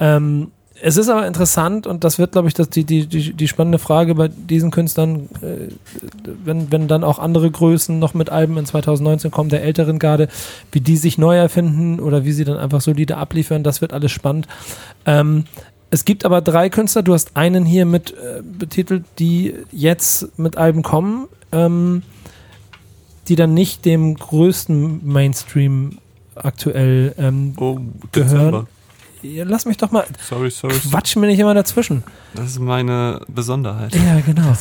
Speaker 1: Ähm, es ist aber interessant und das wird, glaube ich, das die, die, die, die spannende Frage bei diesen Künstlern, äh, wenn, wenn dann auch andere Größen noch mit Alben in 2019 kommen, der älteren Garde, wie die sich neu erfinden oder wie sie dann einfach solide abliefern, das wird alles spannend. Ähm, es gibt aber drei Künstler, du hast einen hier mit äh, betitelt, die jetzt mit Alben kommen, ähm, die dann nicht dem größten Mainstream aktuell ähm,
Speaker 4: Oh,
Speaker 1: Gehören. Ja, lass mich doch mal,
Speaker 4: Sorry, sorry.
Speaker 1: quatsch mir nicht immer dazwischen.
Speaker 4: Das ist meine Besonderheit.
Speaker 1: Ja, genau.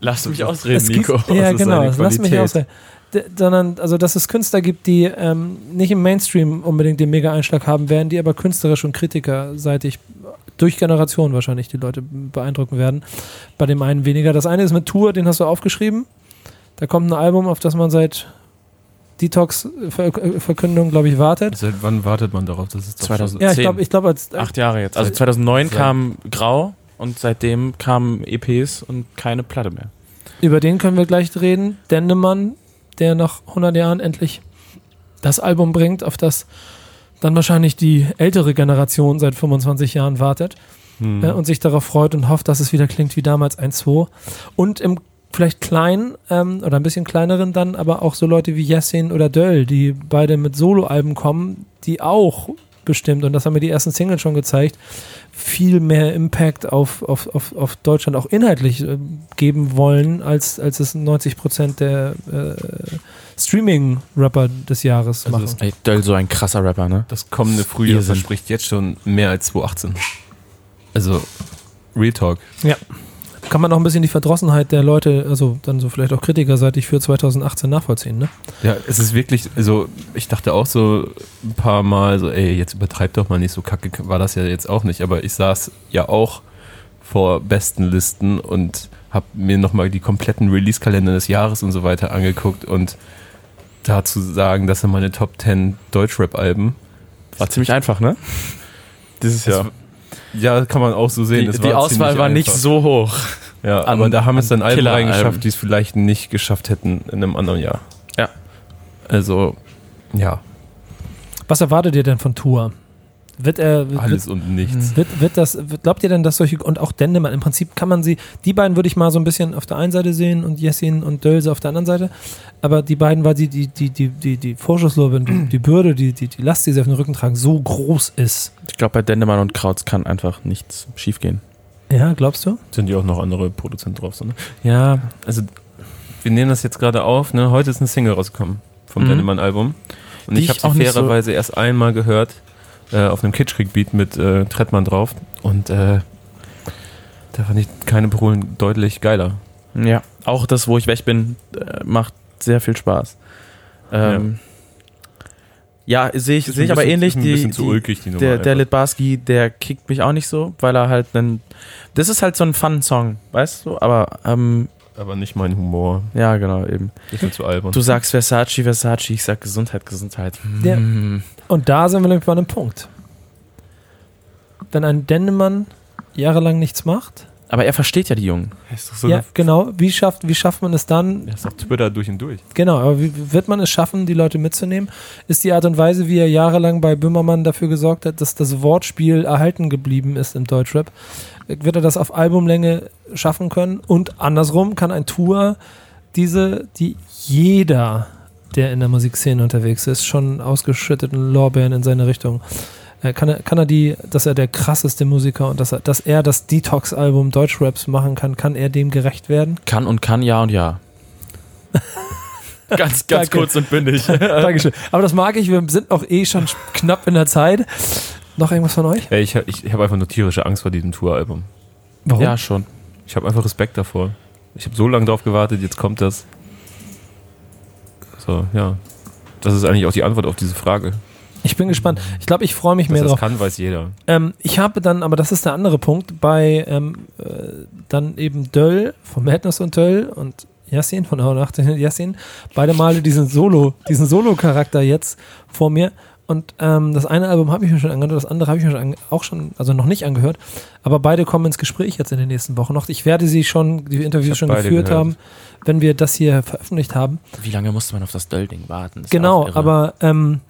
Speaker 2: Lass mich ausreden,
Speaker 1: Es gibt,
Speaker 2: Nico.
Speaker 1: ja, genau, lass mich ausreden. D sondern, also, dass es Künstler gibt, die ähm, nicht im Mainstream unbedingt den Mega-Einschlag haben werden, die aber künstlerisch und kritikerseitig durch Generationen wahrscheinlich die Leute beeindrucken werden. Bei dem einen weniger. Das eine ist mit Tour, den hast du aufgeschrieben. Da kommt ein Album, auf das man seit Detox-Verkündung, glaube ich, wartet.
Speaker 3: Seit wann wartet man darauf? Das ist doch
Speaker 2: 2000.
Speaker 1: Ja, ich glaube, ich glaube, als
Speaker 2: Acht Jahre jetzt. Also
Speaker 3: Seit-
Speaker 2: 2009
Speaker 3: seit-
Speaker 2: kam Grau und seitdem kamen EPs und keine Platte mehr.
Speaker 1: Über den können wir gleich reden. Dendemann, der nach 100 Jahren endlich das Album bringt, auf das dann wahrscheinlich die ältere Generation seit 25 Jahren wartet
Speaker 3: Hm.
Speaker 1: äh, und sich darauf freut und hofft, dass es wieder klingt wie damals 1-2. Und im vielleicht kleinen ähm, oder ein bisschen kleineren dann aber auch so Leute wie Jessin oder Döll, die beide mit Soloalben kommen, die auch bestimmt, und das haben mir die ersten Singles schon gezeigt, viel mehr Impact auf, auf, auf, auf Deutschland auch inhaltlich äh, geben wollen, als, als es 90 Prozent der äh, Streaming-Rapper des Jahres
Speaker 3: Also
Speaker 1: machen.
Speaker 2: Ey, Döll, so ein krasser Rapper, ne?
Speaker 3: Das kommende Frühjahr
Speaker 2: Irrsinn.
Speaker 3: verspricht jetzt schon mehr als 2018. Also, Real Talk.
Speaker 1: Kann man auch ein bisschen die Verdrossenheit der Leute, also dann so vielleicht auch kritikerseitig für 2018 nachvollziehen, ne?
Speaker 3: Ja, es ist wirklich, also ich dachte auch so ein paar Mal so, ey, jetzt übertreib doch mal nicht so kacke, war das ja jetzt auch nicht, aber ich saß ja auch vor besten Listen und habe mir nochmal die kompletten Release-Kalender des Jahres und so weiter angeguckt und dazu sagen, das sind meine Top 10 Deutschrap-Alben.
Speaker 2: War ziemlich einfach, ne? Dieses
Speaker 3: Es-
Speaker 2: Jahr.
Speaker 3: Ja, kann man auch so sehen.
Speaker 2: Die, die
Speaker 3: war
Speaker 2: Auswahl war nicht
Speaker 3: einfach.
Speaker 2: so hoch.
Speaker 3: Ja,
Speaker 2: an-
Speaker 3: aber da haben es dann
Speaker 2: an
Speaker 3: Alben reingeschafft, die es vielleicht nicht geschafft hätten in einem anderen Jahr.
Speaker 2: Ja.
Speaker 3: Also, ja.
Speaker 1: Was erwartet ihr denn von Tour? Wird er, wird,
Speaker 3: Alles und nichts.
Speaker 1: wird, wird das, wird, glaubt ihr denn, dass solche, und auch Dendemann, im Prinzip kann man sie, die beiden würde ich mal so ein bisschen auf der einen Seite sehen und Jessin und Dölse auf der anderen Seite, aber die beiden, weil die, die, die, die, die, die Vorschusslorbeeren, die, die Bürde, die, die, die Last, die sie auf den Rücken tragen, so groß ist.
Speaker 2: Ich glaube, bei Dendemann und Krautz kann einfach nichts schiefgehen.
Speaker 1: Ja, glaubst du?
Speaker 3: Sind ja auch noch andere Produzenten drauf. So, ne? Ja, also wir nehmen das jetzt gerade auf. Ne? Heute ist eine Single rausgekommen vom
Speaker 2: Mhm.
Speaker 3: Dendemann-Album. Und
Speaker 2: Die
Speaker 3: ich habe
Speaker 2: auch
Speaker 3: sie
Speaker 2: nicht so-
Speaker 3: fairerweise erst einmal gehört äh, auf einem Kitschkrieg-Beat mit äh, Trettmann drauf. Und äh, da fand ich keine Parolen deutlich geiler.
Speaker 2: Ja. Auch das, wo ich weg bin, äh, macht sehr viel Spaß. Ähm, ja, sehe ich, sehe ich aber ähnlich. Die,
Speaker 3: bisschen zu ulkig, die Nummer.
Speaker 2: der, der. Litbarski, der kickt mich auch nicht so, weil er halt einen. Das ist halt so ein Fun-Song, weißt du? Aber, ähm,
Speaker 3: Aber nicht mein Humor.
Speaker 2: ja, genau, eben.
Speaker 3: Ich bin zu albern.
Speaker 2: Du sagst Versace, Versace, ich sag Gesundheit, Gesundheit.
Speaker 1: Ja.
Speaker 2: Hm.
Speaker 1: Und da sind wir nämlich bei einem Punkt. Wenn ein Dendemann jahrelang nichts macht,
Speaker 2: Aber er versteht ja die Jungen.
Speaker 4: Ist doch so
Speaker 1: ja, genau, wie schafft, wie schafft man es dann,
Speaker 3: Er ist auf Twitter durch und durch.
Speaker 1: Genau, aber wie wird man es schaffen, die Leute mitzunehmen? Ist die Art und Weise, wie er jahrelang bei Böhmermann dafür gesorgt hat, dass das Wortspiel erhalten geblieben ist im Deutschrap? Wird er das auf Albumlänge schaffen können? Und andersrum kann ein Tour diese, die jeder, der in der Musikszene unterwegs ist, schon ausgeschütteten Lorbeeren in seine Richtung, äh, kann er, kann er die, dass er der krasseste Musiker und dass er, dass er das Detox-Album Deutschraps machen kann, kann er dem gerecht werden?
Speaker 2: Kann und kann, ja und ja. ganz, ganz
Speaker 1: Danke.
Speaker 2: kurz und bündig.
Speaker 1: Dankeschön. Aber das mag ich, wir sind auch eh schon knapp in der Zeit. Noch irgendwas von euch?
Speaker 3: Ich ich, ich habe einfach nur tierische Angst vor diesem Touralbum.
Speaker 1: Warum?
Speaker 2: ja, schon.
Speaker 3: Ich habe einfach Respekt davor. Ich habe so lange drauf gewartet, jetzt kommt das. So, ja. Das ist eigentlich auch die Antwort auf diese Frage.
Speaker 1: Ich bin gespannt. Ich glaube, ich freue mich
Speaker 3: Dass
Speaker 1: mehr
Speaker 3: das
Speaker 1: drauf.
Speaker 3: kann, weiß jeder.
Speaker 1: Ähm, ich habe dann, aber das ist der andere Punkt, bei ähm, äh, dann eben Döll von Madness und Döll und Yassin von Hau Nacht Yassin, beide Male diesen Solo, diesen Solo-Charakter jetzt vor mir. Und ähm, das eine Album habe ich mir schon angehört, das andere habe ich mir schon auch schon, also noch nicht angehört. Aber beide kommen ins Gespräch jetzt in den nächsten Wochen noch. Ich werde sie schon, die Interviews
Speaker 3: hab
Speaker 1: schon geführt
Speaker 3: gehört.
Speaker 1: haben, wenn wir das hier veröffentlicht haben.
Speaker 2: Wie lange musste man auf das Döll-Ding warten? Das ja
Speaker 1: Genau,
Speaker 2: irre.
Speaker 1: aber ähm,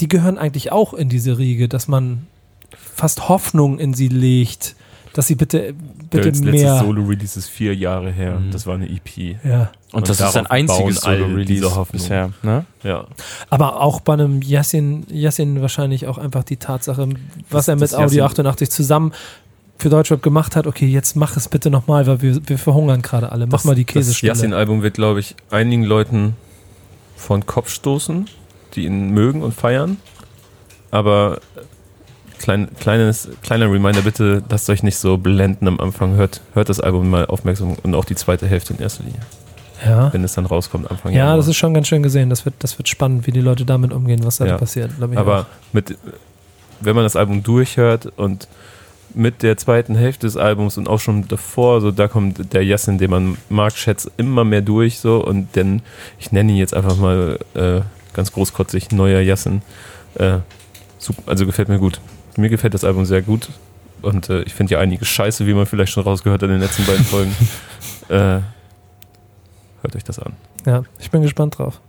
Speaker 1: die gehören eigentlich auch in diese Riege, dass man fast Hoffnung in sie legt, dass sie bitte, bitte
Speaker 3: letztes
Speaker 1: mehr.
Speaker 3: Solo-Release ist vier Jahre her.
Speaker 2: Mhm.
Speaker 3: Das war eine EP.
Speaker 1: Ja.
Speaker 2: Und,
Speaker 3: Und
Speaker 2: das ist
Speaker 3: bauen
Speaker 2: einziges Solo-Release bisher. Ne?
Speaker 3: Ja.
Speaker 1: Aber auch bei einem Yassin, Yassin wahrscheinlich auch einfach die Tatsache, was
Speaker 3: Das-
Speaker 1: er mit
Speaker 3: das
Speaker 1: Audio
Speaker 3: Yassin-
Speaker 1: 88 zusammen für Deutschrap gemacht hat. Okay, jetzt mach es bitte nochmal, weil wir, wir verhungern gerade alle. Mach
Speaker 3: das,
Speaker 1: mal die
Speaker 3: Das
Speaker 1: Käsestelle.
Speaker 3: Yassin-Album wird, glaube ich, einigen Leuten von Kopf stoßen, die ihn mögen und feiern. Aber klein, kleines, kleiner Reminder, bitte lasst euch nicht so blenden am Anfang. Hört, hört das Album mal aufmerksam und auch die zweite Hälfte in erster Linie,
Speaker 1: Ja.
Speaker 3: wenn es dann rauskommt Anfang
Speaker 1: Ja,
Speaker 3: Januar.
Speaker 1: das ist schon ganz schön gesehen. Das wird, das wird spannend, wie die Leute damit umgehen, was da
Speaker 3: Ja.
Speaker 1: passiert.
Speaker 3: Aber
Speaker 1: auch.
Speaker 3: mit, wenn man das Album durchhört und mit der zweiten Hälfte des Albums und auch schon davor, so da kommt der Yassin, den man mag, schätzt immer mehr durch so und denn ich nenne ihn jetzt einfach mal äh, ganz großkotzig neuer Yassin. Äh, also gefällt mir gut. Mir gefällt das Album sehr gut und äh, ich finde ja einige Scheiße, wie man vielleicht schon rausgehört hat in den letzten beiden Folgen. äh, hört euch das an.
Speaker 1: Ja, ich bin gespannt drauf.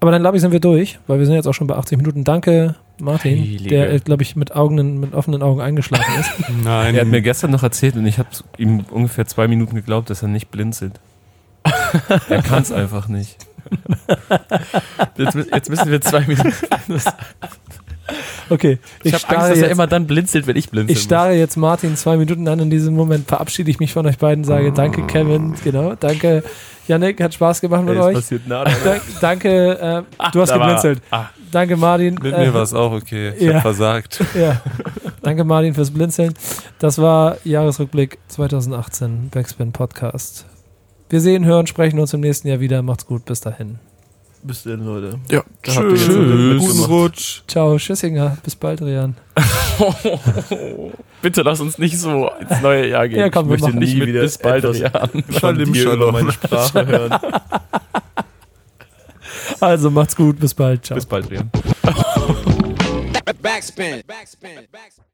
Speaker 1: Aber dann glaube ich, sind wir durch, weil wir sind jetzt auch schon bei 80 Minuten. Danke, Martin,
Speaker 2: Heilige.
Speaker 1: der, glaube ich, mit, Augen, mit offenen Augen eingeschlafen ist.
Speaker 4: Nein,
Speaker 3: Er hat mir gestern noch erzählt und ich habe ihm ungefähr zwei Minuten geglaubt, dass er nicht blinzelt. er kann es einfach nicht.
Speaker 2: Jetzt, jetzt müssen wir zwei Minuten.
Speaker 1: Okay,
Speaker 2: Ich,
Speaker 1: ich,
Speaker 2: habe Angst, dass er
Speaker 1: jetzt,
Speaker 2: immer dann blinzelt, wenn ich blinzel.
Speaker 1: ich starre jetzt Martin zwei Minuten an. In diesem Moment verabschiede ich mich von euch beiden, sage danke, Kevin, genau, danke, Yannick, hat Spaß gemacht mit
Speaker 3: Ey,
Speaker 1: euch.
Speaker 3: passiert nada.
Speaker 1: Dank, danke, äh, du hast
Speaker 2: da war-
Speaker 1: geblinzelt.
Speaker 2: ah.
Speaker 1: Danke, Martin.
Speaker 4: mit
Speaker 1: äh,
Speaker 4: mir war es auch okay. Ich
Speaker 1: ja.
Speaker 4: hab versagt.
Speaker 1: Ja. Danke, Martin, fürs Blinzeln. Das war Jahresrückblick 2018, Backspin Podcast. Wir sehen, hören, sprechen uns im nächsten Jahr wieder. Macht's gut, bis dahin.
Speaker 3: Bis denn, Leute.
Speaker 2: Ja,
Speaker 3: Da
Speaker 2: Tschüss.
Speaker 3: mitgemacht.
Speaker 4: Guten Rutsch.
Speaker 1: Ciao, Tschüssinger. Bis bald, Rian.
Speaker 2: Bitte lass uns nicht so ins neue Jahr gehen.
Speaker 1: Ja, komm, wir
Speaker 2: ich möchte
Speaker 1: machen
Speaker 2: nie
Speaker 3: nie
Speaker 2: mit
Speaker 3: wieder
Speaker 2: bis bald Jahren.
Speaker 4: Schalim
Speaker 3: Dir über meine Sprache hören.
Speaker 1: Also, macht's gut. Bis bald. Ciao.
Speaker 3: Bis bald, Rian.
Speaker 5: Backspin. Backspin. Backspin.